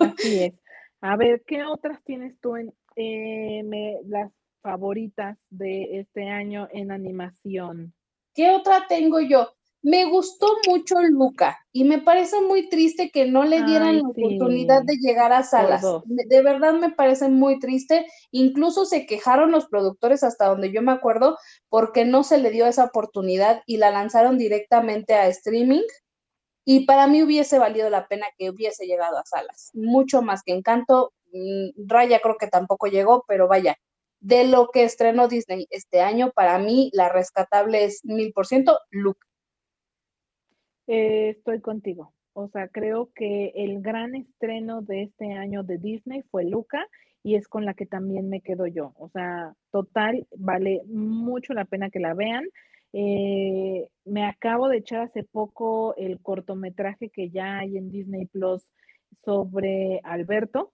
[SPEAKER 2] Así es. A ver, ¿qué otras tienes tú en eh, las favoritas de este año en animación?
[SPEAKER 1] ¿Qué otra tengo yo? Me gustó mucho Luca y me parece muy triste que no le dieran la oportunidad de llegar a salas. De, verdad me parece muy triste. Incluso se quejaron los productores hasta donde yo me acuerdo porque no se le dio esa oportunidad y la lanzaron directamente a streaming. Y para mí hubiese valido la pena que hubiese llegado a salas. Mucho más que Encanto. Mm, Raya creo que tampoco llegó, pero vaya, de lo que estrenó Disney este año, para mí la rescatable es mil por ciento Luca.
[SPEAKER 2] Eh, estoy contigo. O sea, creo que el gran estreno de este año de Disney fue Luca y es con la que también me quedo yo. O sea, total, vale mucho la pena que la vean. Eh, me acabo de echar hace poco el cortometraje que ya hay en Disney Plus sobre Alberto,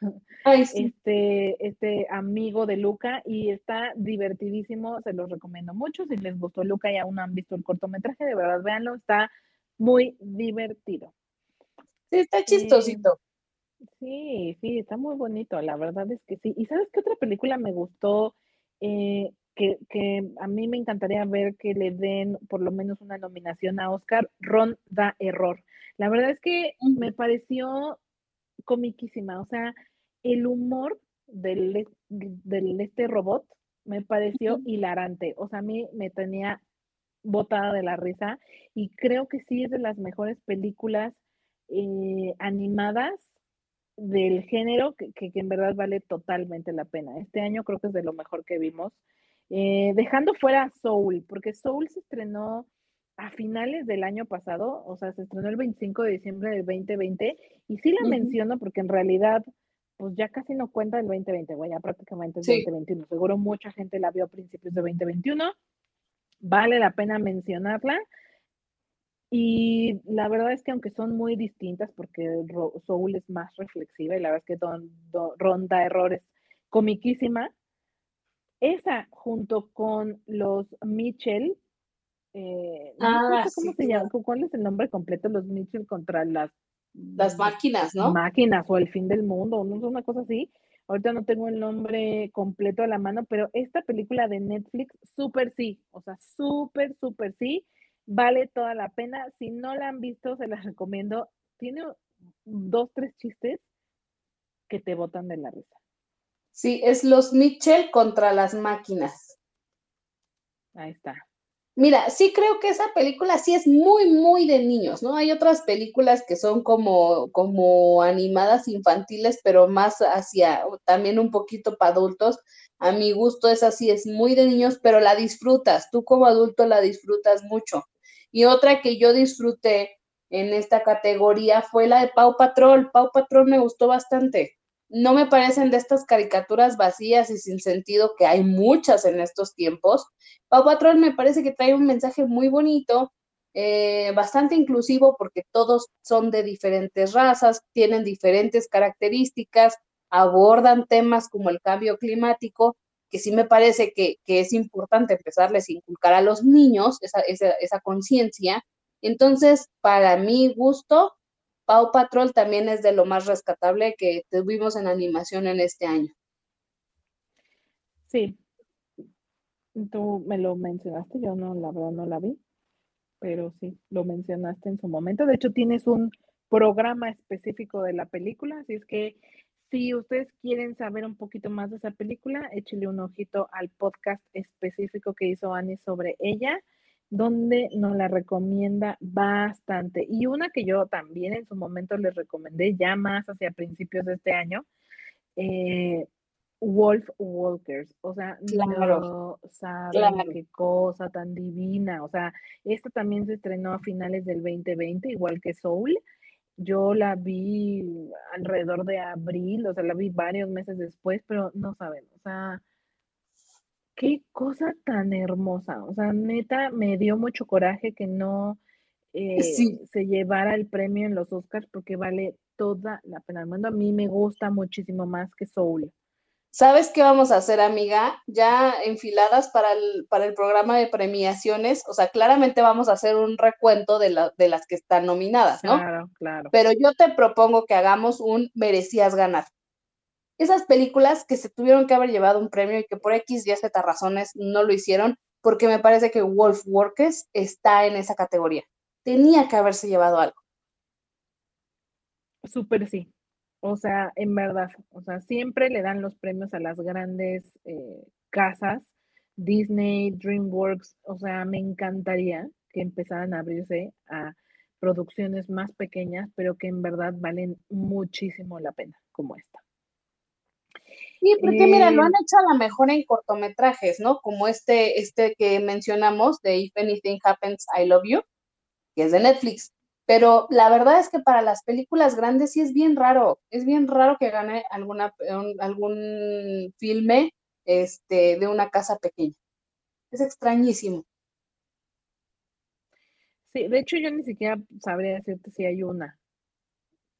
[SPEAKER 2] este, este amigo de Luca, y está divertidísimo, se los recomiendo mucho. Si les gustó Luca y aún no han visto el cortometraje, de verdad véanlo, está muy divertido.
[SPEAKER 1] Sí, está chistosito.
[SPEAKER 2] sí, sí, está muy bonito, la verdad es que sí. ¿Y sabes qué otra película me gustó? Eh, que, que, a mí me encantaría ver que le den por lo menos una nominación a Oscar, Ron da error. La verdad es que me pareció comiquísima, o sea, el humor del, del este robot me pareció hilarante, o sea, a mí me tenía botada de la risa y creo que sí es de las mejores películas eh, animadas del género que, que, en verdad vale totalmente la pena. Este año creo que es de lo mejor que vimos. Eh, dejando fuera Soul, porque Soul se estrenó a finales del año pasado, o sea, se estrenó el 25 de diciembre del 2020, y sí la menciono porque en realidad, pues ya casi no cuenta el 2020, güey, ya prácticamente es 2021. Seguro mucha gente la vio a principios de 2021 vale la pena mencionarla. Y la verdad es que aunque son muy distintas, porque Soul es más reflexiva y la verdad es que Don, Ronda Errores comiquísima, esa junto con los Mitchell, eh,
[SPEAKER 1] ah,
[SPEAKER 2] cómo se llama, cuál es el nombre completo, los Mitchell contra las,
[SPEAKER 1] las máquinas, ¿no?
[SPEAKER 2] Máquinas o el fin del mundo, una cosa así. Ahorita no tengo el nombre completo a la mano, pero esta película de Netflix, súper sí, o sea, súper, súper sí, vale toda la pena. Si no la han visto, se las recomiendo. Tiene dos, tres chistes que te botan de la risa.
[SPEAKER 1] Sí, es los Mitchell contra las máquinas.
[SPEAKER 2] Ahí está.
[SPEAKER 1] Mira, sí creo que esa película sí es muy, muy de niños, ¿no? Hay otras películas que son como, como animadas infantiles, pero más hacia, también un poquito para adultos, A mi gusto es así, es muy de niños, pero la disfrutas, tú como adulto la disfrutas mucho. Y otra que yo disfruté en esta categoría fue la de Pau Patrol. Pau Patrol me gustó bastante. No me parecen de estas caricaturas vacías y sin sentido que hay muchas en estos tiempos. Pau Patrol me parece que trae un mensaje muy bonito, eh, bastante inclusivo porque todos son de diferentes razas, tienen diferentes características, abordan temas como el cambio climático, que sí me parece que, es importante empezarles a inculcar a los niños esa, esa conciencia. Entonces, para mi gusto, Pau Patrol también es de lo más rescatable que tuvimos en animación en este año.
[SPEAKER 2] Sí, tú me lo mencionaste, yo no, la verdad no la vi, pero sí, lo mencionaste en su momento. De hecho, tienes un programa específico de la película, así es que si ustedes quieren saber un poquito más de esa película, échale un ojito al podcast específico que hizo Annie sobre ella, donde nos la recomienda bastante. Y una que yo también en su momento les recomendé, ya más hacia principios de este año, eh, Wolf Walkers. O sea, no saben qué cosa tan divina. O sea, esta también se estrenó a finales del 2020, igual que Soul. Yo la vi alrededor de abril, o sea, la vi varios meses después, pero no saben, o sea, qué cosa tan hermosa. O sea, neta, me dio mucho coraje que no eh, se llevara el premio en los Oscars porque vale toda la pena del mundo. A mí me gusta muchísimo más que Soul.
[SPEAKER 1] ¿Sabes qué vamos a hacer, amiga? Ya enfiladas para el, para el programa de premiaciones, o sea, claramente vamos a hacer un recuento de, la, de las que están nominadas, ¿no?
[SPEAKER 2] Claro, claro.
[SPEAKER 1] Pero yo te propongo que hagamos un merecías ganar. Esas películas que se tuvieron que haber llevado un premio y que por X y Z razones no lo hicieron, porque me parece que Wolf Workers está en esa categoría. Tenía que haberse llevado algo.
[SPEAKER 2] Súper sí. O sea, en verdad, o sea, siempre le dan los premios a las grandes eh, casas, Disney, DreamWorks, o sea, me encantaría que empezaran a abrirse a producciones más pequeñas, pero que en verdad valen muchísimo la pena, como esta.
[SPEAKER 1] Sí, porque mira, lo han eh, hecho a lo mejor en cortometrajes, ¿no? Como este, este que mencionamos de If Anything Happens, I Love You, que es de Netflix. Pero la verdad es que para las películas grandes sí es bien raro, es bien raro que gane alguna, algún filme este, de una casa pequeña. Es extrañísimo.
[SPEAKER 2] Sí, de hecho yo ni siquiera sabría decirte si hay una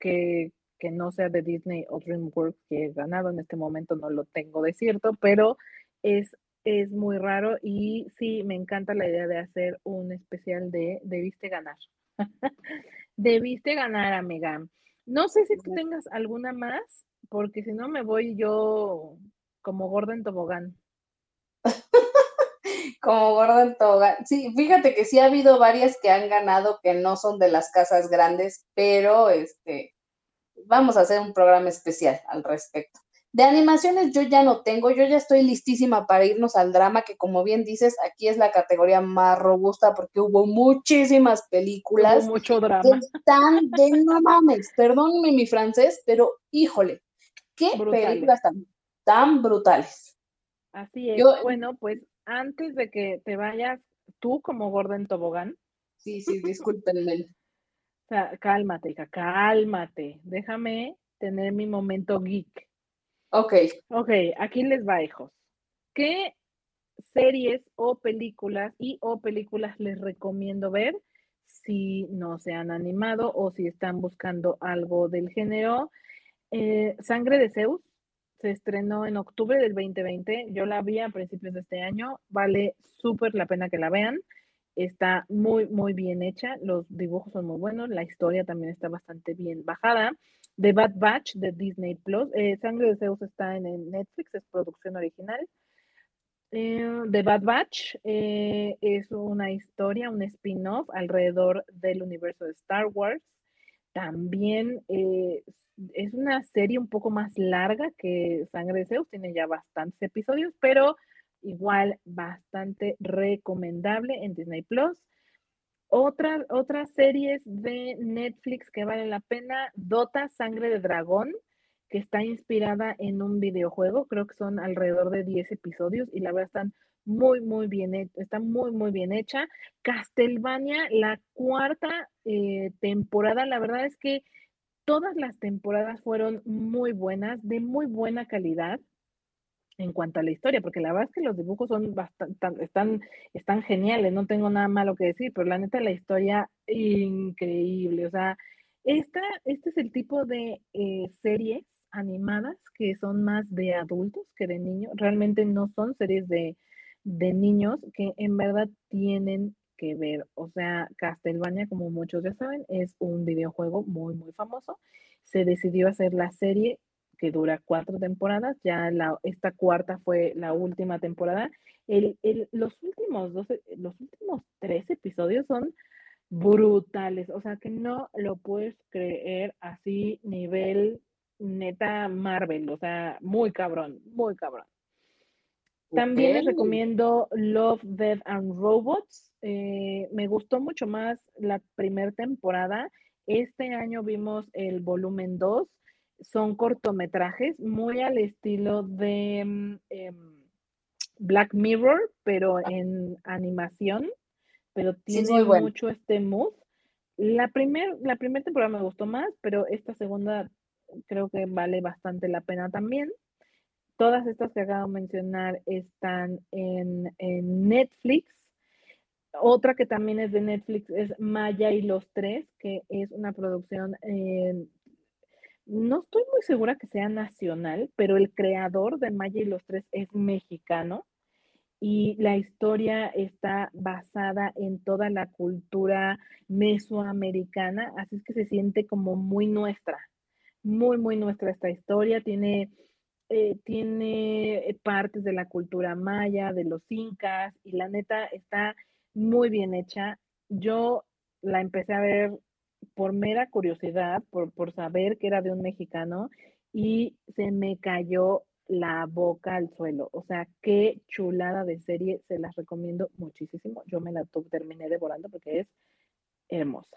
[SPEAKER 2] que, que no sea de Disney o DreamWorks que he ganado en este momento, no lo tengo de cierto, pero es, es muy raro y sí, me encanta la idea de hacer un especial de Debiste ganar. Debiste ganar, amiga. No sé si tú tengas alguna más, porque si no me voy yo como gorda en tobogán.
[SPEAKER 1] como gorda en tobogán. Sí, fíjate que sí ha habido varias que han ganado que no son de las casas grandes, pero este vamos a hacer un programa especial al respecto. De animaciones yo ya no tengo, yo ya estoy listísima para irnos al drama, que como bien dices, aquí es la categoría más robusta porque hubo muchísimas películas.
[SPEAKER 2] Hubo mucho drama.
[SPEAKER 1] Tan de no mames, perdónenme mi francés, pero híjole, qué películas tan, brutales.
[SPEAKER 2] Así es. bueno, pues antes de que te vayas tú como Gordon tobogán.
[SPEAKER 1] Sí, sí, discúlpenme.
[SPEAKER 2] Cálmate, hija, cálmate. Déjame tener mi momento geek.
[SPEAKER 1] Ok.
[SPEAKER 2] Ok, aquí les va, hijos. ¿Qué series o películas y o películas les recomiendo ver si no se han animado o si están buscando algo del género? Eh, Sangre de Zeus se estrenó en octubre del 2020. Yo la vi a principios de este año. Vale súper la pena que la vean. Está muy, muy bien hecha. Los dibujos son muy buenos. La historia también está bastante bien bajada. The Bad Batch de Disney Plus. Eh, Sangre de Zeus está en Netflix, es producción original. Eh, The Bad Batch eh, es una historia, un spin-off alrededor del universo de Star Wars. También es una serie un poco más larga que Sangre de Zeus, tiene ya bastantes episodios, pero igual bastante recomendable en Disney Plus. Otras, otras series de Netflix que vale la pena, Dota, Sangre de Dragón. que está inspirada en un videojuego, creo que son alrededor de 10 episodios y la verdad están muy, muy bien, está muy, muy bien hecha. Castlevania, la cuarta eh, temporada, la verdad es que todas las temporadas fueron muy buenas, de muy buena calidad en cuanto a la historia, porque la verdad es que los dibujos son bastante, están, están geniales, no tengo nada malo que decir, pero la neta la historia increíble, o sea, esta, este es el tipo de eh, series animadas que son más de adultos que de niños, realmente no son series de, de niños que en verdad tienen que ver, o sea, Castlevania, como muchos ya saben, es un videojuego muy, muy famoso, se decidió hacer la serie que dura cuatro temporadas, ya la, esta cuarta fue la última temporada. El, el, los, últimos dos, los últimos tres episodios son brutales, o sea que no lo puedes creer así nivel neta Marvel, o sea, muy cabrón, muy cabrón. También les recomiendo Love, Death and Robots. Eh, me gustó mucho más la primera temporada. Este año vimos el volumen 2 son cortometrajes muy al estilo de mm, em, Black Mirror, pero ah. en animación, pero tiene mucho este mood. La primera la primer temporada me gustó más, pero esta segunda creo que vale bastante la pena también. Todas estas que acabo de mencionar están en, en Netflix. Otra que también es de Netflix es Maya y los Tres, que es una producción en no estoy muy segura que sea nacional, pero el creador de Maya y los Tres es mexicano y la historia está basada en toda la cultura mesoamericana, así es que se siente como muy nuestra, muy, muy nuestra esta historia. Tiene, eh, tiene partes de la cultura maya, de los incas, y la neta está muy bien hecha. Yo la empecé a ver por mera curiosidad, por, por saber que era de un mexicano y se me cayó la boca al suelo. O sea, qué chulada de serie, se las recomiendo muchísimo. Yo me la terminé devorando porque es hermosa.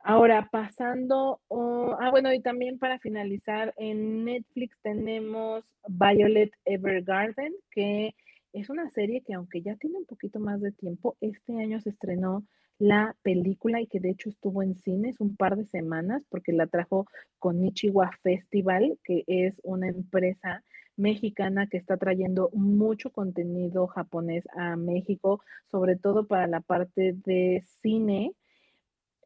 [SPEAKER 2] Ahora, pasando, ah, bueno, y también para finalizar, en Netflix tenemos Violet Evergarden, que es una serie que aunque ya tiene un poquito más de tiempo, este año se estrenó la película y que de hecho estuvo en cines un par de semanas porque la trajo con Nichiwa Festival, que es una empresa mexicana que está trayendo mucho contenido japonés a México, sobre todo para la parte de cine.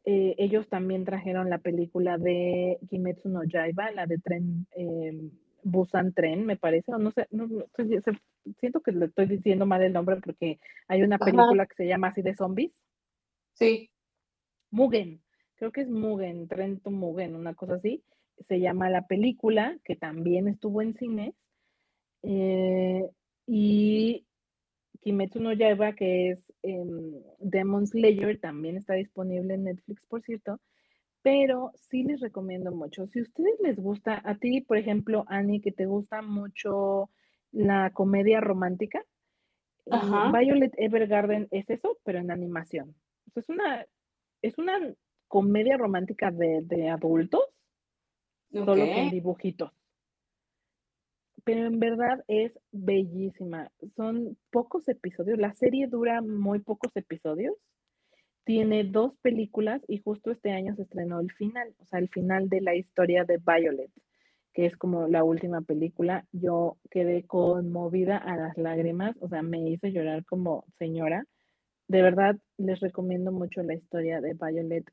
[SPEAKER 2] Eh, ellos también trajeron la película de Kimetsu no Yaiba, la de tren, eh, Busan Tren, me parece, o no sé, no, siento que le estoy diciendo mal el nombre porque hay una película que se llama así de zombies.
[SPEAKER 1] Sí.
[SPEAKER 2] Mugen, creo que es Mugen, Trento Mugen, una cosa así. Se llama la película, que también estuvo en cines. Eh, y Kimetsu no Yaiba, que es em, Demon Slayer, también está disponible en Netflix, por cierto. Pero sí les recomiendo mucho. Si a ustedes les gusta, a ti, por ejemplo, Annie, que te gusta mucho la comedia romántica, eh, Violet Evergarden es eso, pero en animación es una, es una comedia romántica de, adultos, solo con dibujitos. Pero en verdad es bellísima. Son pocos episodios. La serie dura muy pocos episodios. Tiene dos películas y justo este año se estrenó el final, o sea, el final de la historia de Violet, que es como la última película. Yo quedé conmovida a las lágrimas, o sea, me hizo llorar como señora de verdad les recomiendo mucho la historia de Violet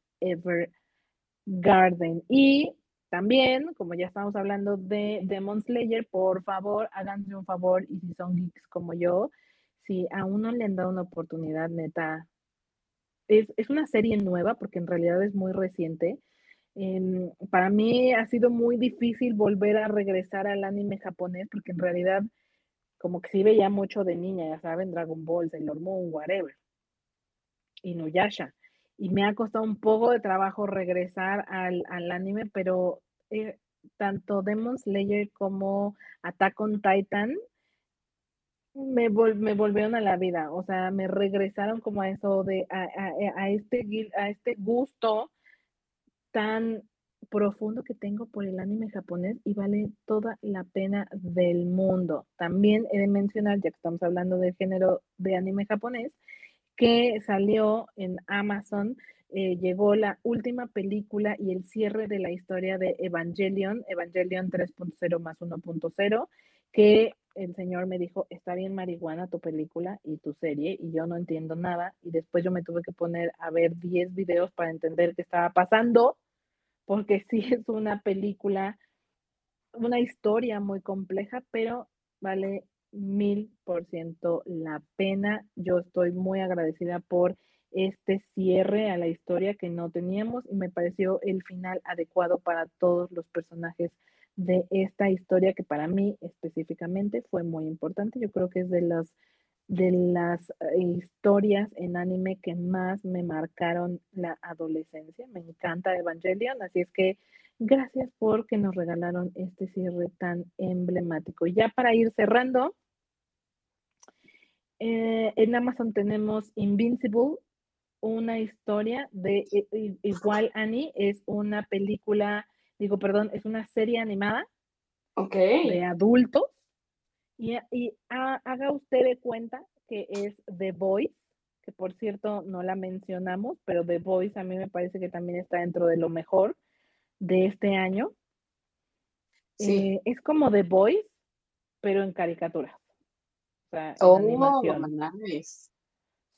[SPEAKER 2] Evergarden. Y también, como ya estamos hablando de Demon Slayer, por favor, háganme un favor y si son geeks como yo, si aún no le han dado una oportunidad, neta, es, una serie nueva porque en realidad es muy reciente. Em, para mí ha sido muy difícil volver a regresar al anime japonés porque en realidad como que sí veía mucho de niña, ya saben, Dragon Ball, Sailor Moon, whatever. Inuyasha. Y me ha costado un poco de trabajo regresar al, anime, pero eh, tanto Demon Slayer como Attack on Titan me, me volvieron a la vida. O sea, me regresaron como a eso de, a, este, a este gusto tan profundo que tengo por el anime japonés y vale toda la pena del mundo. También he de mencionar, ya que estamos hablando del género de anime japonés, que salió en Amazon, eh, llegó la última película y el cierre de la historia de Evangelion, Evangelion 3.0 más 1.0, que el señor me dijo, está bien marihuana tu película y tu serie, y yo no entiendo nada, y después yo me tuve que poner a ver 10 videos para entender qué estaba pasando, porque sí es una película, una historia muy compleja, pero vale mil por ciento la pena. Yo estoy muy agradecida por este cierre a la historia que no teníamos y me pareció el final adecuado para todos los personajes de esta historia que para mí específicamente fue muy importante. Yo creo que es de las de las eh, historias en anime que más me marcaron la adolescencia. Me encanta Evangelion, así es que gracias por que nos regalaron este cierre tan emblemático. Ya para ir cerrando, eh, en Amazon tenemos Invincible, una historia de igual Annie, es una película, digo, perdón, es una serie animada de adultos y, haga usted de cuenta que es The Voice, que por cierto no la mencionamos, pero The Voice a mí me parece que también está dentro de lo mejor de este año. Sí. Eh, es como The Voice, pero en caricaturas. Sea, oh, animación.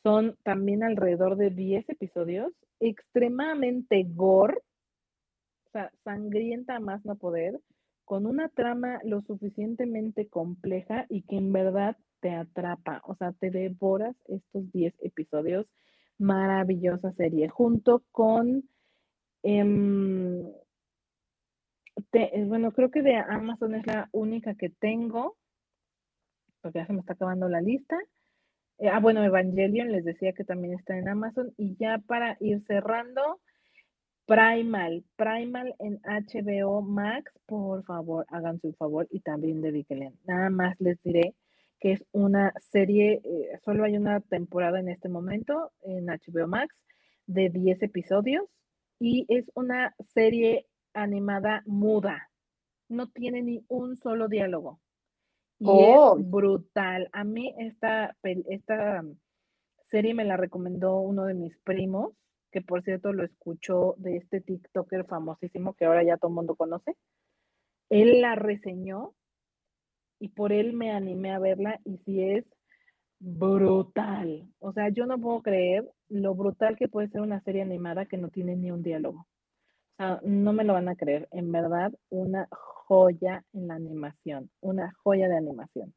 [SPEAKER 2] Son también alrededor de 10 episodios, extremadamente gore, o sea, sangrienta más no poder, con una trama lo suficientemente compleja y que en verdad te atrapa, o sea, te devoras estos 10 episodios. Maravillosa serie, junto con, em, bueno, creo que de Amazon es la única que tengo, porque ya se me está acabando la lista. Eh, ah, bueno, Evangelion, les decía que también está en Amazon. Y ya para ir cerrando, Primal, Primal en HBO Max, por favor, háganse un favor y también dedíquenle. Nada más les diré que es una serie, eh, solo hay una temporada en este momento en HBO Max de 10 episodios y es una serie animada muda. No tiene ni un solo diálogo. Y es oh. brutal. A mí esta, esta serie me la recomendó uno de mis primos que por cierto lo escuchó de este TikToker famosísimo que ahora ya todo el mundo conoce. Él la reseñó y por él me animé a verla y sí es brutal. O sea, yo no puedo creer lo brutal que puede ser una serie animada que no tiene ni un diálogo. O sea, no me lo van a creer. En verdad, una joya en la animación, una joya de animación.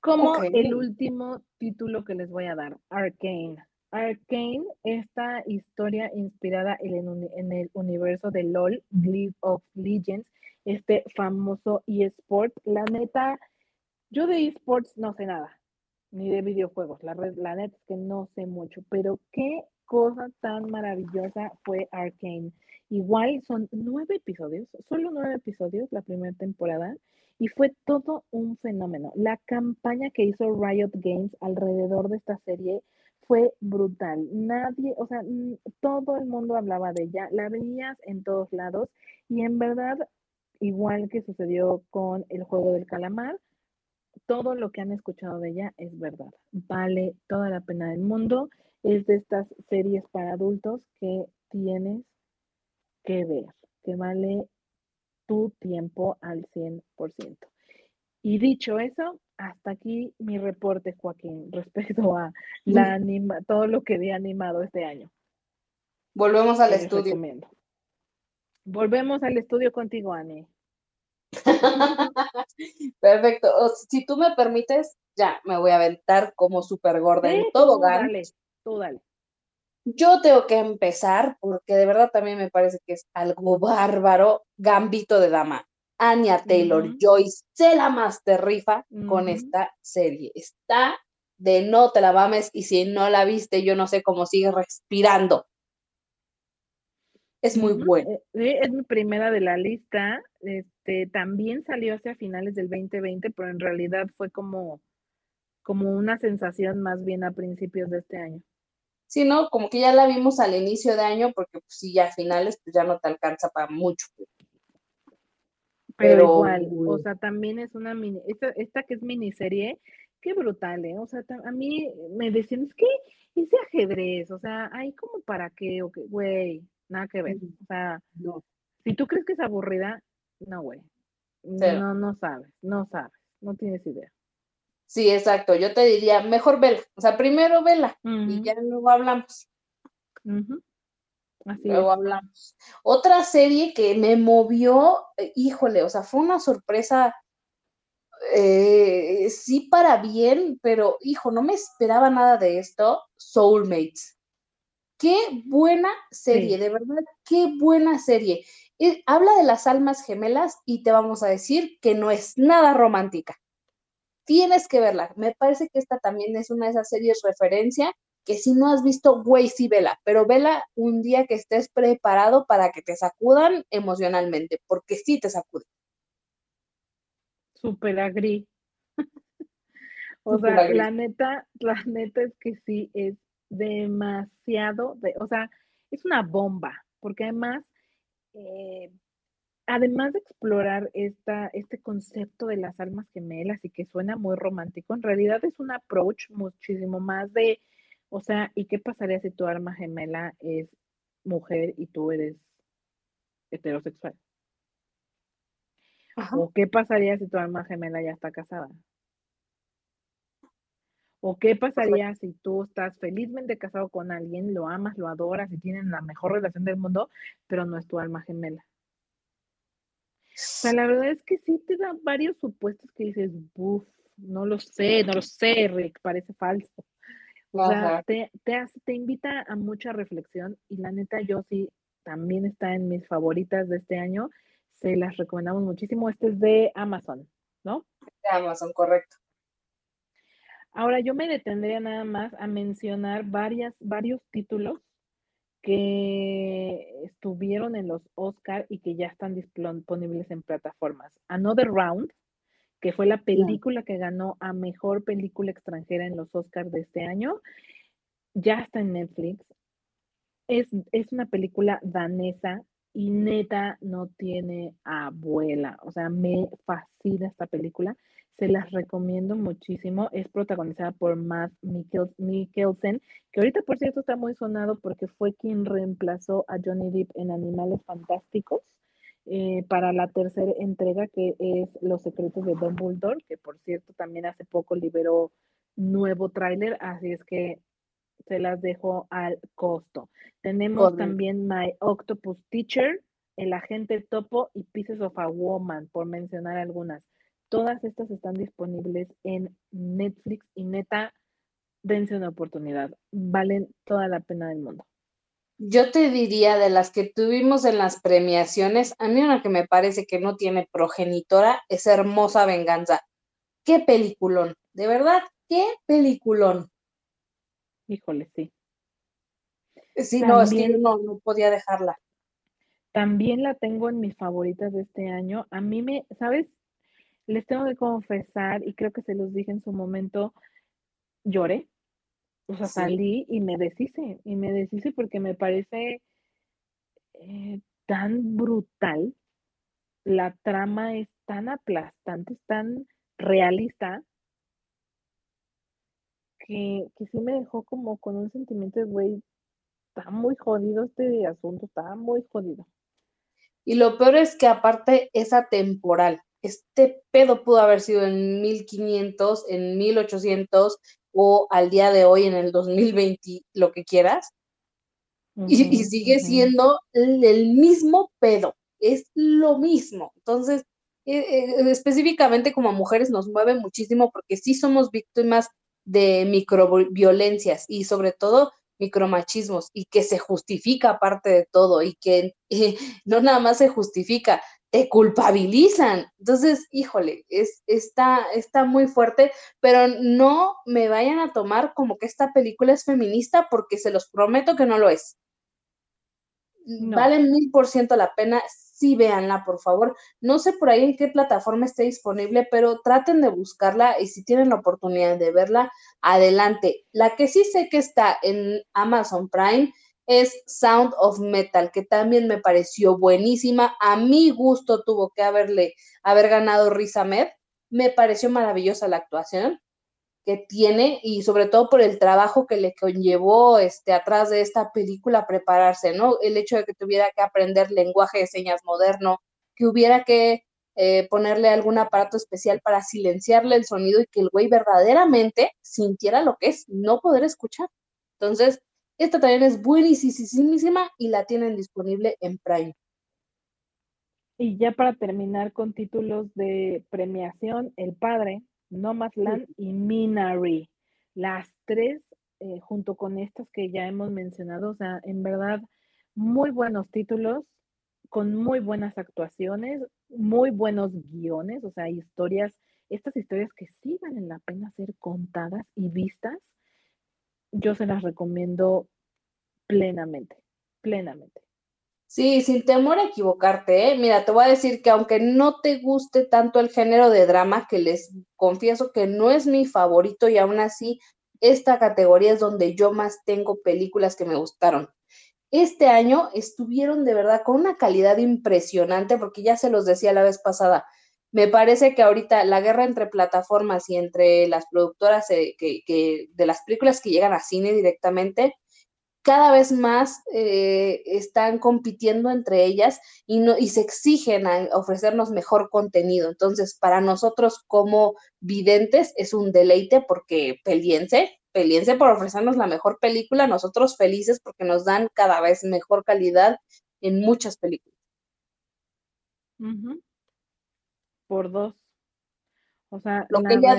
[SPEAKER 2] Como el último título que les voy a dar, Arcane. Arcane, esta historia inspirada en, el universo de LOL, League of Legends, este famoso eSport. La neta, yo de eSports no sé nada, ni de videojuegos. La, la neta es que no sé mucho, pero qué cosa tan maravillosa fue Arcane. Igual son nueve episodios, solo nueve episodios la primera temporada, y fue todo un fenómeno. La campaña que hizo Riot Games alrededor de esta serie fue brutal. Nadie, o sea, todo el mundo hablaba de ella, la veías en todos lados y en verdad, igual que sucedió con el juego del calamar, todo lo que han escuchado de ella es verdad. Vale toda la pena del mundo. Es de estas series para adultos que tienes que ver, que vale tu tiempo al 100%. Y dicho eso, hasta aquí mi reporte, Joaquín, respecto a la anima, todo lo que he animado este año.
[SPEAKER 1] Volvemos al estudio.
[SPEAKER 2] Volvemos al estudio contigo, Ani.
[SPEAKER 1] Perfecto. si tú me permites, ya me voy a aventar como súper gorda en todo,
[SPEAKER 2] Dale, tú dale.
[SPEAKER 1] Yo tengo que empezar porque de verdad también me parece que es algo bárbaro. Gambito de Dama. Anya Taylor Joy se la master rifa con esta serie. Está de no te la mames y si no la viste, yo no sé cómo sigue respirando. Es muy bueno.
[SPEAKER 2] Eh, es mi primera de la lista. Este, también salió hacia finales del 2020, pero en realidad fue como, como una sensación más bien a principios de este año.
[SPEAKER 1] Sí, ¿no? Como que ya la vimos al inicio de año, porque pues sí, ya a finales, pues ya no te alcanza para mucho.
[SPEAKER 2] Pero, igual, o sea, también es una mini, esta, esta que es miniserie, qué brutal, ¿eh? O sea, a mí me decían, es que ese ajedrez, o sea, hay como para qué, o qué, güey, nada que ver. O sea, no. si tú crees que es aburrida, no, güey. No, no sabes, no sabes, no tienes idea.
[SPEAKER 1] Sí, exacto. Yo te diría, mejor vela. O sea, primero vela y ya luego hablamos. Así luego hablamos. Otra serie que me movió, híjole, o sea, fue una sorpresa, eh, sí para bien, pero hijo, no me esperaba nada de esto. Soulmates. Qué buena serie, de verdad, qué buena serie. Eh, habla de las almas gemelas y te vamos a decir que no es nada romántica tienes que verla. Me parece que esta también es una de esas series referencia que si no has visto, güey, sí vela, pero vela un día que estés preparado para que te sacudan emocionalmente, porque sí te sacuden.
[SPEAKER 2] Súper agri. o sea, la neta, la neta es que sí es demasiado, de, o sea, es una bomba, porque además eh, además de explorar esta, este concepto de las almas gemelas y que suena muy romántico, en realidad es un approach muchísimo más de, o sea, ¿y qué pasaría si tu alma gemela es mujer y tú eres heterosexual? ¿O qué pasaría si tu alma gemela ya está casada? ¿O qué pasaría si tú estás felizmente casado con alguien, lo amas, lo adoras y tienen la mejor relación del mundo, pero no es tu alma gemela? O sea, la verdad es que sí te da varios supuestos que dices, uff, no lo sé, no lo sé, Rick, parece falso. O sea, te, te, invita a mucha reflexión y la neta yo sí, también está en mis favoritas de este año, se las recomendamos muchísimo. Este es de Amazon, ¿no?
[SPEAKER 1] De Amazon, correcto.
[SPEAKER 2] Ahora yo me detendría nada más a mencionar varias, varios títulos que estuvieron en los Oscar y que ya están disponibles en plataformas. Another Round, que fue la película que ganó a mejor película extranjera en los Oscars de este año, ya está en Netflix. Es, es una película danesa y neta no tiene abuela. O sea, me fascina esta película. Se las recomiendo muchísimo. Es protagonizada por Matt Mikkelsen, que ahorita, por cierto, está muy sonado porque fue quien reemplazó a Johnny Depp en Animales Fantásticos eh, para la tercera entrega, que es Los Secretos de Dumbledore, que por cierto también hace poco liberó nuevo tráiler, así es que se las dejo al costo. Tenemos también My Octopus Teacher, El Agente Topo y Pieces of a Woman, por mencionar algunas. Todas estas están disponibles en Netflix y neta, dense una oportunidad. Valen toda la pena del mundo.
[SPEAKER 1] Yo te diría de las que tuvimos en las premiaciones, a mí una que me parece que no tiene progenitora es Hermosa Venganza. Qué peliculón, de verdad, qué peliculón.
[SPEAKER 2] Híjole, sí.
[SPEAKER 1] Sí, no, es que no, no podía dejarla.
[SPEAKER 2] También la tengo en mis favoritas de este año. A mí me, ¿sabes? Les tengo que confesar, y creo que se los dije en su momento, lloré. O sea, salí y me deshice, y me deshice porque me parece eh, tan brutal. La trama es tan aplastante, es tan realista, que, que sí me dejó como con un sentimiento de, güey, está muy jodido este asunto, está muy jodido.
[SPEAKER 1] Y lo peor es que aparte es atemporal este pedo pudo haber sido en 1500, en 1800 o al día de hoy en el 2020, lo que quieras. y, sigue siendo el, mismo pedo, es lo mismo. Entonces, eh, eh, específicamente como mujeres nos mueve muchísimo porque sí somos víctimas de microviolencias y sobre todo micromachismos y que se justifica aparte de todo y que eh, no nada más se justifica, te culpabilizan. Entonces, híjole, es, está, está muy fuerte, pero no me vayan a tomar como que esta película es feminista porque se los prometo que no lo es. Vale mil por ciento la pena, sí véanla, por favor. No sé por ahí en qué plataforma esté disponible, pero traten de buscarla y si tienen la oportunidad de verla, adelante. La que sí sé que está en Amazon Prime es Sound of Metal, que también me pareció buenísima. A mi gusto tuvo que haberle, haber ganado Riz Ahmed. Me pareció maravillosa la actuación que tiene y sobre todo por el trabajo que le conllevó este, atrás de esta película prepararse, ¿no? El hecho de que tuviera que aprender lenguaje de señas moderno, que hubiera que eh, ponerle algún aparato especial para silenciarle el sonido y que el güey verdaderamente sintiera lo que es no poder escuchar. Entonces, esta también es buenísima y la tienen disponible en Prime.
[SPEAKER 2] Y ya para terminar con títulos de premiación, El Padre, Nomadland y Minari. Las tres, eh, junto con estas que ya hemos mencionado, o sea, en verdad, muy buenos títulos, con muy buenas actuaciones, muy buenos guiones, o sea, historias, estas historias que sí valen la pena ser contadas y vistas, yo se las recomiendo plenamente, plenamente.
[SPEAKER 1] Sí, sin temor a equivocarte, ¿eh? Mira, te voy a decir que aunque no te guste tanto el género de drama, que les confieso que no es mi favorito y aún así esta categoría es donde yo más tengo películas que me gustaron. Este año estuvieron de verdad con una calidad impresionante, porque ya se los decía la vez pasada, me parece que ahorita la guerra entre plataformas y entre las productoras eh, que, de las películas que llegan a cine directamente cada vez más eh, están compitiendo entre ellas y, no, y se exigen a ofrecernos mejor contenido. Entonces, para nosotros como videntes es un deleite porque peliense, peliense por ofrecernos la mejor película, nosotros felices porque nos dan cada vez mejor calidad en muchas películas.
[SPEAKER 2] Por dos. O sea, lo que ella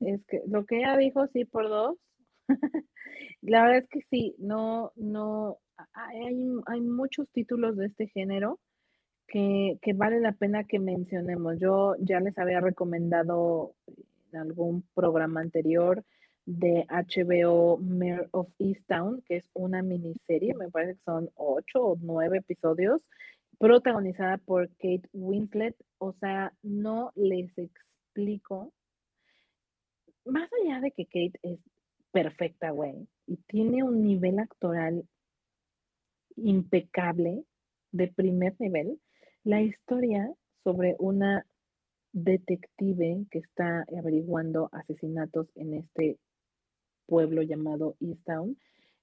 [SPEAKER 2] es que lo que ella dijo, sí, por dos. La verdad es que sí, no, no, hay, hay muchos títulos de este género que, que, vale la pena que mencionemos. Yo ya les había recomendado en algún programa anterior de HBO Mayor of Easttown, que es una miniserie, me parece que son ocho o nueve episodios, protagonizada por Kate Winslet. O sea, no les explico, más allá de que Kate es perfecta, güey, y tiene un nivel actoral impecable, de primer nivel, la historia sobre una detective que está averiguando asesinatos en este pueblo llamado Easttown,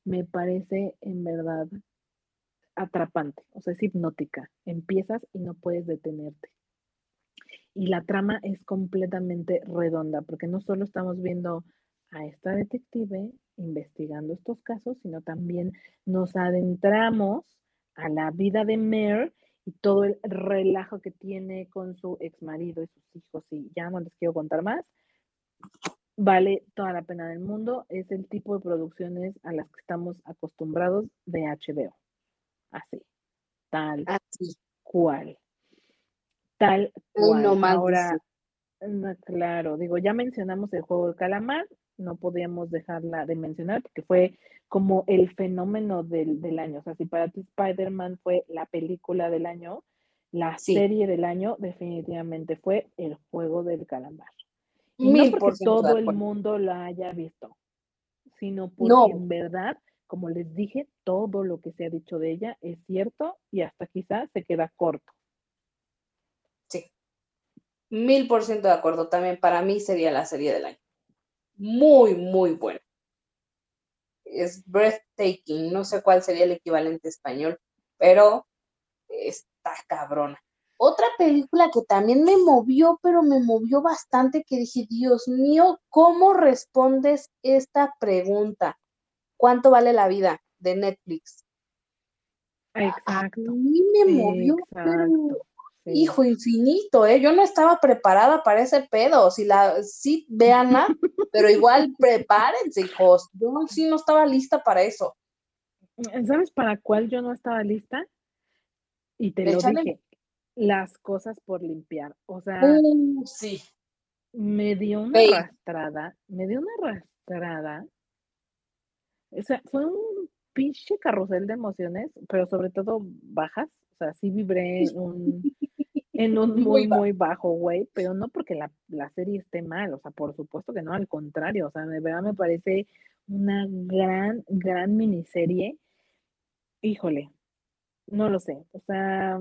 [SPEAKER 2] me parece en verdad atrapante, o sea, es hipnótica. Empiezas y no puedes detenerte. Y la trama es completamente redonda, porque no solo estamos viendo a esta detective investigando estos casos, sino también nos adentramos a la vida de Mare y todo el relajo que tiene con su ex marido y sus hijos. Y ya no les quiero contar más. Vale toda la pena del mundo. Es el tipo de producciones a las que estamos acostumbrados de HBO. Así. Tal Así. cual. Tal cual. Ahora, claro, digo, ya mencionamos el juego de calamar no podíamos dejarla de mencionar porque fue como el fenómeno del, año. O sea, si para ti Spider-Man fue la película del año, la serie del año definitivamente fue el juego del calamar. Y no porque todo el mundo la haya visto, sino porque en verdad, como les dije, todo lo que se ha dicho de ella es cierto y hasta quizás se queda corto.
[SPEAKER 1] Sí, mil por ciento de acuerdo. También para mí sería la serie del año muy, muy bueno. Es breathtaking, no sé cuál sería el equivalente español, pero está cabrona. Otra película que también me movió, pero me movió bastante, que dije, Dios mío, ¿cómo respondes esta pregunta? ¿Cuánto vale la vida de Netflix?
[SPEAKER 2] Exacto. A
[SPEAKER 1] mí me movió, hijo infinito, ¿eh? Yo no estaba preparada para ese pedo. Si la, sí, véanla, pero igual prepárense, hijos. Yo sí no estaba lista para eso.
[SPEAKER 2] ¿Sabes para cuál yo no estaba lista? Y te lo dije, las cosas por limpiar. O sea,
[SPEAKER 1] uh, sí.
[SPEAKER 2] Me dio una arrastrada, me dio una arrastrada. O sea, fue un pinche carrusel de emociones, pero sobre todo bajas. O sea, sí vibré en un, en un muy, muy bajo, güey, pero no porque la, la, serie esté mal, o sea, por supuesto que no, al contrario, o sea, de verdad me parece una gran, gran miniserie. Híjole, no lo sé, o sea,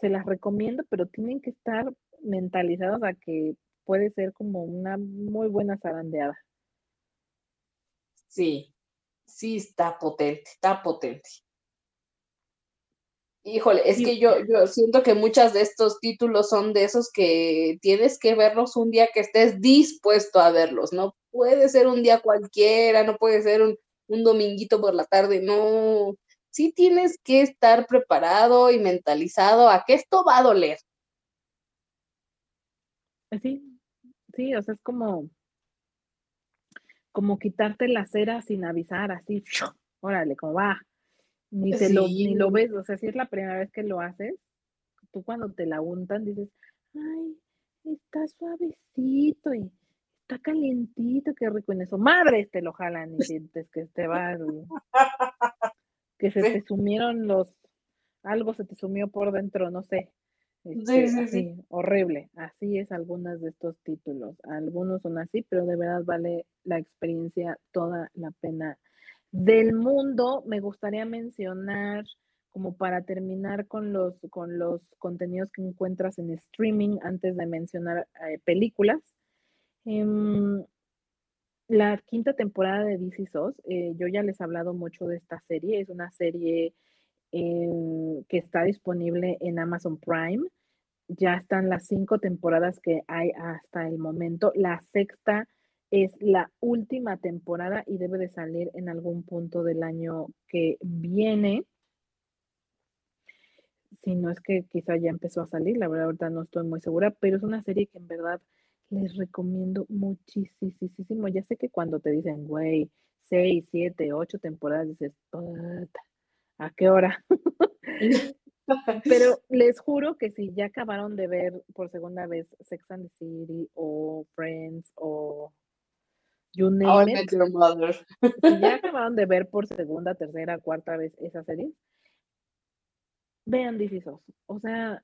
[SPEAKER 2] se las recomiendo, pero tienen que estar mentalizados a que puede ser como una muy buena zarandeada.
[SPEAKER 1] Sí, sí está potente, está potente. Híjole, es que yo, yo siento que muchos de estos títulos son de esos que tienes que verlos un día que estés dispuesto a verlos, no puede ser un día cualquiera, no puede ser un, un dominguito por la tarde, no, sí tienes que estar preparado y mentalizado a que esto va a doler.
[SPEAKER 2] Sí, sí, o sea, es como, como quitarte la cera sin avisar, así, órale, como va, ni te lo, ni lo ves, o sea, si es la primera vez que lo haces, tú cuando te la untan dices, ay, está suavecito y está calientito, qué rico en eso. Madre, te lo jalan y sientes que te va, que se te sumieron los, algo se te sumió por dentro, no sé. Este, sí, sí, sí. Horrible. Así es algunas de estos títulos. Algunos son así, pero de verdad vale la experiencia toda la pena del mundo, me gustaría mencionar, como para terminar con los, con los contenidos que encuentras en streaming, antes de mencionar eh, películas. Em, la quinta temporada de DC SOS, eh, yo ya les he hablado mucho de esta serie, es una serie em, que está disponible en Amazon Prime. Ya están las cinco temporadas que hay hasta el momento. La sexta es la última temporada y debe de salir en algún punto del año que viene. Si no es que quizá ya empezó a salir, la verdad no estoy muy segura, pero es una serie que en verdad les recomiendo muchísimo. Ya sé que cuando te dicen, güey, seis, siete, ocho temporadas, dices, ¿a qué hora? Pero les juro que si ya acabaron de ver por segunda vez Sex and the City o Friends o You name it. Si ya acabaron de ver por segunda, tercera, cuarta vez esa serie, vean This O sea,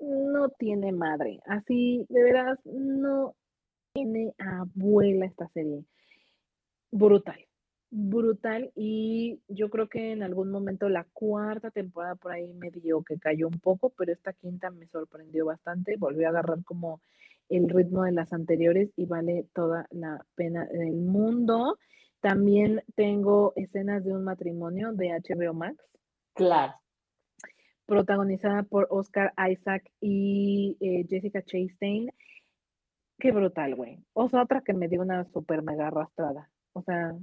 [SPEAKER 2] no tiene madre. Así, de veras, no tiene abuela esta serie. Brutal. Brutal. Y yo creo que en algún momento la cuarta temporada por ahí me dio que cayó un poco, pero esta quinta me sorprendió bastante. Volvió a agarrar como el ritmo de las anteriores y vale toda la pena del mundo. También tengo escenas de un matrimonio de HBO Max.
[SPEAKER 1] Claro.
[SPEAKER 2] Protagonizada por Oscar Isaac y eh, Jessica Chastain. Qué brutal, güey. O sea, otra que me dio una super mega arrastrada. O sea,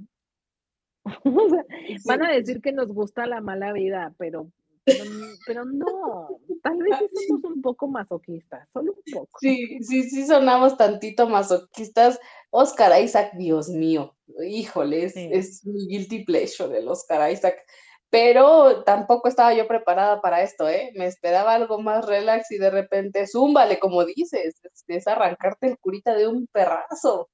[SPEAKER 2] van a decir que nos gusta la mala vida, pero pero, no, tal vez somos un poco masoquistas, solo un poco.
[SPEAKER 1] Sí, sí, sí sonamos tantito masoquistas. Oscar Isaac, Dios mío, híjole, es, mi guilty pleasure del Oscar Isaac. Pero tampoco estaba yo preparada para esto, ¿eh? Me esperaba algo más relax y de repente, zúmbale, como dices, es, arrancarte el curita de un perrazo.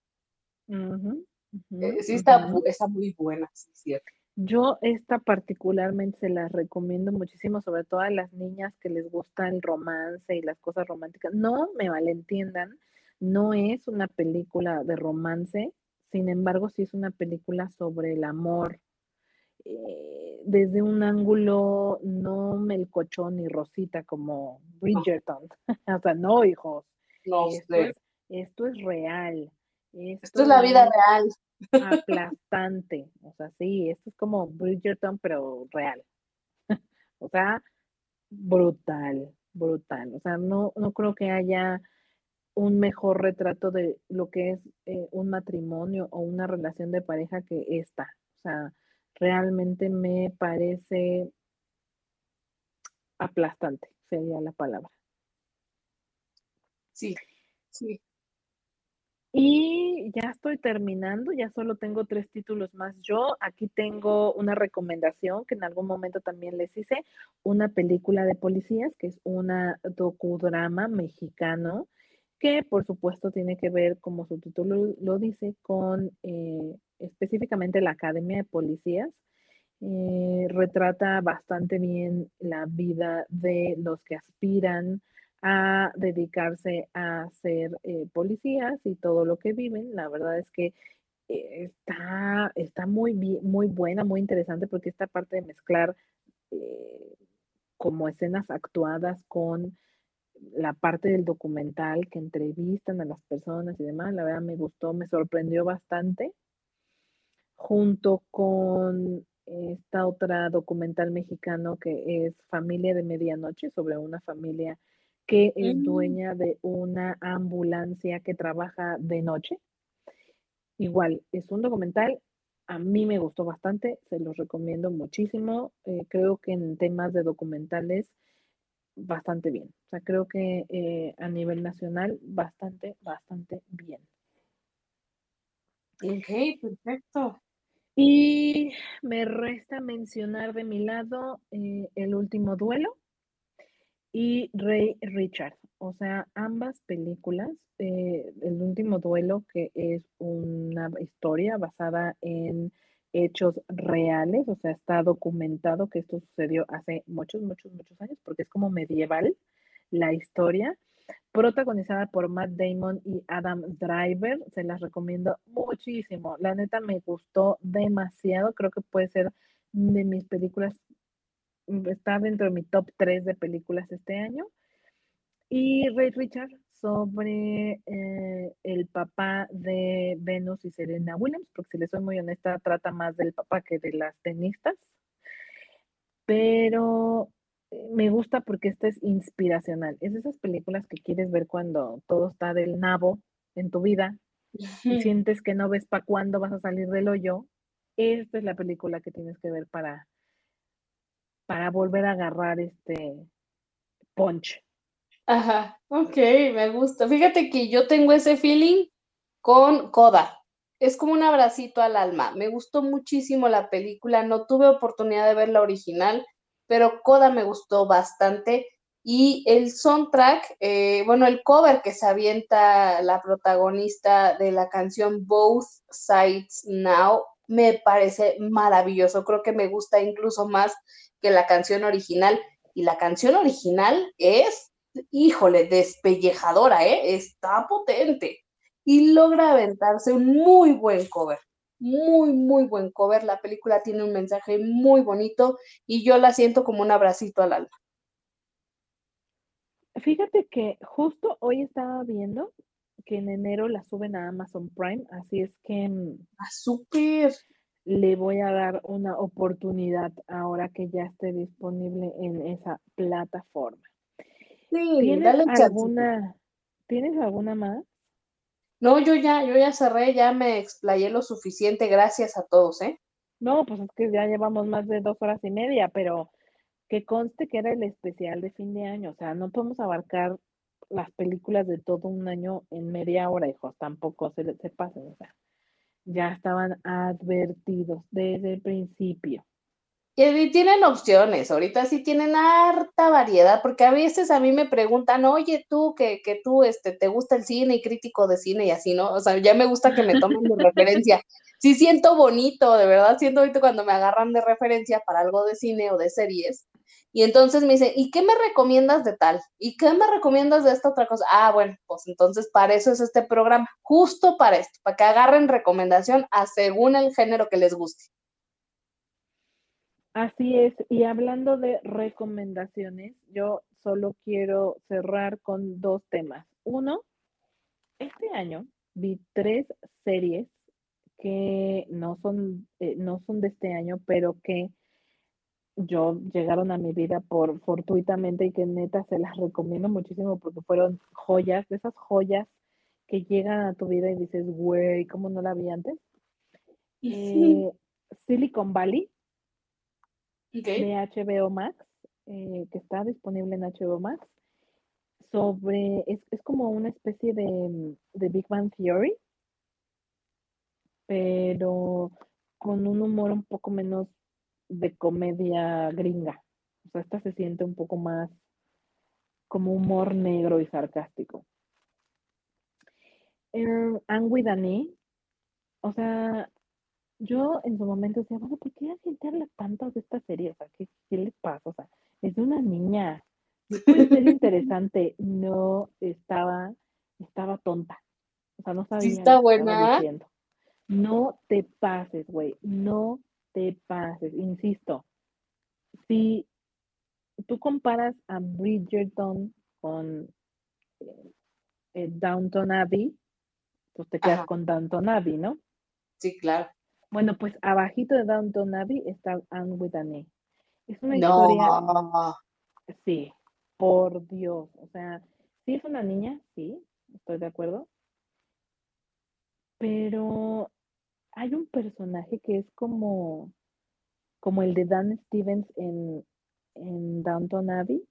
[SPEAKER 1] Eh, sí, está, está muy buena, sí, cierto.
[SPEAKER 2] Yo esta particularmente se las recomiendo muchísimo, sobre todo a las niñas que les gusta el romance y las cosas románticas. No me malentiendan, no es una película de romance, sin embargo sí es una película sobre el amor, eh, desde un ángulo no melcochón ni rosita como Bridgerton. o sea, no, hijos. No, esto, es, esto es real.
[SPEAKER 1] Esto, es la vida real
[SPEAKER 2] aplastante. O sea, sí, esto es como Bridgerton, pero real. o sea, brutal, brutal. O sea, no, no creo que haya un mejor retrato de lo que es eh, un matrimonio o una relación de pareja que esta. O sea, realmente me parece aplastante, sería la palabra.
[SPEAKER 1] Sí, sí.
[SPEAKER 2] Y ya estoy terminando, ya solo tengo tres títulos más. Yo aquí tengo una recomendación que en algún momento también les hice, una película de policías, que es una docudrama mexicano, que por supuesto tiene que ver, como su título lo dice, con eh, específicamente la Academia de Policías. eh, retrata bastante bien la vida de los que aspiran a dedicarse a ser eh, policías y todo lo que viven. La verdad es que eh, está, está muy, muy buena, muy interesante porque esta parte de mezclar como escenas actuadas con la parte del documental que entrevistan a las personas y demás, la verdad me gustó, me sorprendió bastante, junto con esta otra documental mexicano que es Familia de Medianoche, sobre una familia que es mm. dueña de una ambulancia que trabaja de noche. Igual, es un documental, a mí me gustó bastante, se los recomiendo muchísimo. Eh, creo que en temas de documentales, bastante bien. O sea, creo que eh, a nivel nacional, bastante, bastante bien.
[SPEAKER 1] Ok, perfecto.
[SPEAKER 2] Y me resta mencionar de mi lado eh, el último duelo y Ray Richard. O sea, ambas películas, eh, el último duelo, que es una historia basada en hechos reales, o sea, está documentado que esto sucedió hace muchos, muchos, muchos años, porque es como medieval la historia protagonizada por Matt Damon y Adam Driver. Se las recomiendo muchísimo. La neta me gustó demasiado. Creo que puede ser de mis películas, está dentro de mi top 3 de películas este año. Y Ray Richard sobre eh, el papá de Venus y Serena Williams, porque si le soy muy honesta, trata más del papá que de las tenistas. Pero me gusta porque esta es inspiracional. Es de esas películas que quieres ver cuando todo está del nabo en tu vida y sientes que no ves para cuándo vas a salir del hoyo. Esta es la película que tienes que ver para, para volver a agarrar este punch.
[SPEAKER 1] Ajá, ok, me gusta. Fíjate que yo tengo ese feeling con Coda. Es como un abracito al alma. Me gustó muchísimo la película. No tuve oportunidad de ver la original pero Coda me gustó bastante. Y el soundtrack, eh, bueno, el cover que se avienta la protagonista de la canción Both Sides Now, me parece maravilloso. Creo que me gusta incluso más que la canción original. Y la canción original es, híjole, despellejadora, ¿eh? Está potente. Y logra aventarse un muy buen cover muy, muy buen cover. La película tiene un mensaje muy bonito y yo la siento como un abracito al alma.
[SPEAKER 2] Fíjate que justo hoy estaba viendo que en enero la suben a Amazon Prime, así es que
[SPEAKER 1] mm, ¡Ah, súper!
[SPEAKER 2] Le voy a dar una oportunidad ahora que ya esté disponible en esa plataforma.
[SPEAKER 1] Sí,
[SPEAKER 2] ¿Tienes alguna, ¿Tienes alguna más?
[SPEAKER 1] No, yo ya, yo ya cerré, ya me explayé lo suficiente, gracias a todos, ¿eh?
[SPEAKER 2] No, pues es que ya llevamos más de dos horas y media, pero que conste que era el especial de fin de año, o sea, no podemos abarcar las películas de todo un año en media hora, hijos, tampoco se, se pasen, o sea, ya estaban advertidos desde el principio.
[SPEAKER 1] Y tienen opciones, ahorita sí tienen harta variedad, porque a veces a mí me preguntan, oye, tú, que, que tú este, te gusta el cine y crítico de cine y así, ¿no? O sea, ya me gusta que me tomen de referencia. Sí siento bonito, de verdad siento bonito cuando me agarran de referencia para algo de cine o de series. Y entonces me dicen, ¿y qué me recomiendas de tal? ¿Y qué me recomiendas de esta otra cosa? Ah, bueno, pues entonces para eso es este programa, justo para esto, para que agarren recomendación a según el género que les guste.
[SPEAKER 2] Así es, y hablando de recomendaciones, yo solo quiero cerrar con dos temas. Uno, este año vi tres series que no son, eh, no son de este año, pero que yo llegaron a mi vida por fortuitamente y que neta se las recomiendo muchísimo porque fueron joyas, de esas joyas que llegan a tu vida y dices, güey, ¿cómo no la vi antes? Eh, Silicon Valley. De HBO Max, eh, que está disponible en HBO Max, sobre, es, como una especie de, de Big Bang Theory, pero con un humor un poco menos de comedia gringa. O sea, esta se siente un poco más como humor negro y sarcástico. Eh, Angry Dani, o sea, yo en su momento decía, bueno, ¿por qué la gente habla tanto de esta serie? O sea, ¿qué, qué les pasa? O sea, es de una niña. Puede ser interesante. No estaba, estaba tonta. O sea, no sabía.
[SPEAKER 1] Sí está buena.
[SPEAKER 2] No te pases, güey. No te pases. Insisto. Si tú comparas a Bridgerton con eh, eh, Downton Abbey, pues te quedas con Downton Abbey, ¿no?
[SPEAKER 1] Sí, claro.
[SPEAKER 2] Bueno, pues abajito de Downton Abbey está Anne with an Es una historia. Sí, por Dios. O sea, sí es una niña, sí, estoy de acuerdo. Pero hay un personaje que es como, como el de Dan Stevens en, en Downton Abbey.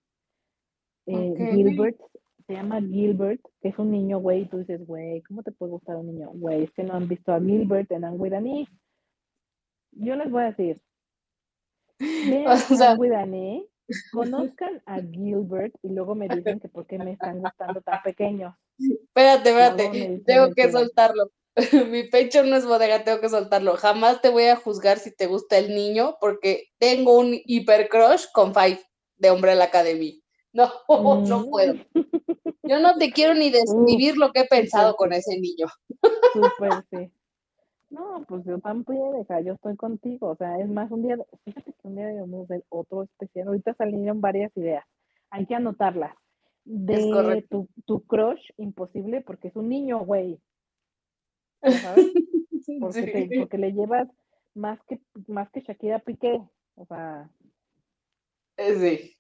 [SPEAKER 2] Eh, Gilbert, se llama Gilbert, que es un niño, güey, y tú dices, güey, ¿cómo te puede gustar un niño? Güey, es que no han visto a Gilbert en with yo les voy a decir, vean conozcan a Gilbert y luego me dicen que por qué me están gustando tan pequeños.
[SPEAKER 1] Espérate, espérate, tengo que soltarlo. Mi pecho no es bodega, tengo que soltarlo. Jamás te voy a juzgar si te gusta el niño, porque tengo un hiper crush con Five de Hombre la Academia. No, no mm. puedo. Yo no te quiero ni describir lo que he pensado con ese niño.
[SPEAKER 2] Súper, sí. No, pues yo tampoco, deja, yo estoy contigo. O sea, es más, un día, fíjate que un día debemos ver otro especial. Ahorita salieron varias ideas. Hay que anotarlas. De tu, tu crush imposible porque es un niño, güey. ¿Sabes? Porque, porque le llevas más que, más que Shakira Piqué. O sea.
[SPEAKER 1] Eh, sí.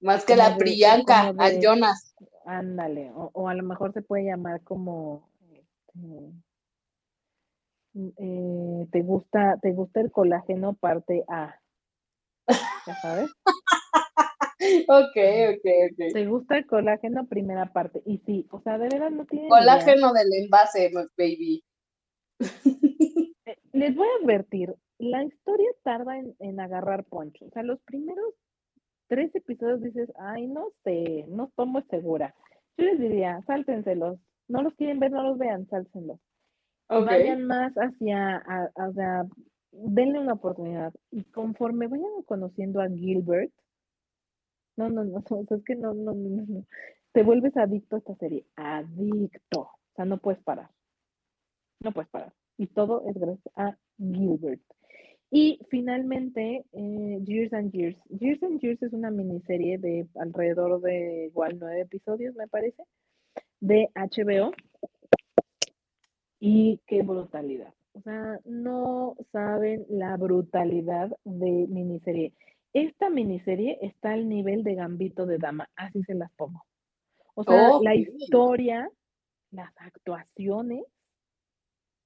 [SPEAKER 1] Más que la Priyanka, al Jonas.
[SPEAKER 2] Ándale. O, o, a lo mejor se puede llamar como. Este, eh, te gusta, te gusta el colágeno parte A. ¿Ya sabes?
[SPEAKER 1] ok, ok, ok.
[SPEAKER 2] Te gusta el colágeno primera parte. Y sí, o sea, de verdad no tiene.
[SPEAKER 1] Colágeno del envase, baby.
[SPEAKER 2] Eh, les voy a advertir, la historia tarda en, en agarrar poncho. O sea, los primeros tres episodios dices, ay, no sé, no estoy muy segura. Yo les diría, sáltenselos. No los quieren ver, no los vean, sáltenselos. Vayan más hacia, a, denle una oportunidad. Y conforme vayan conociendo a Gilbert, no, no, no, es que no, no, no, no, te vuelves adicto a esta serie, adicto. O sea, no puedes parar. No puedes parar. Y todo es gracias a Gilbert. Y finalmente, eh, Years and Years. Years and Years es una miniserie de alrededor de igual nueve episodios, me parece, de HBO. Y qué brutalidad. O sea, no saben la brutalidad de miniserie. Esta miniserie está al nivel de Gambito de Dama, así se las pongo. O sea, la historia, las actuaciones,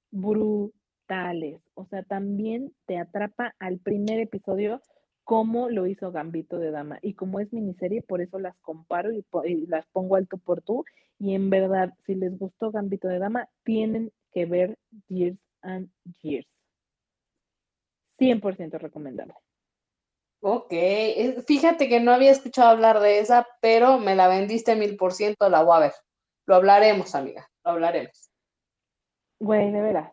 [SPEAKER 2] brutales. O sea, también te atrapa al primer episodio como lo hizo Gambito de Dama. Y como es miniserie, por eso las comparo y, y las pongo alto por tú. Y en verdad, si les gustó Gambito de Dama, tienen que ver Years and Years. 100% recomendable.
[SPEAKER 1] Ok, fíjate que no había escuchado hablar de esa, pero me la vendiste mil por ciento, la voy a ver. Lo hablaremos, amiga, lo hablaremos.
[SPEAKER 2] Güey, de veras.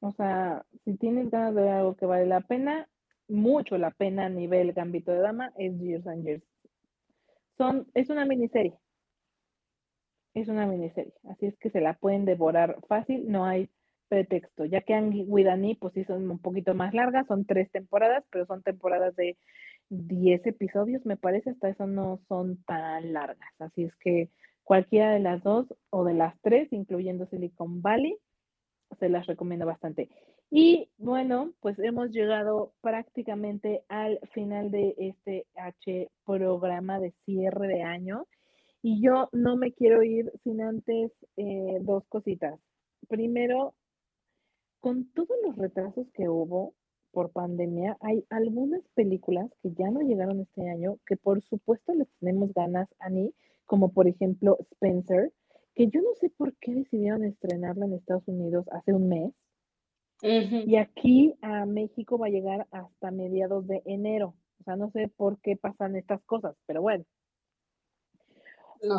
[SPEAKER 2] O sea, si tienes ganas de ver algo que vale la pena, mucho la pena a nivel gambito de dama, es Years and Years. Son, es una miniserie es una miniserie, así es que se la pueden devorar fácil, no hay pretexto, ya que Angie Widani, pues sí son un poquito más largas, son tres temporadas, pero son temporadas de 10 episodios, me parece, hasta eso no son tan largas, así es que cualquiera de las dos o de las tres, incluyendo Silicon Valley, se las recomiendo bastante. Y bueno, pues hemos llegado prácticamente al final de este H programa de cierre de año. Y yo no me quiero ir sin antes eh, dos cositas. Primero, con todos los retrasos que hubo por pandemia, hay algunas películas que ya no llegaron este año, que por supuesto les tenemos ganas a mí, como por ejemplo Spencer, que yo no sé por qué decidieron estrenarla en Estados Unidos hace un mes. Y aquí a México va a llegar hasta mediados de enero. O sea, no sé por qué pasan estas cosas, pero bueno.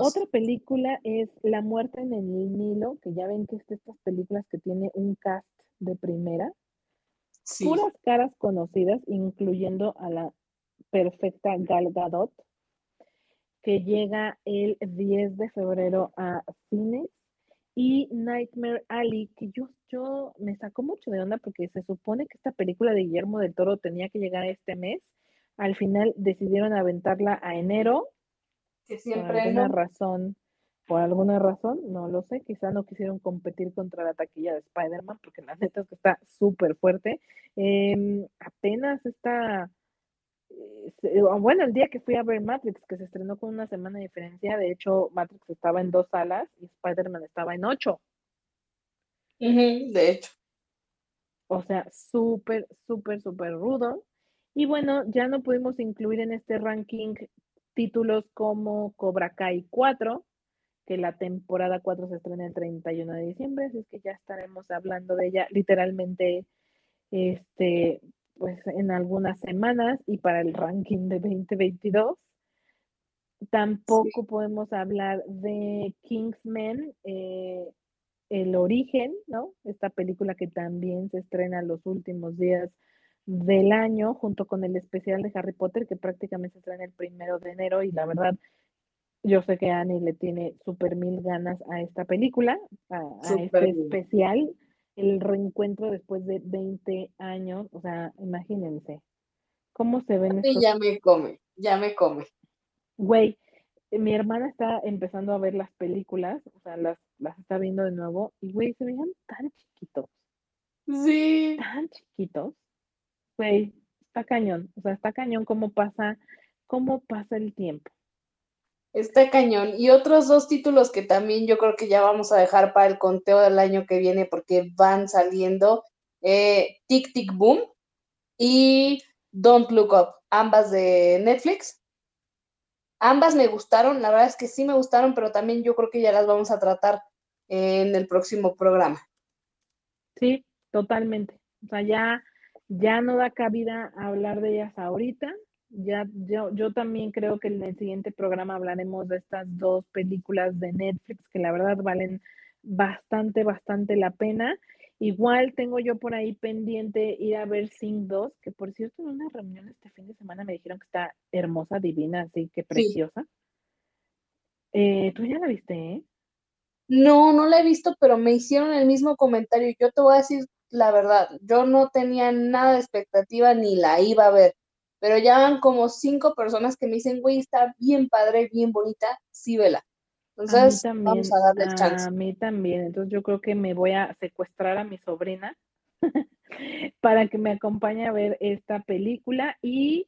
[SPEAKER 2] Otra película es La muerte en el Nilo, que ya ven que es de estas películas que tiene un cast de primera. puras caras conocidas, incluyendo a la perfecta Gal Gadot, que llega el 10 de febrero a cines, y Nightmare Alley, que yo, yo me sacó mucho de onda porque se supone que esta película de Guillermo del Toro tenía que llegar este mes. Al final decidieron aventarla a enero.
[SPEAKER 1] Que siempre
[SPEAKER 2] por alguna razón, por alguna razón, no lo sé, quizá no quisieron competir contra la taquilla de Spider-Man, porque la neta es que está súper fuerte. Em, apenas está eh, bueno, el día que fui a ver Matrix, que se estrenó con una semana de diferencia, de hecho, Matrix estaba en dos salas y Spider-Man estaba en ocho.
[SPEAKER 1] de hecho.
[SPEAKER 2] O sea, súper, súper, súper rudo. Y bueno, ya no pudimos incluir en este ranking títulos como Cobra Kai 4, que la temporada 4 se estrena el 31 de diciembre, así es que ya estaremos hablando de ella literalmente este pues en algunas semanas y para el ranking de 2022. Tampoco podemos hablar de Kingsman, eh, El origen, ¿no? Esta película que también se estrena los últimos días del año, junto con el especial de Harry Potter, que prácticamente se estrena el primero de enero, y la verdad, yo sé que Annie le tiene súper mil ganas a esta película, a, a este especial el reencuentro después de 20 años, o sea, imagínense, ¿cómo se ven
[SPEAKER 1] estos? Ya me come, ya me come.
[SPEAKER 2] Güey, mi hermana está empezando a ver las películas, o sea, las, las está viendo de nuevo, y güey, se veían tan chiquitos.
[SPEAKER 1] Sí.
[SPEAKER 2] Tan chiquitos. Güey, está cañón, o sea, está cañón cómo pasa, cómo pasa el tiempo.
[SPEAKER 1] Está cañón. Y otros dos títulos que también yo creo que ya vamos a dejar para el conteo del año que viene porque van saliendo. Eh, Tic Tic Boom y Don't Look Up, ambas de Netflix. Ambas me gustaron, la verdad es que sí me gustaron, pero también yo creo que ya las vamos a tratar en el próximo programa.
[SPEAKER 2] Sí, totalmente. O sea, ya, ya no da cabida hablar de ellas ahorita ya yo, yo también creo que en el siguiente programa hablaremos de estas dos películas de Netflix que la verdad valen bastante, bastante la pena. Igual tengo yo por ahí pendiente ir a ver Sing 2, que por cierto en una reunión este fin de semana me dijeron que está hermosa, divina, así que preciosa. Eh, ¿Tú ya la viste? Eh?
[SPEAKER 1] No, no la he visto, pero me hicieron el mismo comentario. Yo te voy a decir la verdad, yo no tenía nada de expectativa ni la iba a ver pero ya van como cinco personas que me dicen, güey, está bien padre, bien bonita, sí, vela. Entonces, vamos a darle el chance.
[SPEAKER 2] A mí también, entonces yo creo que me voy a secuestrar a mi sobrina para que me acompañe a ver esta película y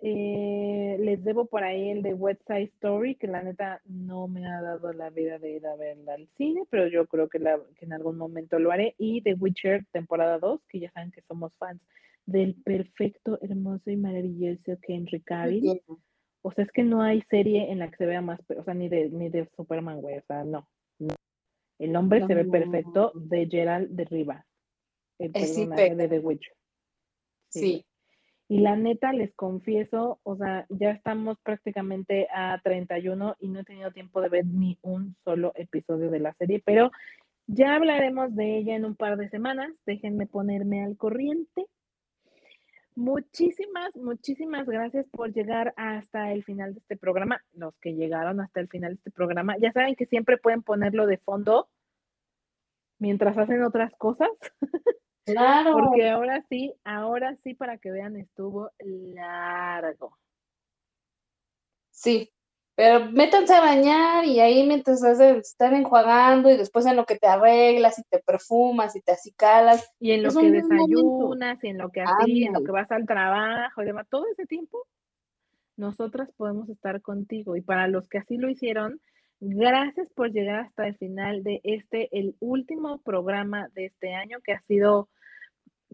[SPEAKER 2] eh, les debo por ahí el de West Side Story, que la neta no me ha dado la vida de ir a verla al cine, pero yo creo que, la, que en algún momento lo haré. Y The Witcher temporada 2, que ya saben que somos fans del perfecto, hermoso y maravilloso Henry Cavill. O sea, es que no hay serie en la que se vea más, o sea, ni de, ni de Superman, güey, o sea, no. El hombre se ve perfecto de Gerald de Riva, el personaje de The Witcher.
[SPEAKER 1] Sí.
[SPEAKER 2] Y la neta, les confieso, o sea, ya estamos prácticamente a 31 y no he tenido tiempo de ver ni un solo episodio de la serie, pero ya hablaremos de ella en un par de semanas. Déjenme ponerme al corriente. Muchísimas, muchísimas gracias por llegar hasta el final de este programa. Los que llegaron hasta el final de este programa, ya saben que siempre pueden ponerlo de fondo mientras hacen otras cosas.
[SPEAKER 1] Claro.
[SPEAKER 2] Porque ahora sí, ahora sí, para que vean, estuvo largo.
[SPEAKER 1] Sí, pero métanse a bañar y ahí mientras están enjuagando y después en lo que te arreglas y te perfumas y te acicalas.
[SPEAKER 2] Y en lo que desayunas y en lo que así, en lo que vas al trabajo y demás, todo ese tiempo, nosotras podemos estar contigo. Y para los que así lo hicieron, gracias por llegar hasta el final de este, el último programa de este año que ha sido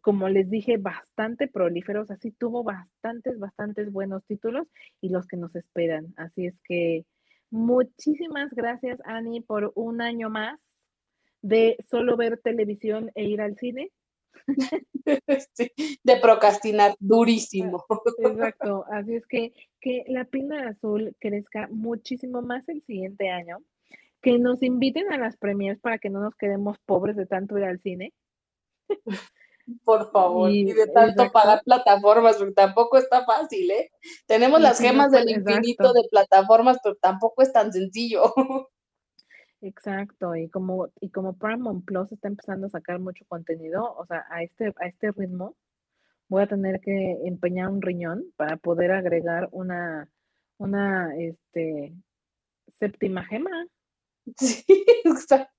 [SPEAKER 2] como les dije, bastante prolíferos, así tuvo bastantes, bastantes buenos títulos y los que nos esperan. Así es que muchísimas gracias, Ani, por un año más de solo ver televisión e ir al cine.
[SPEAKER 1] de procrastinar durísimo.
[SPEAKER 2] Exacto, así es que que la pila azul crezca muchísimo más el siguiente año, que nos inviten a las premiers para que no nos quedemos pobres de tanto ir al cine
[SPEAKER 1] Por favor, y, de tanto pagar plataformas, porque tampoco está fácil, ¿eh? Tenemos las gemas del infinito de plataformas, pero tampoco es tan sencillo.
[SPEAKER 2] Exacto, y como, y como Paramount Plus está empezando a sacar mucho contenido, o sea, a este, a este ritmo, voy a tener que empeñar un riñón para poder agregar una, una, este, séptima gema.
[SPEAKER 1] Sí, exacto.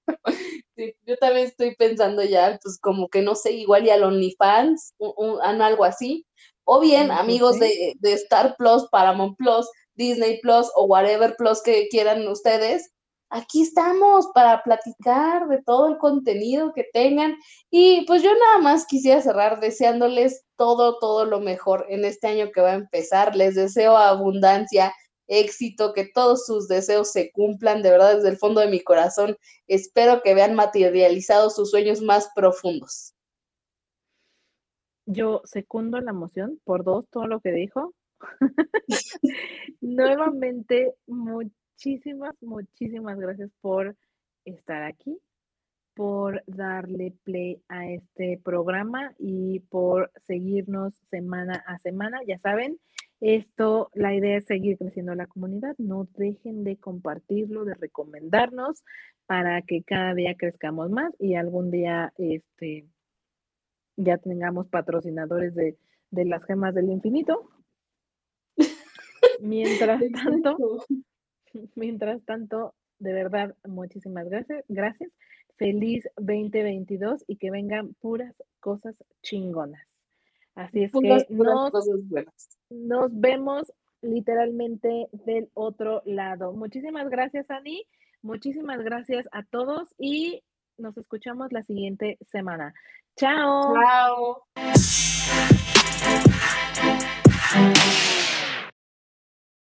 [SPEAKER 1] yo también estoy pensando ya, pues como que no sé, igual y al OnlyFans, un, algo así. O bien, amigos de, de Star Plus, Paramount Plus, Disney Plus o whatever Plus que quieran ustedes, aquí estamos para platicar de todo el contenido que tengan. Y pues yo nada más quisiera cerrar deseándoles todo, todo lo mejor en este año que va a empezar. Les deseo abundancia, éxito, que todos sus deseos se cumplan, de verdad, desde el fondo de mi corazón. Espero que vean materializados sus sueños más profundos.
[SPEAKER 2] Yo secundo la emoción por dos, todo lo que dijo. Nuevamente, muchísimas, muchísimas gracias por estar aquí, por darle play a este programa y por seguirnos semana a semana. Ya saben, esto, la idea es seguir creciendo la comunidad. No dejen de compartirlo, de recomendarnos para que cada día crezcamos más y algún día este, ya tengamos patrocinadores de, de las gemas del infinito. Mientras tanto, Mientras tanto, de verdad, muchísimas gracias. Gracias. Feliz 2022 y que vengan puras cosas chingonas. Así es que nos, nos vemos literalmente del otro lado. Muchísimas gracias, Ani. Muchísimas gracias a todos y nos escuchamos la siguiente semana. Chao.
[SPEAKER 1] Chao.